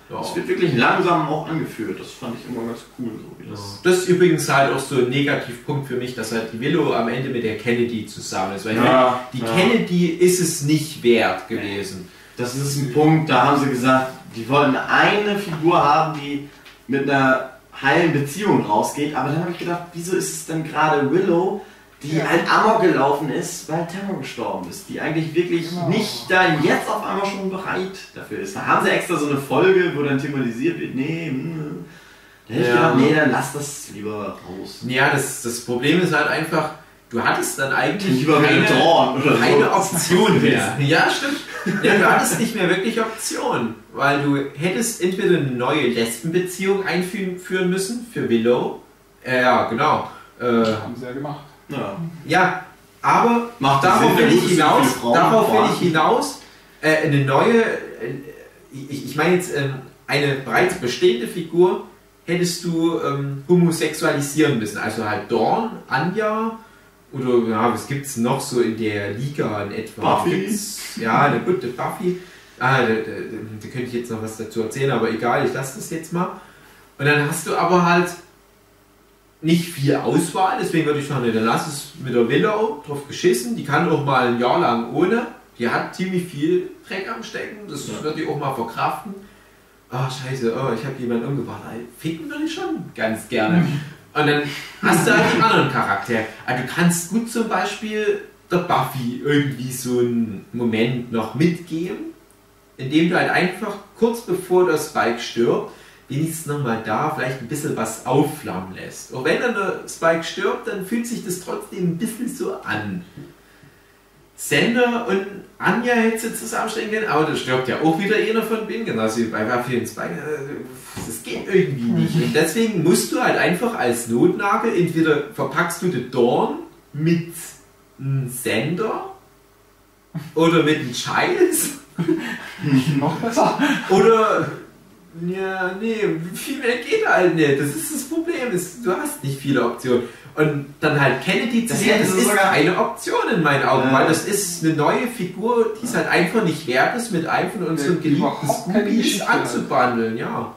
Speaker 3: Ja.
Speaker 1: Das wird wirklich langsam auch angeführt. Das fand ich immer ganz cool. So das
Speaker 3: Das ist übrigens halt auch so ein Negativpunkt für mich, dass halt die Willow am Ende mit der Kennedy zusammen ist. Weil
Speaker 1: Ja,
Speaker 3: meine, die
Speaker 1: ja.
Speaker 3: Kennedy ist es nicht wert gewesen.
Speaker 1: Das ist ein Punkt, da haben sie gesagt, die wollen eine Figur haben, die mit einer heilen Beziehung rausgeht. Aber dann habe ich gedacht, wieso ist es denn gerade Willow, die
Speaker 4: Ja.
Speaker 1: halt Amok gelaufen ist, weil Terror gestorben ist, die eigentlich wirklich
Speaker 4: Genau.
Speaker 1: nicht dann jetzt auf einmal schon bereit dafür ist. Da haben sie extra so eine Folge, wo dann thematisiert wird, nee, hm, da hätte ich
Speaker 3: Ja.
Speaker 1: gedacht, nee, dann lass das lieber raus.
Speaker 3: Ja, das, das Problem ist halt einfach, du hattest dann eigentlich
Speaker 1: Lieber
Speaker 3: keine,
Speaker 1: Dorn oder so.
Speaker 3: keine Option mehr. Ja, stimmt. Ja, du hattest nicht mehr wirklich Option, weil du hättest entweder eine neue Lesbenbeziehung einführen müssen für Willow. Äh, ja, genau. Äh,
Speaker 4: Haben sie ja gemacht.
Speaker 1: Ja.
Speaker 3: ja, aber
Speaker 1: Macht
Speaker 3: darauf
Speaker 1: Sinn,
Speaker 3: will ich hinaus. Darauf will ich hinaus. Äh, eine neue, äh, ich, ich meine jetzt ähm, eine bereits bestehende Figur hättest du ähm, homosexualisieren müssen. Also halt Dawn, Anja oder ja, was gibt es noch so in der Liga in etwa?
Speaker 1: Buffy.
Speaker 3: Gibt's, ja, eine gute Buffy. Ah, der, der, Da könnte ich jetzt noch was dazu erzählen, aber egal, ich lasse das jetzt mal. Und dann hast du aber halt nicht viel Auswahl, deswegen würde ich sagen, dann lass es mit der Willow drauf geschissen. Die kann auch mal ein Jahr lang ohne. Die hat ziemlich viel Dreck am Stecken, das
Speaker 6: Ja.
Speaker 3: wird die auch mal verkraften. Ah, scheiße, oh, ich habe jemanden umgebracht. Ficken würde ich schon ganz gerne. Und dann hast du halt die anderen Charaktere. Also du kannst gut zum Beispiel der Buffy irgendwie so einen Moment noch mitgeben, indem du halt einfach kurz bevor der Spike stirbt, wenigstens nochmal da vielleicht ein bisschen was aufflammen lässt. Auch wenn dann der Spike stirbt, dann fühlt sich das trotzdem ein bisschen so an. Sender und Anja hätte sie zusammenstellen können, aber da stirbt ja auch wieder einer von denen, genauso wie bei Buffy und Spike. Äh, Das geht irgendwie nicht. Und deswegen musst du halt einfach als Notnagel, entweder verpackst du den Dorn mit einem Sender oder mit einem Giles
Speaker 4: Noch besser.
Speaker 3: oder ja, nee, viel mehr geht halt nicht. Das ist das Problem. Du hast nicht viele Optionen. Und dann halt Kennedy zu
Speaker 1: hätte
Speaker 3: das ist
Speaker 1: sogar-
Speaker 3: keine Option in meinen Augen,
Speaker 1: Ja.
Speaker 3: weil das ist eine neue Figur, die es halt einfach nicht wert ist, mit einem von unseren geliebten
Speaker 4: hat.
Speaker 3: anzubandeln, ja.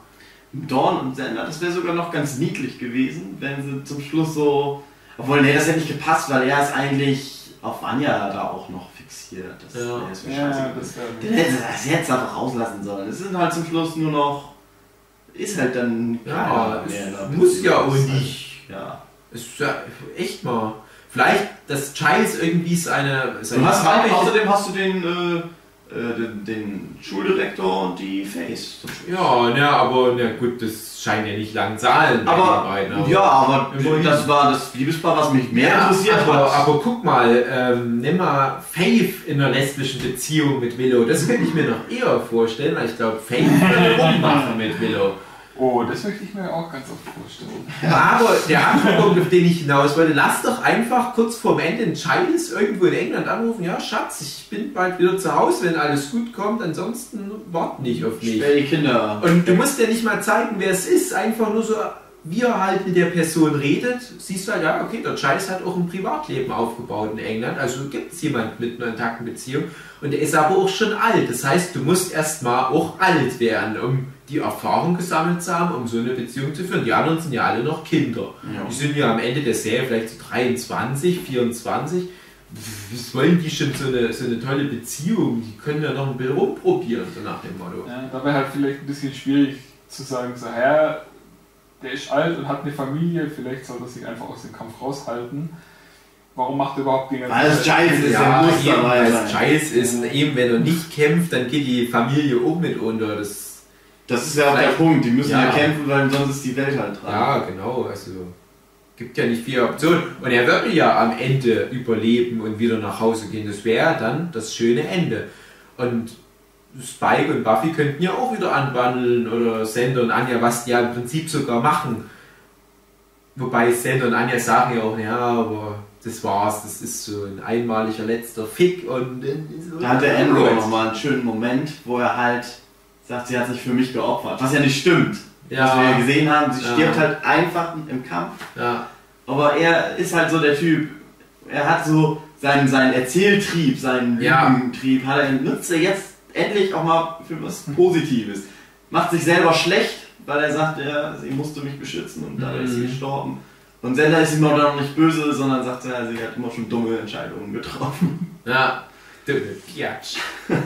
Speaker 1: Dorn und Sender, das wäre sogar noch ganz niedlich gewesen, wenn sie zum Schluss so. Obwohl, nee, das hätte nicht gepasst, weil er ist eigentlich auf Anja da auch noch fixiert. Das,
Speaker 3: Ja.
Speaker 1: wäre
Speaker 4: Ja,
Speaker 1: scheiße.
Speaker 4: das wäre.
Speaker 1: Den hätte das sie einfach rauslassen sollen. Es sind halt zum Schluss nur noch. Ist halt dann.
Speaker 3: Ja, es
Speaker 1: mehr da.
Speaker 3: muss ja auch
Speaker 1: halt-
Speaker 3: nicht.
Speaker 1: Ja.
Speaker 3: Ist ja echt mal. Vielleicht, dass Giles irgendwie seine. seine
Speaker 1: Du hast
Speaker 3: Frau-
Speaker 1: halt, außerdem hast du den, äh, äh, den, den Schuldirektor und die Face.
Speaker 3: Ja, ne, aber na gut, das scheint ja nicht lang Zahlen
Speaker 1: Aber,
Speaker 3: den beiden. aber-
Speaker 1: ja, aber das war das Liebespaar, was mich mehr
Speaker 3: Ja,
Speaker 1: interessiert
Speaker 3: aber,
Speaker 1: hat.
Speaker 3: aber guck mal, ähm, nimm mal Faith in einer lesbischen Beziehung mit Willow. Das könnte ich mir noch eher vorstellen, weil ich glaube, Faith würde rummachen mit Willow.
Speaker 4: Oh, das möchte ich mir auch ganz oft vorstellen.
Speaker 3: Aber der andere Punkt, auf den ich hinaus wollte, lass doch einfach kurz vorm Ende einen Giles irgendwo in England anrufen. Ja, Schatz, ich bin bald wieder zu Hause, wenn alles gut kommt. Ansonsten wart nicht auf mich.
Speaker 1: Stell die Kinder.
Speaker 3: Und du musst ja nicht mal zeigen, wer es ist, einfach nur so, wie er halt mit der Person redet. Siehst du halt, ja, okay, der Giles hat auch ein Privatleben aufgebaut in England, also gibt es jemanden mit einer intakten Beziehung. Und er ist aber auch schon alt. Das heißt, du musst erstmal auch alt werden, um die Erfahrung gesammelt zu haben, um so eine Beziehung zu führen. Die anderen sind ja alle noch Kinder.
Speaker 1: Ja.
Speaker 3: Die sind ja am Ende der Serie vielleicht so 23, 24. Was wollen die schon so eine, so eine tolle Beziehung? Die können ja noch ein bisschen rumprobieren, so nach dem Motto.
Speaker 4: Ja, da wäre halt vielleicht ein bisschen schwierig zu sagen, so, Herr, der ist alt und hat eine Familie, vielleicht soll er sich einfach aus dem Kampf raushalten. Warum macht er überhaupt den ganzen
Speaker 1: Weil es Giles ist,
Speaker 3: Ja,
Speaker 1: er muss
Speaker 3: eben,
Speaker 1: dabei
Speaker 3: weil
Speaker 1: sein.
Speaker 3: es Giles ist. Und eben, wenn er nicht kämpft, dann geht die Familie auch mit unter. Das,
Speaker 1: Das ist ja auch der Punkt. Die müssen ja.
Speaker 3: Ja.
Speaker 1: kämpfen, weil sonst ist die Welt halt dran.
Speaker 3: ja, genau. Also gibt ja nicht viele Optionen. Und er würde ja am Ende überleben und wieder nach Hause gehen. Das wäre dann das schöne Ende. Und Spike und Buffy könnten ja auch wieder anwandeln oder Sander und Anja, was die ja im Prinzip sogar machen. Wobei Sander und Anja sagen ja auch, ja, aber das war's, das ist so ein einmaliger letzter Fick und dann ist
Speaker 1: Da hat der Andrew nochmal einen schönen Moment, wo er halt sagt, sie hat sich für mich geopfert. Was ja nicht stimmt. Was wir ja
Speaker 3: Ja,
Speaker 1: gesehen haben, sie
Speaker 3: Ja.
Speaker 1: stirbt halt einfach im Kampf.
Speaker 3: ja,
Speaker 1: Aber er ist halt so der Typ. Er hat so seinen, seinen Erzähltrieb, seinen
Speaker 3: Ja.
Speaker 1: Lügentrieb, hat er, nutzt er jetzt endlich auch mal für was Positives. Macht sich selber schlecht, weil er sagt, ja, sie musste mich beschützen und dadurch ist sie
Speaker 3: Mhm.
Speaker 1: gestorben. Und Sender ist ihm auch noch nicht böse, sondern sagt, ja, sie hat immer schon dumme Entscheidungen getroffen.
Speaker 3: ja. Piatsch.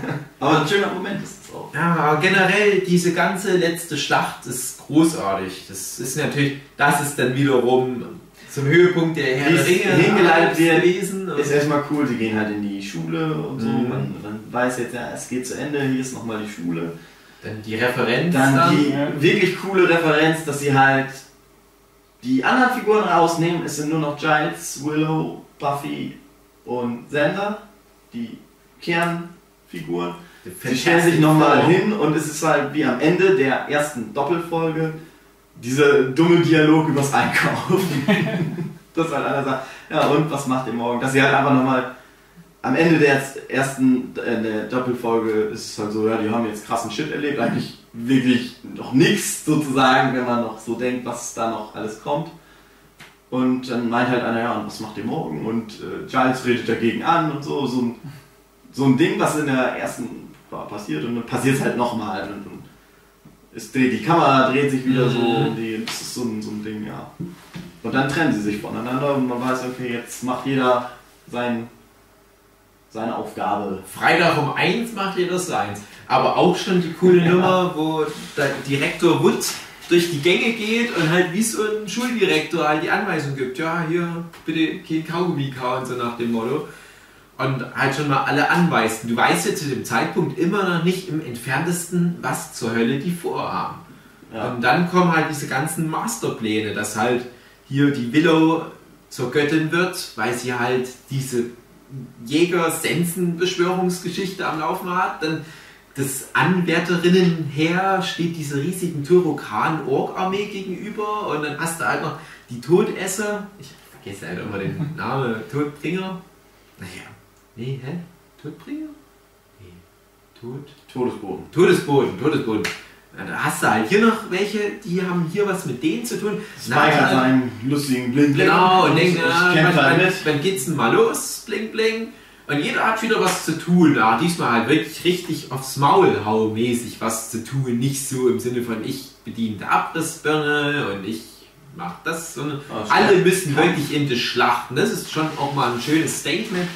Speaker 1: Aber ein schöner Moment ist es auch.
Speaker 3: Ja, aber generell diese ganze letzte Schlacht ist großartig. Das ist natürlich, das ist dann wiederum zum Höhepunkt der Herr der Ringe
Speaker 1: hingeleitet wird,
Speaker 3: gewesen.
Speaker 1: Ist erstmal cool, sie gehen halt in die Schule und so.
Speaker 3: Mhm.
Speaker 1: Man, man weiß jetzt, ja, es geht zu Ende, hier ist nochmal die Schule.
Speaker 3: Dann die Referenz
Speaker 1: Dann
Speaker 3: dann.
Speaker 1: die
Speaker 4: ja.
Speaker 1: wirklich coole Referenz, dass sie halt die anderen Figuren rausnehmen. Es sind nur noch Giles, Willow, Buffy und Xander, die Kernfiguren. Sie stellen sich nochmal hin und es ist halt wie am Ende der ersten Doppelfolge dieser dumme Dialog übers Einkaufen. Dass halt einer sagt, ja und was macht ihr morgen? Dass sie halt einfach nochmal am Ende der ersten äh, der Doppelfolge ist es halt so, ja, die haben jetzt krassen Shit erlebt, eigentlich wirklich noch nichts sozusagen, wenn man noch so denkt, was da noch alles kommt. Und dann meint halt einer, ja, und was macht ihr morgen? Und äh, Giles redet dagegen an und so, so ein, so ein Ding, was in der ersten war passiert und dann passiert es halt nochmal. Es dreht die Kamera, dreht sich wieder so
Speaker 3: Mhm.
Speaker 1: und die, das ist so ein, so ein Ding, ja. Und dann trennen sie sich voneinander und man weiß, okay, jetzt macht jeder sein, seine Aufgabe.
Speaker 3: Freitag um 1 macht jeder seins. Aber auch schon die coole Nummer, wo der Direktor Wood durch die Gänge geht und halt wie so ein Schuldirektor halt die Anweisung gibt, ja, hier bitte kein Kaugummi kauen, so nach dem Motto. Und halt schon mal alle anweist. Du weißt ja zu dem Zeitpunkt immer noch nicht im entferntesten, was zur Hölle die vorhaben.
Speaker 1: Ja.
Speaker 3: Und dann kommen halt diese ganzen Masterpläne, dass halt hier die Willow zur Göttin wird, weil sie halt diese Jäger-Sensen-Beschwörungsgeschichte am Laufen hat. Dann das Anwärterinnenheer steht dieser riesigen Tyrokan-Ork-Armee gegenüber und dann hast du halt noch die Todesser. Ich vergesse halt immer den Namen. Todbringer? Naja. Nee, hä? Todbringer? Nee. Tod.
Speaker 1: Todesboden.
Speaker 3: Todesboden, Todesboden. Da hast du halt hier noch welche, die haben hier was mit denen zu tun.
Speaker 1: Spike hat seinen lustigen Blind
Speaker 3: Genau, und denken,
Speaker 1: kämpfe
Speaker 3: wann, wann, wann geht's denn mal los? Bling, bling. Und jeder hat wieder was zu tun. Ja, diesmal halt wirklich richtig aufs Maul hau mäßig was zu tun. Nicht so im Sinne von ich bediene die Abrissbirne und ich mach das, sondern
Speaker 1: Ah,
Speaker 3: alle müssen wirklich in die Schlachten. Das ist schon auch mal ein schönes Statement.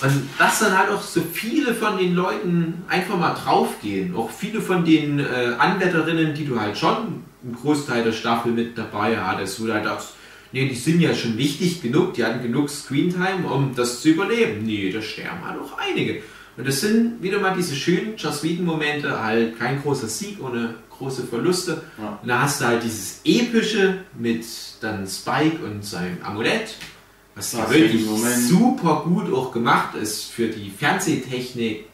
Speaker 3: Und dass dann halt auch so viele von den Leuten einfach mal draufgehen. Auch viele von den äh, Anwärterinnen, die du halt schon einen Großteil der Staffel mit dabei hattest, wo du halt dachtest, nee, die sind ja schon wichtig genug, die hatten genug Screentime, um das zu überleben. Nee, da sterben halt auch einige. Und das sind wieder mal diese schönen Joss Whedon-Momente, halt kein großer Sieg ohne große Verluste.
Speaker 1: Ja.
Speaker 3: Und da hast du halt dieses Epische mit dann Spike und seinem Amulett, was ja
Speaker 1: Das
Speaker 3: wirklich super gut auch gemacht ist für die Fernsehtechnik,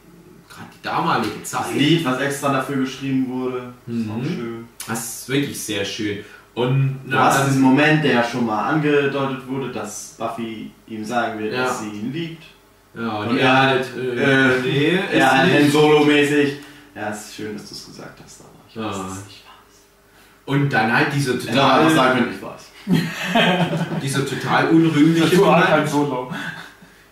Speaker 3: gerade die damalige
Speaker 1: Das
Speaker 3: Zeit.
Speaker 1: Lied, was extra dafür geschrieben wurde, ist auch
Speaker 3: Mhm.
Speaker 1: schön.
Speaker 3: Das ist wirklich sehr schön. Und
Speaker 1: Du
Speaker 3: na,
Speaker 1: hast diesen Moment, der schon mal angedeutet wurde, dass Buffy ihm sagen wird,
Speaker 3: Ja.
Speaker 1: dass sie ihn liebt.
Speaker 3: ja,
Speaker 1: und
Speaker 3: die
Speaker 1: er-
Speaker 3: halt, äh,
Speaker 1: äh,
Speaker 3: nee, ist
Speaker 1: Ja, Han. Solo-mäßig. Ja, es ist schön, dass du es gesagt hast, aber ich weiß,
Speaker 3: Ja.
Speaker 1: dass es nicht.
Speaker 3: Und dann halt
Speaker 1: einfach
Speaker 3: total,
Speaker 1: sagen können, ich weiß.
Speaker 3: dieser total unrühmliche Moment,
Speaker 4: Solo.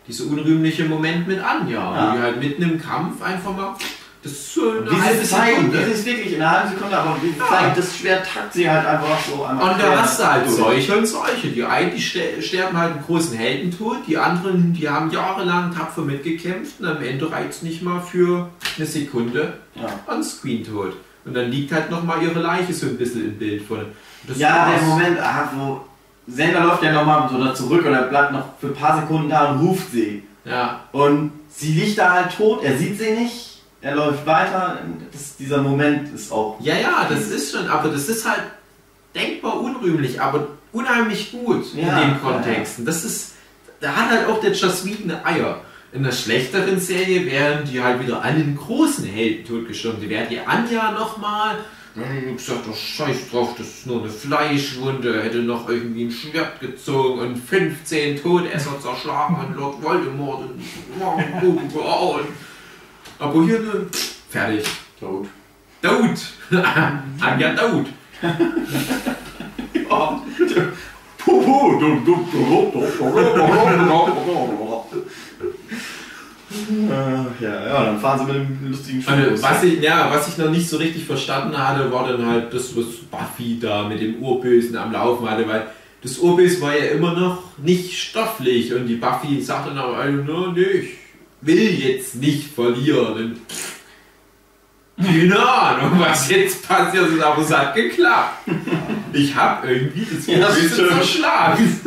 Speaker 3: dieser unrühmliche Moment mit Anja,
Speaker 1: Ja.
Speaker 3: wo die halt mitten im Kampf einfach mal, das ist so eine
Speaker 1: Wie
Speaker 3: halbe Sekunde.
Speaker 1: das ist wirklich in einer halben Sekunde, aber wie zeigen, das Schwert tackt sie halt einfach so einmal.
Speaker 3: Und da hast du halt solche und solche. Die einen, die ste- sterben halt einen großen Heldentod, die anderen, die haben jahrelang tapfer mitgekämpft und am Ende reicht es nicht mal für eine Sekunde
Speaker 1: Ja.
Speaker 3: on-screen-Tot. Und dann liegt halt nochmal ihre Leiche so ein bisschen im Bild vorne. Das
Speaker 1: Ja, der Moment, ah, wo Sender läuft ja nochmal so da zurück oder bleibt noch für ein paar Sekunden da und ruft sie.
Speaker 3: Ja,
Speaker 1: Und sie liegt da halt tot, er sieht sie nicht, er läuft weiter. Das, dieser Moment ist auch.
Speaker 3: ja, ja, das ist schon, aber das ist halt denkbar unrühmlich, aber unheimlich gut
Speaker 1: Ja,
Speaker 3: in
Speaker 1: ja,
Speaker 3: den Kontexten. Das ist, da hat halt auch der Joss Whedon Eier. In der schlechteren Serie wären die halt wieder alle einen großen Helden totgestorben. Die wäre die Anja nochmal. Dann gesagt, oh, scheiß drauf, das ist nur eine Fleischwunde. Hätte noch irgendwie ein Schwert gezogen und 15 Todesser zerschlagen und Lord Voldemort und, und aber hier ne, fertig.
Speaker 1: Tot.
Speaker 3: Daud. Anja Daud.
Speaker 1: Ja. Puhu, Ja, ja, dann fahren sie mit dem lustigen Schuh.
Speaker 3: Also, was, ich, ja, was ich noch nicht so richtig verstanden hatte, war dann halt das, was Buffy da mit dem Urbösen am Laufen hatte, weil das Urböse war ja immer noch nicht stofflich und die Buffy sagt dann no, nee, ich will jetzt nicht verlieren. Und keine Ahnung, was jetzt passiert ist, aber es hat geklappt. Ich habe irgendwie das
Speaker 1: Ja,
Speaker 3: zerschlagen.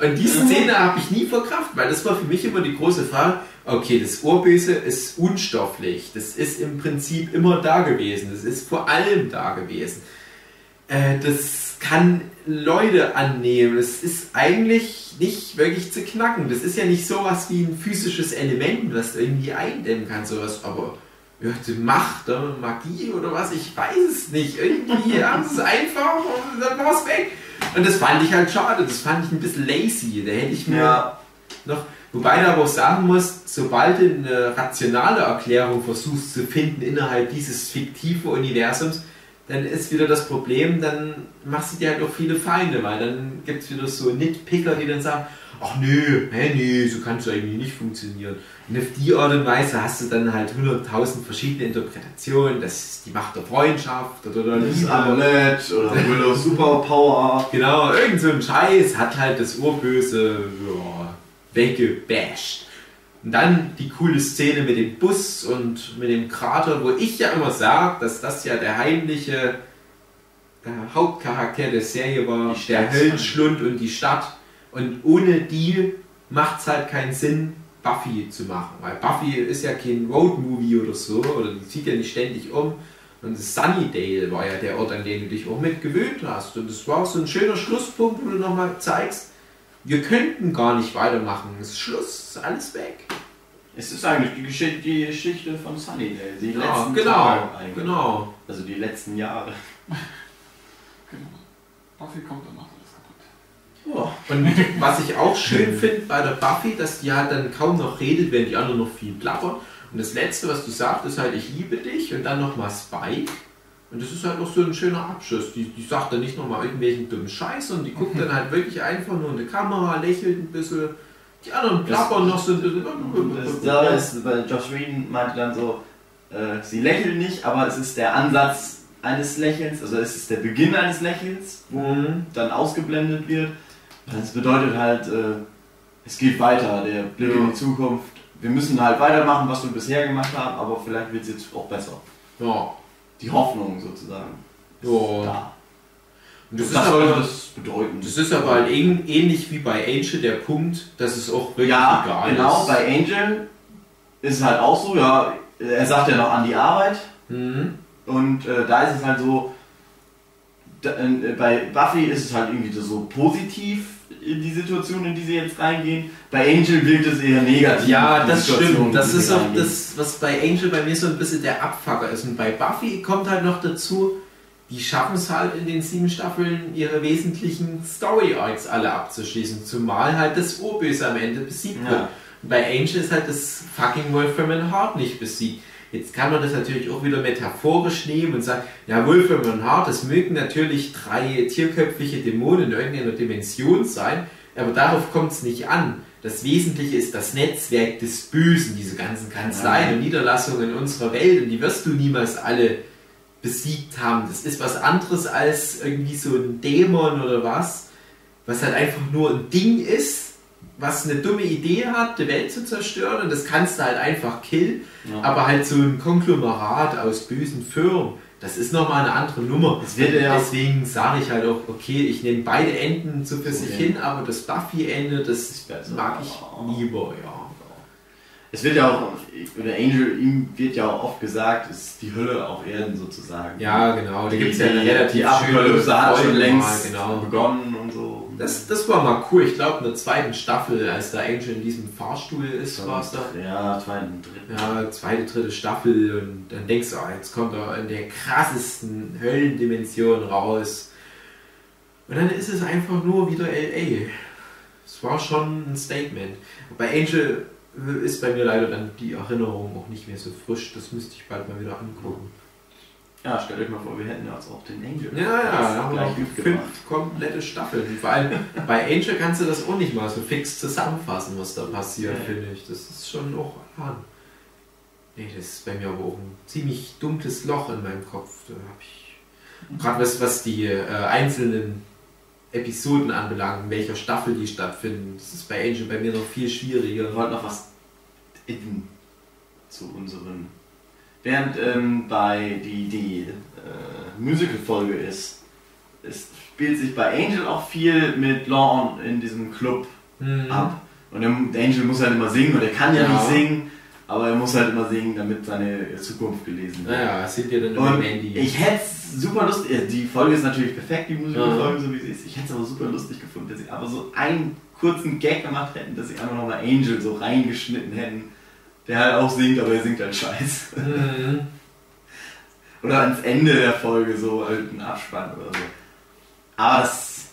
Speaker 3: Und die Szene habe ich nie verkraftet, weil das war für mich immer die große Frage, okay, das Urböse ist unstofflich, das ist im Prinzip immer da gewesen, das ist vor allem da gewesen. Äh, das kann Leute annehmen, das ist eigentlich nicht wirklich zu knacken. Das ist ja nicht sowas wie ein physisches Element, was du irgendwie eindämmen kannst, sowas, aber Macht, Magie oder was, ich weiß es nicht. Irgendwie haben sie es einfach und dann war es weg. Und das fand ich halt schade, das fand ich ein bisschen lazy. Da hätte ich mir
Speaker 1: Ja,
Speaker 3: noch, wobei du aber auch sagen musst, sobald du eine rationale Erklärung versuchst zu finden innerhalb dieses fiktiven Universums, dann ist wieder das Problem, dann machst du dir halt auch viele Feinde, weil dann gibt es wieder so Nitpicker, die dann sagen, ach nö, hä, nee, so kann es eigentlich nicht funktionieren. Und auf die Art und Weise hast du dann halt 100.000 verschiedene Interpretationen, das ist die Macht der Freundschaft oder der
Speaker 1: Das ist
Speaker 3: Liebe.
Speaker 1: Amulett oder Willow Superpower.
Speaker 3: Genau, irgend so ein Scheiß hat halt das Urböse ja, weggebasht. Und dann die coole Szene mit dem Bus und mit dem Krater, wo ich ja immer sage, dass das ja der heimliche äh, Hauptcharakter der Serie war, der Höllenschlund und die Stadt. Und ohne die macht es halt keinen Sinn, Buffy zu machen. Weil Buffy ist ja kein Roadmovie oder so, oder die zieht ja nicht ständig um. Und Sunnydale war ja der Ort, an den du dich auch mit gewöhnt hast. Und das war auch so ein schöner Schlusspunkt, wo du nochmal zeigst, wir könnten gar nicht weitermachen. Es ist Schluss, ist alles weg.
Speaker 1: Es ist eigentlich die Geschichte, die Geschichte von Sunnydale. Die
Speaker 3: Ja,
Speaker 1: letzten
Speaker 3: genau,
Speaker 1: Tage eigentlich.
Speaker 3: genau.
Speaker 1: Also die letzten Jahre.
Speaker 4: Genau. Buffy kommt und
Speaker 3: Und was ich auch schön finde bei der Buffy, dass die halt dann kaum noch redet, während die anderen noch viel plappern. Und das Letzte, was du sagst, ist halt, ich liebe dich und dann nochmal Spike. Und das ist halt noch so ein schöner Abschluss. Die, die sagt dann nicht nochmal irgendwelchen dummen Scheiß und die guckt dann halt wirklich einfach nur in die Kamera, lächelt ein bisschen. Die anderen plappern noch so ein bisschen.
Speaker 1: Das da ist, weil Josh Whedon meinte dann so, äh, sie lächelt nicht, aber es ist der Ansatz eines Lächelns, also es ist der Beginn eines Lächelns, wo
Speaker 3: Mhm.
Speaker 1: dann ausgeblendet wird. Das bedeutet halt, äh, es geht weiter, der Blick in die Zukunft. Wir müssen halt weitermachen, was wir bisher gemacht haben, aber vielleicht wird es jetzt auch besser.
Speaker 3: Ja.
Speaker 1: Die Hoffnung sozusagen. ist
Speaker 3: Ja.
Speaker 1: Da.
Speaker 3: Und das,
Speaker 1: Das,
Speaker 3: ist
Speaker 1: soll
Speaker 3: aber,
Speaker 1: das bedeuten.
Speaker 3: das ist aber halt ähn- ähnlich wie bei Angel der Punkt, dass es auch wirklich
Speaker 1: ja,
Speaker 3: egal
Speaker 1: genau,
Speaker 3: ist.
Speaker 1: bei Angel ist es halt auch so, ja, er sagt ja noch an die Arbeit,
Speaker 3: Mhm.
Speaker 1: Und äh, da ist es halt so, da, äh, bei Buffy ist es halt irgendwie so positiv, in die Situation, in die sie jetzt reingehen. Bei Angel wirkt es eher negativ.
Speaker 3: Ja, das
Speaker 1: Situation,
Speaker 3: stimmt. Das ist auch das, was bei Angel bei mir so ein bisschen der Abfucker ist. Und bei Buffy kommt halt noch dazu, die schaffen es halt in den sieben Staffeln, ihre wesentlichen Story-Arcs alle abzuschließen. Zumal halt das Urböse am Ende besiegt
Speaker 1: Ja.
Speaker 3: wird. Und bei Angel ist halt das fucking Wolfram Hart nicht besiegt. Jetzt kann man das natürlich auch wieder metaphorisch nehmen und sagen, ja, Wolfram Hart, das mögen natürlich drei tierköpfige Dämonen in irgendeiner Dimension sein, aber darauf kommt es nicht an. Das Wesentliche ist das Netzwerk des Bösen, diese ganzen Kanzleien
Speaker 1: Ja.
Speaker 3: und Niederlassungen in unserer Welt und die wirst du niemals alle besiegt haben. Das ist was anderes als irgendwie so ein Dämon oder was, was halt einfach nur ein Ding ist, was eine dumme Idee hat, die Welt zu zerstören und das kannst du halt einfach killen.
Speaker 1: Ja.
Speaker 3: Aber halt so ein Konglomerat aus bösen Firmen, das ist nochmal eine andere Nummer.
Speaker 1: Es wird ja-
Speaker 3: Deswegen sage ich halt auch, okay, ich nehme beide Enden so für sich
Speaker 1: Okay.
Speaker 3: hin, aber das Buffy-Ende, das mag ich lieber, ja.
Speaker 1: Es wird ja auch, oder Angel, ihm wird ja auch oft gesagt, ist die Hölle auf Erden sozusagen.
Speaker 3: Ja, genau. Da gibt es ja relativ
Speaker 1: die Apokalypse hat schon längst
Speaker 3: mal, genau.
Speaker 1: begonnen und so.
Speaker 3: Das, das war mal cool. Ich glaube, in der zweiten Staffel, als der Angel in diesem Fahrstuhl ist, war es da.
Speaker 1: Ja, zweiten, dritten.
Speaker 3: Ja, zweite, dritte Staffel und dann denkst du, ah, jetzt kommt er in der krassesten Höllendimension raus. Und dann ist es einfach nur wieder LA. Es war schon ein Statement. Bei Angel ist bei mir leider dann die Erinnerung auch nicht mehr so frisch. Das müsste ich bald mal wieder angucken.
Speaker 1: Ja, stellt euch mal vor, wir hätten jetzt auch den Angel.
Speaker 3: Ja, ja, da haben wir noch
Speaker 1: mitgebracht.
Speaker 3: fünf komplette Staffeln. Vor allem bei Angel kannst du das auch nicht mal so fix zusammenfassen, was da passiert,
Speaker 1: Nee.
Speaker 3: finde ich. Das ist schon auch an. Nee, das ist bei mir aber auch ein ziemlich dunkles Loch in meinem Kopf. Da habe ich. Gerade was, was die äh, einzelnen Episoden anbelangt, in welcher Staffel die stattfinden, das ist bei Angel bei mir noch viel schwieriger.
Speaker 1: Wir wollten noch was adden zu unseren. Während ähm, bei die, die äh, Musical-Folge ist, es spielt sich bei Angel auch viel mit Lawn in diesem Club
Speaker 3: Mhm.
Speaker 1: ab. Und der, Angel muss halt immer singen und er kann ja,
Speaker 3: Ja.
Speaker 1: nicht singen, aber er muss halt immer singen, damit seine Zukunft gelesen wird.
Speaker 3: Naja, es sind ja dann immer
Speaker 1: Und
Speaker 3: Mandy.
Speaker 1: ich hätte es super lustig, äh, die Folge ist natürlich perfekt, die Musical-Folge, so wie sie ist. Ich hätte es aber super lustig gefunden, dass sie aber so einen kurzen Gag gemacht hätten, dass sie einfach nochmal Angel so reingeschnitten hätten, der halt auch singt, aber er singt halt scheiße.
Speaker 3: Mhm.
Speaker 1: Oder ans Ende der Folge so halt ein Abspann oder so. Aber das,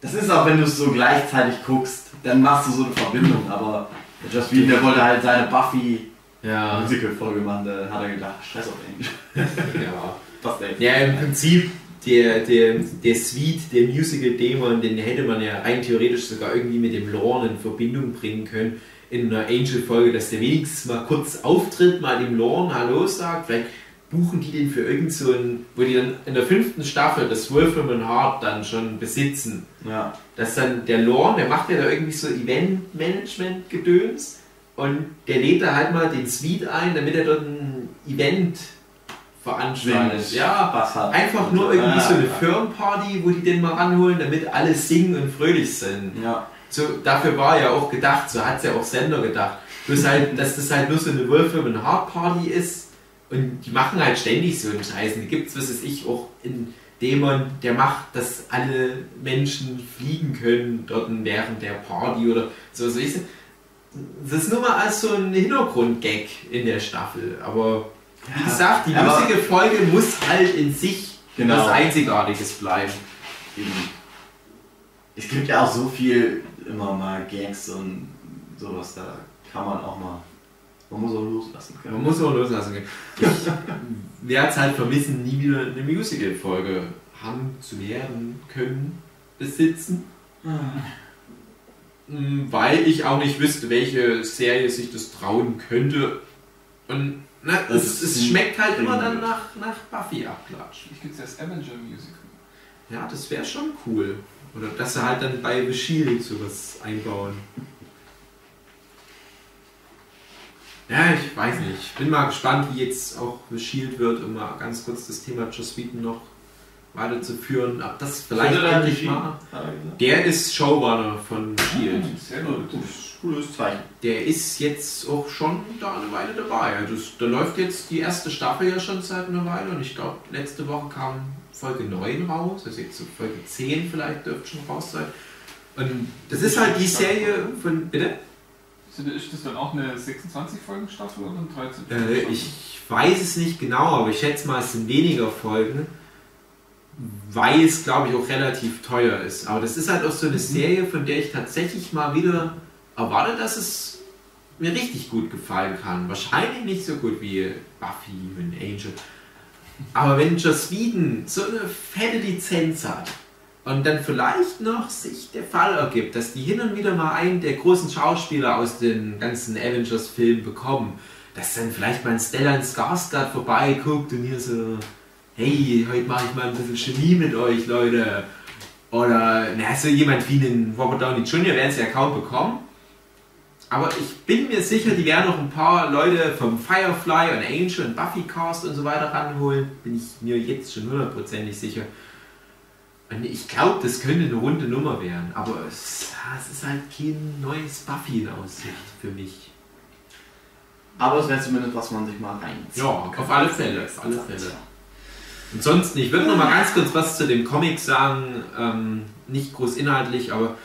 Speaker 1: das ist auch, wenn du es so gleichzeitig guckst, dann machst du so eine Verbindung, aber Joss Whedon, der wollte halt seine Buffy
Speaker 3: Ja.
Speaker 1: Musical-Folge machen, da hat er gedacht, scheiß auf Angel.
Speaker 3: ja.
Speaker 1: Passt echt.
Speaker 3: Ja, im Prinzip, der, der, der Sweet, der Musical-Dämon, den hätte man ja rein theoretisch sogar irgendwie mit dem Lorne in Verbindung bringen können. In einer Angel-Folge, dass der wenigstens mal kurz auftritt, mal dem Lorne Hallo sagt. Vielleicht buchen die den für irgend so ein, wo die dann in der fünften Staffel das Wolfram Heart dann schon besitzen.
Speaker 1: Ja.
Speaker 3: Dass dann der Lorne, der macht ja da irgendwie so Event-Management-Gedöns und der lädt da halt mal den Sweet ein, damit er dort ein Event veranstaltet.
Speaker 1: Singt,
Speaker 3: Ja,
Speaker 1: hat.
Speaker 3: Einfach nur irgendwie so eine. Firmenparty, wo die den mal ranholen, damit alle singen und fröhlich sind.
Speaker 1: Ja.
Speaker 3: So, dafür war ja auch gedacht, so hat es ja auch Sender gedacht. Bloß halt, dass das halt nur so eine Wolfram and Heart Party ist und die machen halt ständig so einen Scheiß. Und die gibt es, was weiß ich, auch in Dämon, der macht, dass alle Menschen fliegen können dort während der Party oder so. Also ich, das ist nur mal als so ein Hintergrundgag in der Staffel. Aber wie gesagt, die lustige Folge muss halt in sich
Speaker 1: Genau.
Speaker 3: was Einzigartiges bleiben.
Speaker 1: Es gibt ja auch so viel immer mal Gags und sowas, da kann man auch mal. Man muss auch loslassen
Speaker 3: Man
Speaker 1: können.
Speaker 3: muss auch loslassen können. Ich werde es halt vermissen, nie wieder eine Musical-Folge haben zu werden können, besitzen. Mm, Weil ich auch nicht wüsste, welche Serie sich das trauen könnte. Und na, es, es schmeckt halt immer dann nach, nach Buffy-Abklatsch.
Speaker 4: Vielleicht gibt es das Avenger Musical.
Speaker 3: Ja, das wäre schon cool. Oder dass sie halt dann bei The Shield sowas einbauen. Ja, ich weiß nicht. Ich bin mal gespannt, wie jetzt auch The Shield wird, um mal ganz kurz das Thema Joss Whedon noch weiterzuführen. Ob das vielleicht endlich mal.
Speaker 1: Er?
Speaker 3: Der ist Showrunner von Shield.
Speaker 4: Sehr gut.
Speaker 1: Cooles Zeichen.
Speaker 3: Der ist jetzt auch schon da eine Weile dabei. Also das, da läuft jetzt die erste Staffel ja schon seit einer Weile und ich glaube, letzte Woche kam Folge 9 raus, also jetzt so Folge 10 vielleicht dürfte schon raus sein. Und das ist halt die Serie von. Bitte?
Speaker 4: Ist das dann auch eine 26-Folgen-Staffel oder eine 13
Speaker 3: Äh, ich weiß es nicht genau, aber ich schätze mal, es sind weniger Folgen, weil es, glaube ich, auch relativ teuer ist. Aber das ist halt auch so eine Serie, von der ich tatsächlich mal wieder erwarte, dass es mir richtig gut gefallen kann. Wahrscheinlich nicht so gut wie Buffy und Angel. Aber wenn Joss Whedon so eine fette Lizenz hat und dann vielleicht noch sich der Fall ergibt, dass die hin und wieder mal einen der großen Schauspieler aus den ganzen Avengers-Filmen bekommen, dass dann vielleicht mal ein Stellan Skarsgård vorbeiguckt und hier so, hey, heute mache ich mal ein bisschen Chemie mit euch, Leute. Oder, na, so jemand wie einen Robert Downey Jr. werden sie ja kaum bekommen. Aber ich bin mir sicher, die werden noch ein paar Leute vom Firefly und Angel und Buffy Cast und so weiter ranholen. Bin ich mir jetzt schon hundertprozentig sicher. Und ich glaube, das könnte eine runde Nummer werden. Aber es, es ist halt kein neues Buffy in Aussicht für mich.
Speaker 1: Aber es wäre zumindest, was man sich mal reinzieht.
Speaker 3: Ja, auf alle Fälle, auf alle Fälle. Ansonsten, ich würde noch mal ganz kurz was zu dem Comic sagen. Ähm, nicht groß inhaltlich, aber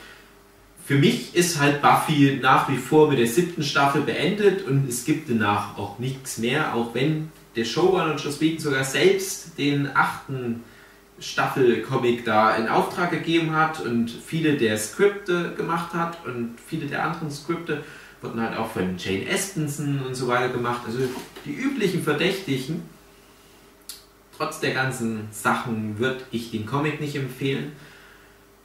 Speaker 3: für mich ist halt Buffy nach wie vor mit der siebten Staffel beendet und es gibt danach auch nichts mehr, auch wenn der Showrunner Joss Whedon sogar selbst den achten Staffel-Comic da in Auftrag gegeben hat und viele der Skripte gemacht hat und viele der anderen Skripte wurden halt auch von Jane Espenson und so weiter gemacht. Also die üblichen Verdächtigen. Trotz der ganzen Sachen würde ich den Comic nicht empfehlen.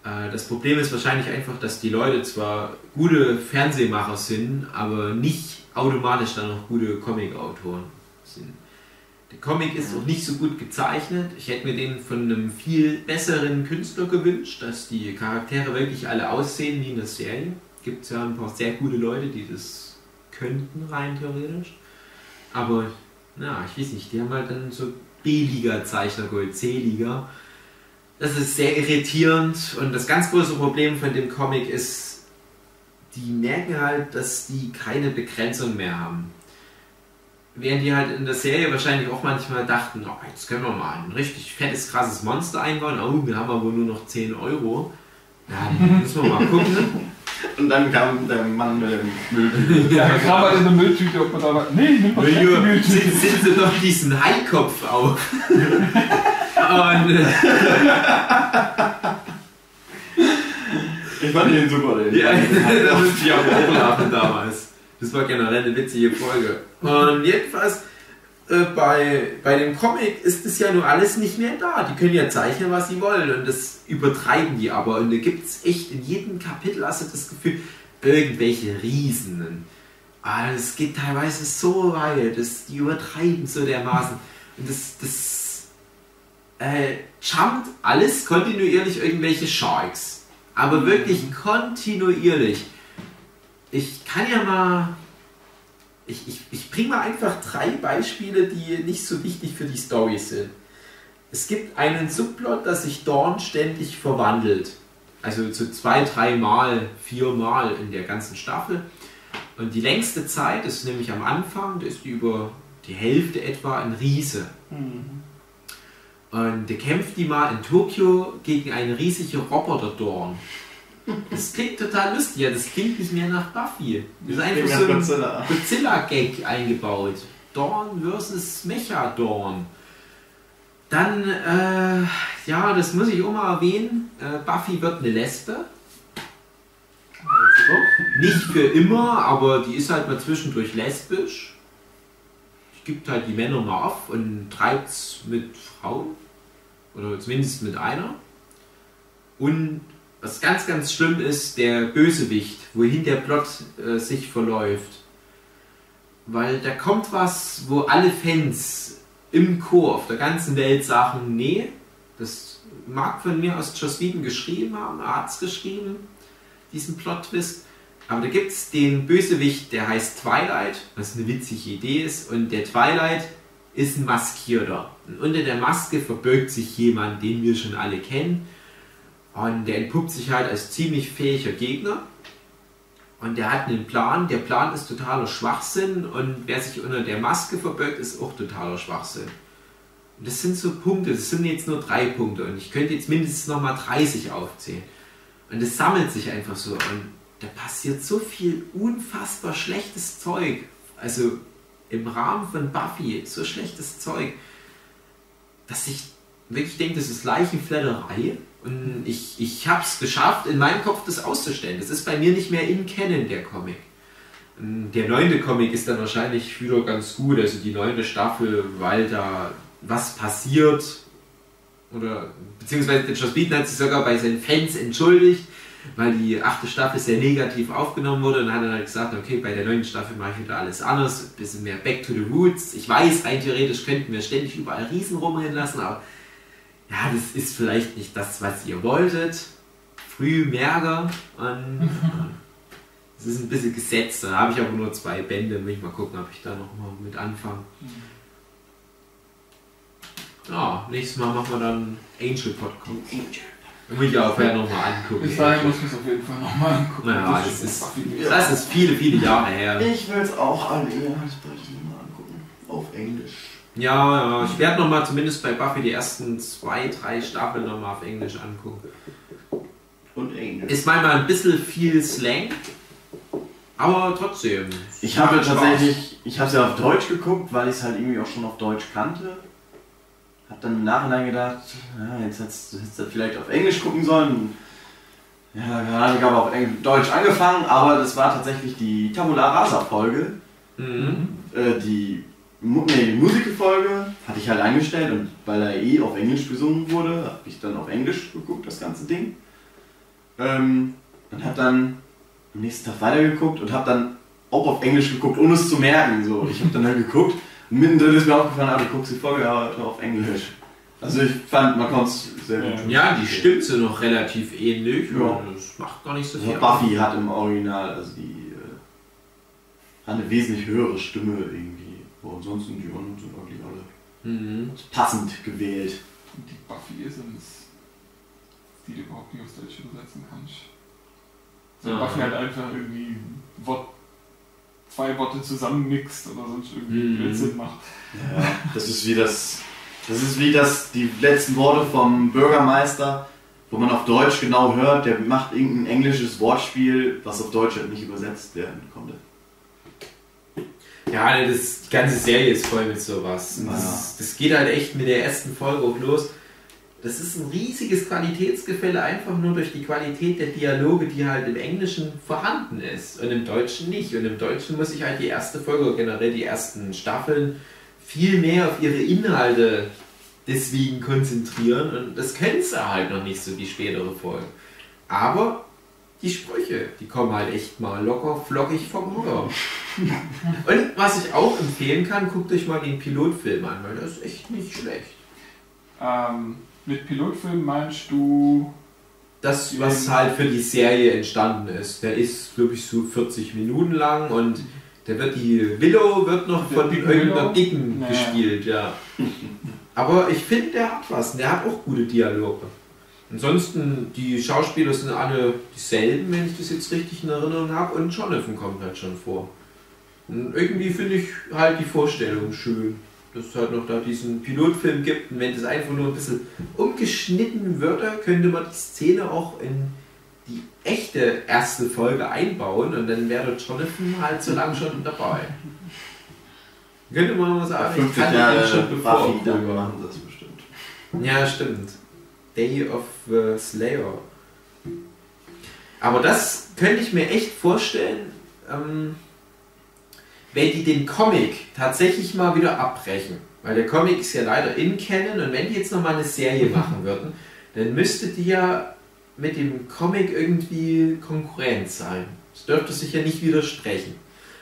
Speaker 3: Äh, Das Problem ist wahrscheinlich einfach, dass die Leute zwar gute Fernsehmacher sind, aber nicht automatisch dann noch gute Comicautoren sind. Der Comic ist auch nicht so gut gezeichnet. Ich hätte mir den von einem viel besseren Künstler gewünscht, dass die Charaktere wirklich alle aussehen wie in der Serie. Gibt es ja ein paar sehr gute Leute, die das könnten, rein theoretisch. Aber, na, ich weiß nicht, die haben halt dann so B-Liga-Zeichner geholt, C-Liga. Das ist sehr irritierend und das ganz große Problem von dem Comic ist, die merken halt, dass die keine Begrenzung mehr haben. Während die halt in der Serie wahrscheinlich auch manchmal dachten, oh, jetzt können wir mal ein richtig fettes, krasses Monster einbauen. Oh, wir haben aber nur noch 10 Euro. Ja, dann müssen wir mal gucken.
Speaker 1: Und dann kam der Mann mit dem Müll.
Speaker 4: Ja, da kam halt in der Mülltüte, ob man da war. Nee, nimm mal die
Speaker 3: Sind,
Speaker 4: Mülltüte.
Speaker 3: sind sie noch diesen Haikopf auf. Und äh,
Speaker 1: Ich fand den super, den.
Speaker 3: ja, da musste ich auch hochhaben damals. Das war generell eine witzige Folge. Und jedenfalls, äh, bei, bei dem Comic ist das ja nur alles nicht mehr da. Die können ja zeichnen, was sie wollen und das übertreiben die aber. Und da gibt es echt in jedem Kapitel hast du das Gefühl, irgendwelche Riesen. Ah, das geht teilweise so weit, das, die übertreiben so dermaßen. Und das, das äh, jumpt alles kontinuierlich irgendwelche Sharks. Aber wirklich kontinuierlich. Ich kann ja mal. Ich, ich, ich bringe mal einfach drei Beispiele, die nicht so wichtig für die Story sind. Es gibt einen Subplot, dass sich Dawn ständig verwandelt. Also zu zwei, dreimal, viermal in der ganzen Staffel. Und die längste Zeit ist nämlich am Anfang, da ist die über die Hälfte etwa ein Riese. Und der kämpft die mal in Tokio gegen eine riesige Roboter-Dorn. Das klingt total lustig, ja, das klingt nicht mehr nach Buffy. Das ist einfach so ein
Speaker 1: Godzilla.
Speaker 3: Godzilla-Gag eingebaut. Dawn versus Mecha-Dawn. Dann, äh, ja, das muss ich auch mal erwähnen. Äh, Buffy wird eine Lesbe. Nicht für immer, aber die ist halt mal zwischendurch lesbisch. Die gibt halt die Männer mal auf und treibt's mit Frauen. Oder zumindest mit einer. Und was ganz, ganz schlimm ist, der Bösewicht, wohin der Plot äh, sich verläuft. Weil da kommt was, wo alle Fans im Chor auf der ganzen Welt sagen, nee, das mag von mir aus Joss Whedon geschrieben haben, es geschrieben, diesen Plot-Twist. Aber da gibt es den Bösewicht, der heißt Twilight, was eine witzige Idee ist. Und der Twilight ist ein Maskierter. Und unter der Maske verbirgt sich jemand, den wir schon alle kennen. Und der entpuppt sich halt als ziemlich fähiger Gegner. Und der hat einen Plan. Der Plan ist totaler Schwachsinn. Und wer sich unter der Maske verbirgt, ist auch totaler Schwachsinn. Und das sind so Punkte. Das sind jetzt nur drei Punkte. Und ich könnte jetzt mindestens nochmal 30 aufzählen. Und es sammelt sich einfach so. Und da passiert so viel unfassbar schlechtes Zeug. Also im Rahmen von Buffy so schlechtes Zeug, dass ich wirklich denke, das ist Leichenfledderei. Und ich, ich habe es geschafft, in meinem Kopf das auszustellen. Das ist bei mir nicht mehr in Canon, der Comic. Und Der neunte Comic ist dann wahrscheinlich wieder ganz gut, also die neunte Staffel, weil da was passiert. Oder beziehungsweise der Joss Whedon hat sich sogar bei seinen Fans entschuldigt, weil die achte Staffel sehr negativ aufgenommen wurde und dann hat er halt gesagt, okay, bei der neunten Staffel mache ich wieder alles anders, ein bisschen mehr back to the roots. Ich weiß, rein theoretisch könnten wir ständig überall Riesen rumrennen lassen, aber ja, das ist vielleicht nicht das, was ihr wolltet. Früh Merger und es ist ein bisschen gesetzt. Da habe ich aber nur zwei Bände, will ich mal gucken, ob ich da nochmal mit anfange. Ja, nächstes Mal machen wir dann Angel Podcast. Muss ich auch vorher nochmal angucken.
Speaker 4: Bis dahin muss ich es auf jeden Fall nochmal angucken.
Speaker 3: Naja, das ist, das ist viele, viele Jahre her.
Speaker 1: Ich will es auch alle eher mal angucken. Auf Englisch.
Speaker 3: Ja, ja, ich werde nochmal zumindest bei Buffy die ersten zwei, drei Staffeln nochmal auf Englisch angucken.
Speaker 1: Und Englisch.
Speaker 3: Ist manchmal ein bisschen viel Slang, aber trotzdem.
Speaker 1: Ich habe tatsächlich, ich habe es ja auf Deutsch geguckt, weil ich es halt irgendwie auch schon auf Deutsch kannte. Hab dann im Nachhinein gedacht, ja, jetzt hättest du hättest vielleicht auf Englisch gucken sollen. Ja, dann habe ich aber auf Deutsch angefangen, aber das war tatsächlich die Tabula Rasa Folge.
Speaker 3: Mhm.
Speaker 1: Äh, die, nee, die Musikfolge hatte ich halt eingestellt und weil er eh auf Englisch gesungen wurde, habe ich dann auf Englisch geguckt, das ganze Ding. Ähm, und habe dann am nächsten Tag weitergeguckt und habe dann auch auf Englisch geguckt, ohne es zu merken. So. Ich habe dann halt geguckt und mittendrin ist mir aufgefallen, ah, du guckst die Folge aber auf Englisch. Also ich fand, man konnte es sehr gut.
Speaker 3: Ja, die Stimmen sind noch relativ ähnlich
Speaker 1: Ja.
Speaker 3: und das macht gar nicht so
Speaker 1: Also
Speaker 3: viel.
Speaker 1: Buffy hat im Original, also die äh, hat eine wesentlich höhere Stimme irgendwie. Aber ansonsten die anderen sind eigentlich alle
Speaker 3: Mhm.
Speaker 1: passend gewählt.
Speaker 4: Die Buffy ist und die du überhaupt nicht aufs Deutsche übersetzen kannst. So
Speaker 3: Ja.
Speaker 4: Buffy halt einfach irgendwie Wort, zwei Worte zusammenmixt oder sonst irgendwie
Speaker 3: Mhm.
Speaker 4: Blödsinn macht.
Speaker 1: Ja, das ist wie das. Das ist wie das, die letzten Worte vom Bürgermeister, wo man auf Deutsch genau hört, der macht irgendein englisches Wortspiel, was auf Deutsch halt nicht übersetzt werden konnte.
Speaker 3: Ja, das, die ganze Serie ist voll mit sowas.
Speaker 1: Ja.
Speaker 3: Das, das geht halt echt mit der ersten Folge auch los. Das ist ein riesiges Qualitätsgefälle, einfach nur durch die Qualität der Dialoge, die halt im Englischen vorhanden ist und im Deutschen nicht. Und im Deutschen muss ich halt die erste Folge, oder generell die ersten Staffeln, viel mehr auf ihre Inhalte deswegen konzentrieren und das können sie halt noch nicht so, die spätere Folge. Aber die Sprüche, die kommen halt echt mal locker flockig vom Hocker. und was ich auch empfehlen kann, guckt euch mal den Pilotfilm an, weil das ist echt nicht schlecht.
Speaker 4: Ähm, mit Pilotfilm meinst du.
Speaker 3: Das, was halt für die Serie entstanden ist, der ist, glaube ich, so 40 Minuten lang und der wird die Willow wird noch
Speaker 4: Der
Speaker 3: von
Speaker 4: dicken
Speaker 3: irgendeiner? Dicken
Speaker 4: Naja.
Speaker 3: gespielt, ja. Aber ich finde, der hat was. und Der hat auch gute Dialoge. Ansonsten, die Schauspieler sind alle dieselben, wenn ich das jetzt richtig in Erinnerung habe, und Jonathan kommt halt schon vor. Und irgendwie finde ich halt die Vorstellung schön, dass es halt noch da diesen Pilotfilm gibt. Und wenn das einfach nur ein bisschen umgeschnitten würde, könnte man die Szene auch in die echte erste Folge einbauen und dann wäre Jonathan halt so lange schon dabei. Könnte man mal sagen, ich
Speaker 1: 50
Speaker 3: kann den
Speaker 1: Jahre
Speaker 3: schon bevor
Speaker 1: Buffy, dann machen das bestimmt.
Speaker 3: ja, stimmt. Day of the Slayer. Aber das könnte ich mir echt vorstellen, ähm, wenn die den Comic tatsächlich mal wieder abbrechen. Weil der Comic ist ja leider in Canon und wenn die jetzt nochmal eine Serie machen würden, dann müsste die ja mit dem Comic irgendwie Konkurrent sein. Es dürfte sich ja nicht widersprechen.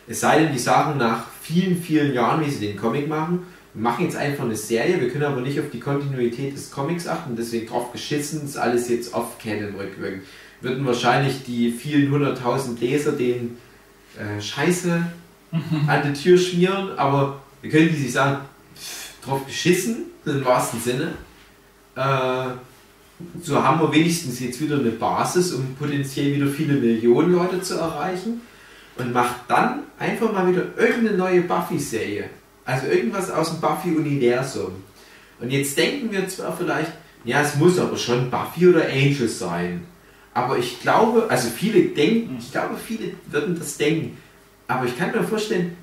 Speaker 3: Es sei denn, die sagen nach vielen, vielen Jahren, wie sie den Comic machen, wir machen jetzt einfach eine Serie, wir können aber nicht auf die Kontinuität des Comics achten, deswegen drauf geschissen, ist alles jetzt off-canon rückwirkend. Würden wahrscheinlich die vielen hunderttausend Leser den äh, Scheiße an die Tür schmieren, aber wir können die sich sagen, drauf geschissen, im wahrsten Sinne. Äh, so haben wir wenigstens jetzt wieder eine Basis, um potenziell wieder viele Millionen Leute zu erreichen und macht dann einfach mal wieder irgendeine neue Buffy-Serie. Also irgendwas aus dem Buffy-Universum. Und jetzt denken wir zwar vielleicht, ja, es muss aber schon Buffy oder Angel sein. Aber ich glaube, also viele denken, ich glaube, viele würden das denken. Aber ich kann mir vorstellen,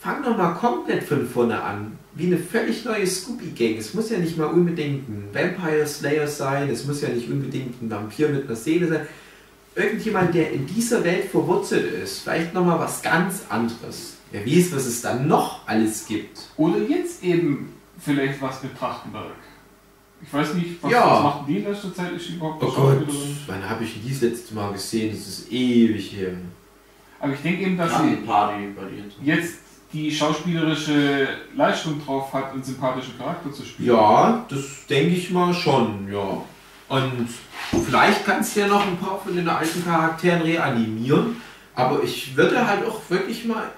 Speaker 3: fang doch mal komplett von vorne an. Wie eine völlig neue Scooby-Gang. Es muss ja nicht mal unbedingt ein Vampire Slayer sein, es muss ja nicht unbedingt ein Vampir mit einer Seele sein. Irgendjemand, der in dieser Welt verwurzelt ist, vielleicht nochmal was ganz anderes. Wer weiß, was es dann noch alles gibt.
Speaker 4: Oder jetzt eben vielleicht was mit Trachtenberg. Ich weiß nicht, was,
Speaker 3: Ja.
Speaker 4: was macht die in letzter Zeit? Ist überhaupt
Speaker 3: Oh Gott, wann habe ich die das letzte Mal gesehen? Das ist ewig her.
Speaker 4: Aber ich denke eben, dass sie jetzt die schauspielerische Leistung drauf hat, einen sympathischen Charakter zu spielen.
Speaker 3: Ja, das denke ich mal schon, ja. Und vielleicht kannst du ja noch ein paar von den alten Charakteren reanimieren. Aber ich würde halt auch wirklich mal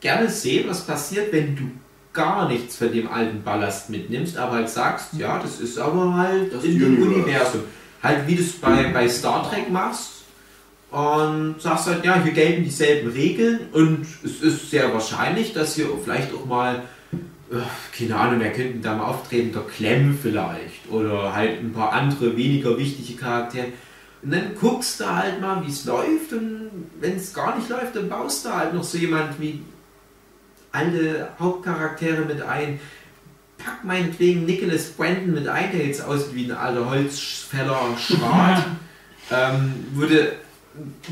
Speaker 3: gerne sehen, was passiert, wenn du gar nichts von dem alten Ballast mitnimmst, aber halt sagst, ja, das ist aber halt
Speaker 1: Das
Speaker 3: in dem. Universum. Halt wie du es bei, bei Star Trek machst und sagst halt, ja, hier gelten dieselben Regeln und es ist sehr wahrscheinlich, dass hier vielleicht auch mal äh, keine Ahnung, wer könnten da mal auftreten? Der Clem vielleicht. Oder halt ein paar andere weniger wichtige Charaktere. Und dann guckst du halt mal, wie es läuft. Und wenn es gar nicht läuft, dann baust du halt noch so jemand wie alle Hauptcharaktere mit ein. Pack meinetwegen Nicholas Brandon mit ein, der jetzt aussieht wie ein alter Holzfäller Schrat. ähm, würde,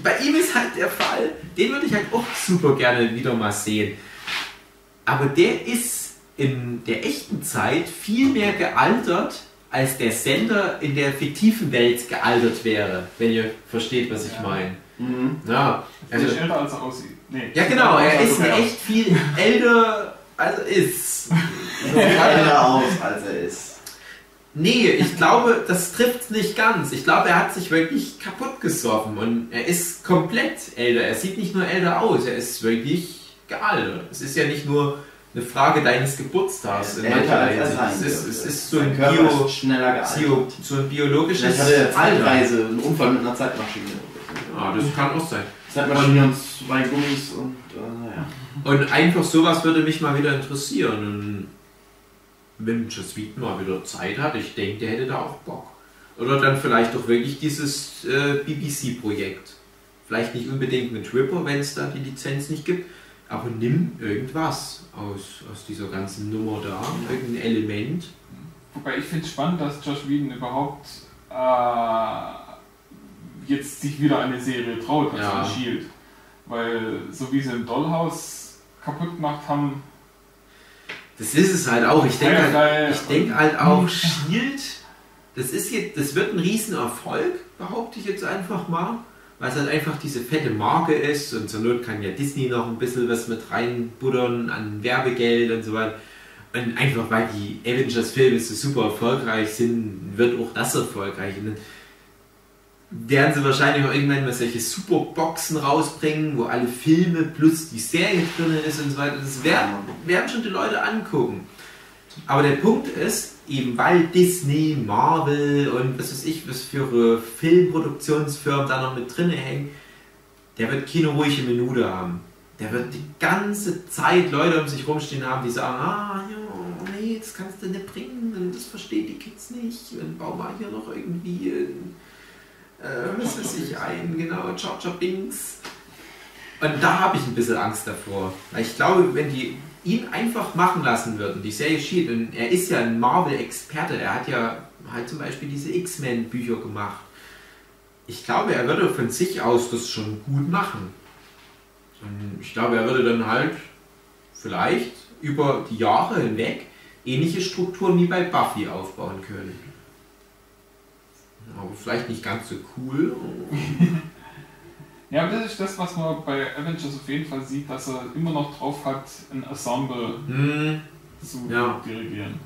Speaker 3: bei ihm ist halt der Fall, den würde ich halt auch super gerne wieder mal sehen. Aber der ist in der echten Zeit viel mehr gealtert, als der Sender in der fiktiven Welt gealtert wäre, wenn ihr versteht, was ich
Speaker 4: Ja.
Speaker 3: meine.
Speaker 1: Mhm.
Speaker 3: Ja,
Speaker 4: Er
Speaker 3: also,
Speaker 4: ist älter, als er aussieht. Nee.
Speaker 3: ja genau, er ist
Speaker 1: Ja.
Speaker 3: echt viel älter, als er ist.
Speaker 1: So sieht einer aus, als er ist.
Speaker 3: Nee, ich glaube, das trifft nicht ganz. Ich glaube, er hat sich wirklich kaputt gesoffen und er ist komplett älter. Er sieht nicht nur älter aus, er ist wirklich gealtert. Es ist ja nicht nur eine Frage deines Geburtstags. in
Speaker 1: Er ist älter, als
Speaker 3: mancherlei
Speaker 1: er
Speaker 3: Hinsicht. es, ist, es ist so ein, Bio,
Speaker 1: ist schneller
Speaker 3: Bio,
Speaker 1: gealtert.
Speaker 3: so ein biologisches
Speaker 1: Vielleicht hatte. Zeitreise, einen Unfall mit einer Zeitmaschine.
Speaker 3: Ja, das kann auch sein.
Speaker 1: Zeitmaschine und zwei Gummis und äh, naja.
Speaker 3: Und einfach sowas würde mich mal wieder interessieren. Wenn Joss Whedon mal wieder Zeit hat, ich denke, der hätte da auch Bock. Oder dann vielleicht auch wirklich dieses äh, BBC-Projekt. Vielleicht nicht unbedingt mit Ripper, wenn es da die Lizenz nicht gibt, aber nimm irgendwas aus, aus dieser ganzen Nummer da, irgendein Element.
Speaker 4: Wobei ich finde es spannend, dass Josh Whedon überhaupt äh, jetzt sich wieder eine Serie traut, also
Speaker 3: Ja.
Speaker 4: ja. Shield. Weil so wie sie im Dollhouse kaputt gemacht haben,
Speaker 3: Das ist es halt auch. Ich denke halt, ich denk halt auch, Shield, das ist jetzt, das wird ein Riesenerfolg, behaupte ich jetzt einfach mal. Weil es halt einfach diese fette Marke ist und zur Not kann ja Disney noch ein bisschen was mit reinbuddern an Werbegeld und so weiter. Und einfach weil die Avengers-Filme so super erfolgreich sind, wird auch das erfolgreich. Und werden sie wahrscheinlich auch irgendwann mal solche Superboxen rausbringen, wo alle Filme plus die Serie drin ist und so weiter. Das werden, werden schon die Leute angucken. Aber der Punkt ist, eben weil Disney, Marvel und was weiß ich, was für Filmproduktionsfirmen da noch mit drin hängen, der wird keine ruhige Minute haben. Der wird die ganze Zeit Leute um sich rumstehen haben, die sagen, ah, ja, nee, das kannst du nicht bringen das verstehen die Kids nicht und bau mal hier noch irgendwie äh, was weiß ich ein, genau, Jar Binks. Und da habe ich ein bisschen Angst davor. Ich glaube, wenn die ihn einfach machen lassen würden, die Serie Shield, und er ist ja ein Marvel-Experte, er hat ja halt zum Beispiel diese X-Men-Bücher gemacht. Ich glaube, er würde von sich aus das schon gut machen. Und ich glaube, er würde dann halt vielleicht über die Jahre hinweg ähnliche Strukturen wie bei Buffy aufbauen können. Aber vielleicht nicht ganz so cool.
Speaker 4: Ja, aber das ist das, was man bei Avengers auf jeden Fall sieht, dass er immer noch drauf hat, ein Ensemble
Speaker 3: Hm,
Speaker 4: zu
Speaker 3: Ja.
Speaker 4: dirigieren.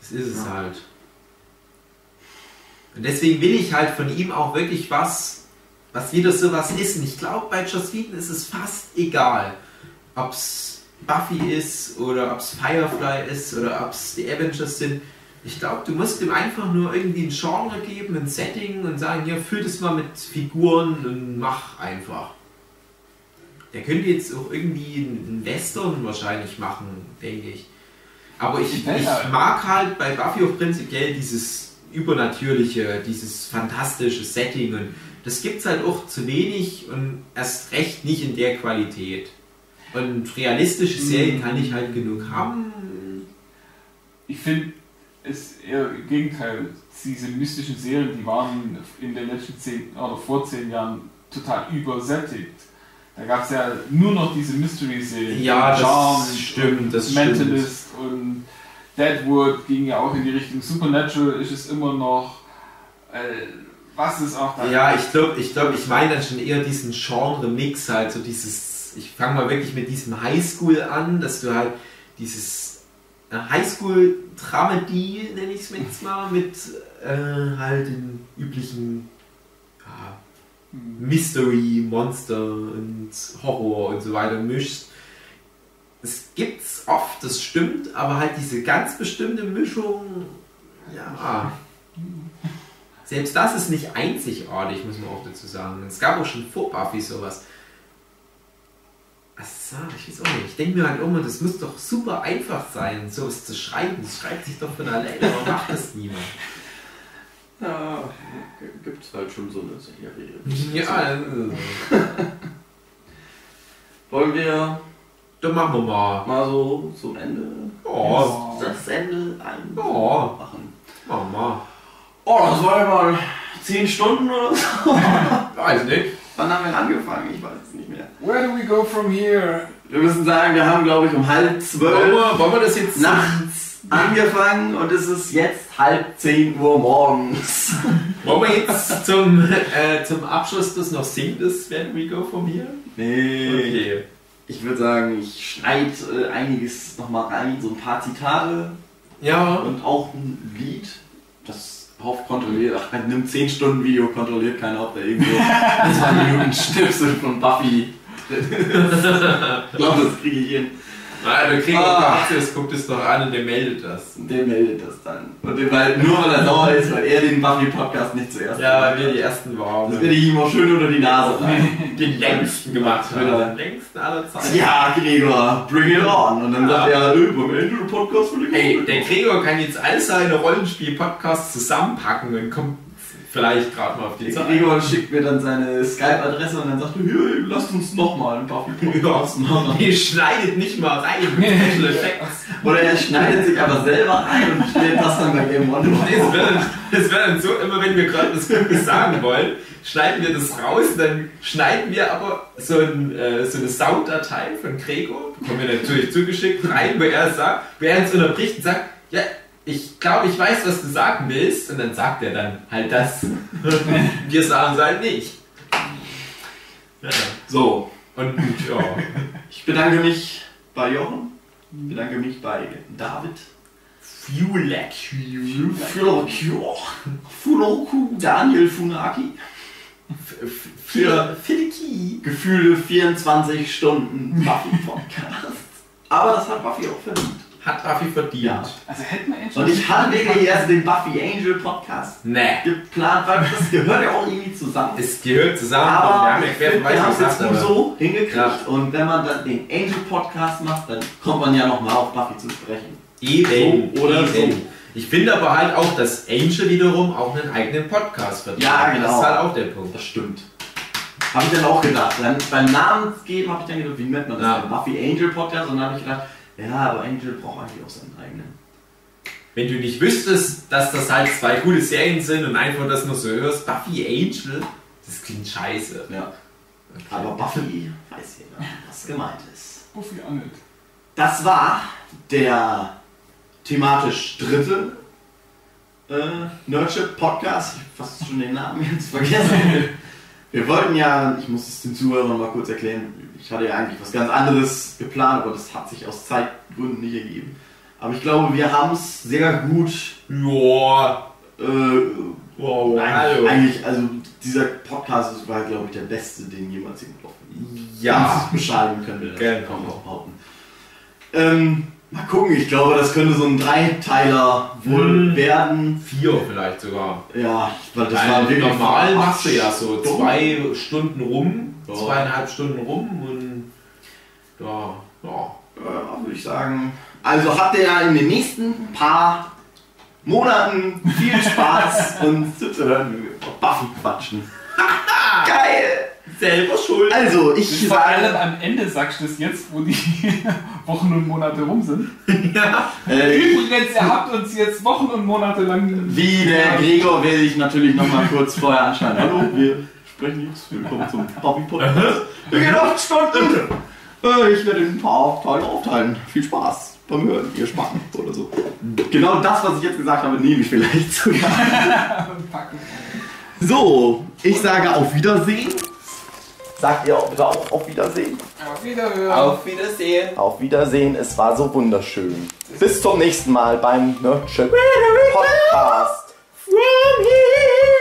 Speaker 3: das ist es halt. Und deswegen will ich halt von ihm auch wirklich was, was wieder sowas ist. Und ich glaube, bei Joss Whedon ist es fast egal, ob es Buffy ist oder ob es Firefly ist oder ob es die Avengers sind. Ich glaube, du musst ihm einfach nur irgendwie ein Genre geben, ein Setting und sagen, hier, füll das mal mit Figuren und mach einfach. Der könnte jetzt auch irgendwie einen Western wahrscheinlich machen, denke ich. Aber ich,
Speaker 4: Ja,
Speaker 3: ich
Speaker 4: ja.
Speaker 3: mag halt bei Buffy auch prinzipiell dieses Übernatürliche, dieses fantastische Setting und das gibt es halt auch zu wenig und erst recht nicht in der Qualität. Und realistische Serien kann ich halt genug haben.
Speaker 4: Ich finde es eher im Gegenteil. Diese mystischen Serien, die waren in den letzten zehn oder vor zehn Jahren total übersättigt. Da gab es ja nur noch diese Mystery-Serien.
Speaker 3: Ja, das
Speaker 4: Charmed
Speaker 3: stimmt, das
Speaker 4: und Mentalist und Deadwood ging ja auch in die Richtung Supernatural, ist es immer noch. Äh, was ist auch da?
Speaker 3: Ja, ich glaube, ich, glaub, ich meine dann schon eher diesen Genre-Mix halt, so dieses, ich fange mal wirklich mit diesem Highschool an, dass du halt dieses äh, Highschool-Dramedie, nenne ich es jetzt mal, mit äh, halt den üblichen ja, Mystery, Monster und Horror und so weiter mischst. Es gibt's oft, das stimmt, aber halt diese ganz bestimmte Mischung, ja. Selbst das ist nicht einzigartig, muss man auch dazu sagen. Es gab auch schon vor Buffy sowas. Achso, ich weiß auch nicht. Ich denke mir halt immer, das muss doch super einfach sein, sowas zu schreiben. Das schreibt sich doch von alleine, aber macht das niemand.
Speaker 1: Ja, gibt es halt schon so eine Serie.
Speaker 3: Ja, also,
Speaker 1: Wollen wir
Speaker 3: dann machen wir mal.
Speaker 1: mal so zum Ende
Speaker 3: Oh,
Speaker 1: das Ende ein
Speaker 3: Oh.
Speaker 1: machen?
Speaker 3: machen wir mal.
Speaker 1: Oh, das war ja mal 10 Stunden oder so.
Speaker 3: Weiß nicht.
Speaker 1: Wann haben wir angefangen? Ich weiß es nicht mehr.
Speaker 4: Where do we go from here?
Speaker 1: Wir müssen sagen, wir haben glaube ich um halb
Speaker 3: Wollen
Speaker 1: zwölf
Speaker 3: wir, wollen wir das jetzt
Speaker 1: nachts angefangen und es ist jetzt halb 10 Uhr morgens.
Speaker 3: Wollen wir jetzt zum, äh, zum Abschluss das noch singen, das Where Do We Go From Here?
Speaker 1: Nee.
Speaker 3: Okay.
Speaker 1: Ich würde sagen, ich schneide äh, einiges nochmal rein, so ein paar Zitate
Speaker 3: Ja,
Speaker 1: und auch ein Lied. Das hofft kontrolliert, ach, bei einem 10 Stunden Video kontrolliert keiner, ob da irgendwo 2 Minuten Schnipsel von Buffy. Ich glaube, das kriege ich hin.
Speaker 3: Ah, der Krieger
Speaker 1: Ah.
Speaker 3: ah. das guckt es doch an und der meldet das.
Speaker 1: Und der meldet das dann. Und weil, nur weil er sauer ist, weil er den Buffy-Podcast nicht zuerst
Speaker 3: Ja, weil wir die ersten waren.
Speaker 1: Das werde ich ihm auch schön unter die Nase rein.
Speaker 3: Den längsten gemacht haben.
Speaker 1: Ja.
Speaker 3: Den längsten aller Zeiten.
Speaker 1: Ja, Gregor, bring it on. Und dann sagt er, äh, beim Ende der Podcast will ich
Speaker 3: Hey, der. Gregor kann jetzt all seine Rollenspiel-Podcasts zusammenpacken und kommt vielleicht gerade mal auf die Zeit.
Speaker 1: Gregor schickt mir dann seine Skype-Adresse und dann sagt er, hier, lasst uns nochmal einen Buffy-Podcast machen.
Speaker 3: Ihr schneidet nicht mal rein. Special Effects.
Speaker 1: Oder er schneidet sich aber selber rein und stellt das dann bei Game One
Speaker 3: Das wäre dann, das wär dann so, immer wenn wir gerade was Gutes sagen wollen, schneiden wir das raus, dann schneiden wir aber so, ein, äh, so eine Sounddatei von Gregor, bekommen wir natürlich zugeschickt, rein, wo er sagt, wer uns unterbricht und sagt, ja, ich glaube, ich weiß, was du sagen willst, und dann sagt er dann halt das. wir sagen es halt nicht. Ja.
Speaker 1: So,
Speaker 3: Und ja,
Speaker 1: ich bedanke mich bei Jochen, ich bedanke mich bei David,
Speaker 3: Fulek.
Speaker 1: Fuloku, Fuloku, Daniel Funaki
Speaker 3: Für Filiki.
Speaker 1: gefühlte 24 Stunden Buffy-Podcast. Aber das hat Buffy auch verdient.
Speaker 3: Hat Buffy verdient.
Speaker 1: Ja.
Speaker 4: Also hätten wir endlich.
Speaker 1: Und ich hatte wirklich erst den Buffy Angel Podcast
Speaker 3: Nee.
Speaker 1: geplant, weil das gehört ja auch irgendwie zusammen.
Speaker 3: Es gehört zusammen.
Speaker 1: Aber
Speaker 3: wir haben ja
Speaker 1: ich finde,
Speaker 3: quer
Speaker 1: wir haben es jetzt gut so hingekriegt.
Speaker 3: Ja.
Speaker 1: Und wenn man dann den Angel Podcast macht, dann kommt man ja nochmal auf Buffy zu sprechen.
Speaker 3: Eben,
Speaker 1: So oder
Speaker 3: eben.
Speaker 1: so.
Speaker 3: Ich finde aber halt auch, dass Angel wiederum auch einen eigenen Podcast verdient.
Speaker 1: Ja, genau.
Speaker 3: Das ist halt auch der Punkt.
Speaker 1: Das stimmt. Habe ich dann auch gedacht. Dann beim Namensgeben habe ich dann gedacht, wie nennt man das
Speaker 3: Ja.
Speaker 1: denn? Buffy Angel Podcast? Und dann habe ich gedacht, ja, aber Angel braucht eigentlich auch seinen eigenen.
Speaker 3: Wenn du nicht wüsstest, dass das halt zwei coole Serien sind und einfach das nur so hörst, Buffy Angel, das klingt scheiße.
Speaker 1: Ja. Aber Buffy weiß jeder, was gemeint ist.
Speaker 4: Buffy angelt.
Speaker 1: Das war der thematisch dritte äh, Nerdship Podcast. Ich habe fast schon den Namen jetzt vergessen. Wir wollten ja, ich muss es den Zuhörern mal kurz erklären, ich hatte ja eigentlich was ganz anderes geplant, aber das hat sich aus Zeitgründen nicht ergeben. Aber ich glaube, wir haben es sehr gut
Speaker 3: Joa.
Speaker 1: äh,
Speaker 3: Wow,
Speaker 1: eigentlich, eigentlich, also dieser Podcast war, glaube ich, der beste, den jemals jemand hat.
Speaker 3: Ja.
Speaker 1: Ganz bescheiden können wir das
Speaker 3: Genau.
Speaker 1: auch behaupten. Ähm, mal gucken, ich glaube, das könnte so ein Dreiteiler wohl
Speaker 3: Hm.
Speaker 1: werden.
Speaker 3: Vier vielleicht sogar.
Speaker 1: Ja, weil das
Speaker 3: Weil
Speaker 1: war wirklich
Speaker 3: normal machst du ja so
Speaker 1: Stunden.
Speaker 3: zwei Stunden rum,
Speaker 1: Ja.
Speaker 3: zweieinhalb Stunden rum und ja, ja.
Speaker 1: Ja, würde ich sagen. Also habt ihr ja in den nächsten paar Monaten viel Spaß und zu hören, Buffy quatschen. Geil!
Speaker 3: Selber schuld.
Speaker 1: Also, ich
Speaker 4: Vor allem
Speaker 1: sage,
Speaker 4: am Ende sagst du es jetzt, wo die Wochen und Monate rum sind.
Speaker 1: äh,
Speaker 4: Übrigens, ihr habt uns jetzt Wochen und Monate lang.
Speaker 1: wie der Gregor will ich natürlich noch mal kurz vorher anschneiden. Hallo, wir sprechen jetzt. Willkommen zum Buffy Podcast. Wir gehen acht Stunden. Äh, Ich werde ein paar Teile aufteilen. Viel Spaß beim Hören, ihr Spacken oder so. Genau das, was ich jetzt gesagt habe, nehme ich vielleicht sogar. So, ich sage auf Wiedersehen. Sagt ihr auch bitte auch auf Wiedersehen?
Speaker 4: Auf Wiederhören.
Speaker 3: Auf Wiedersehen.
Speaker 6: Auf Wiedersehen, es war so wunderschön. Bis zum nächsten Mal beim Nerdship Podcast. From here.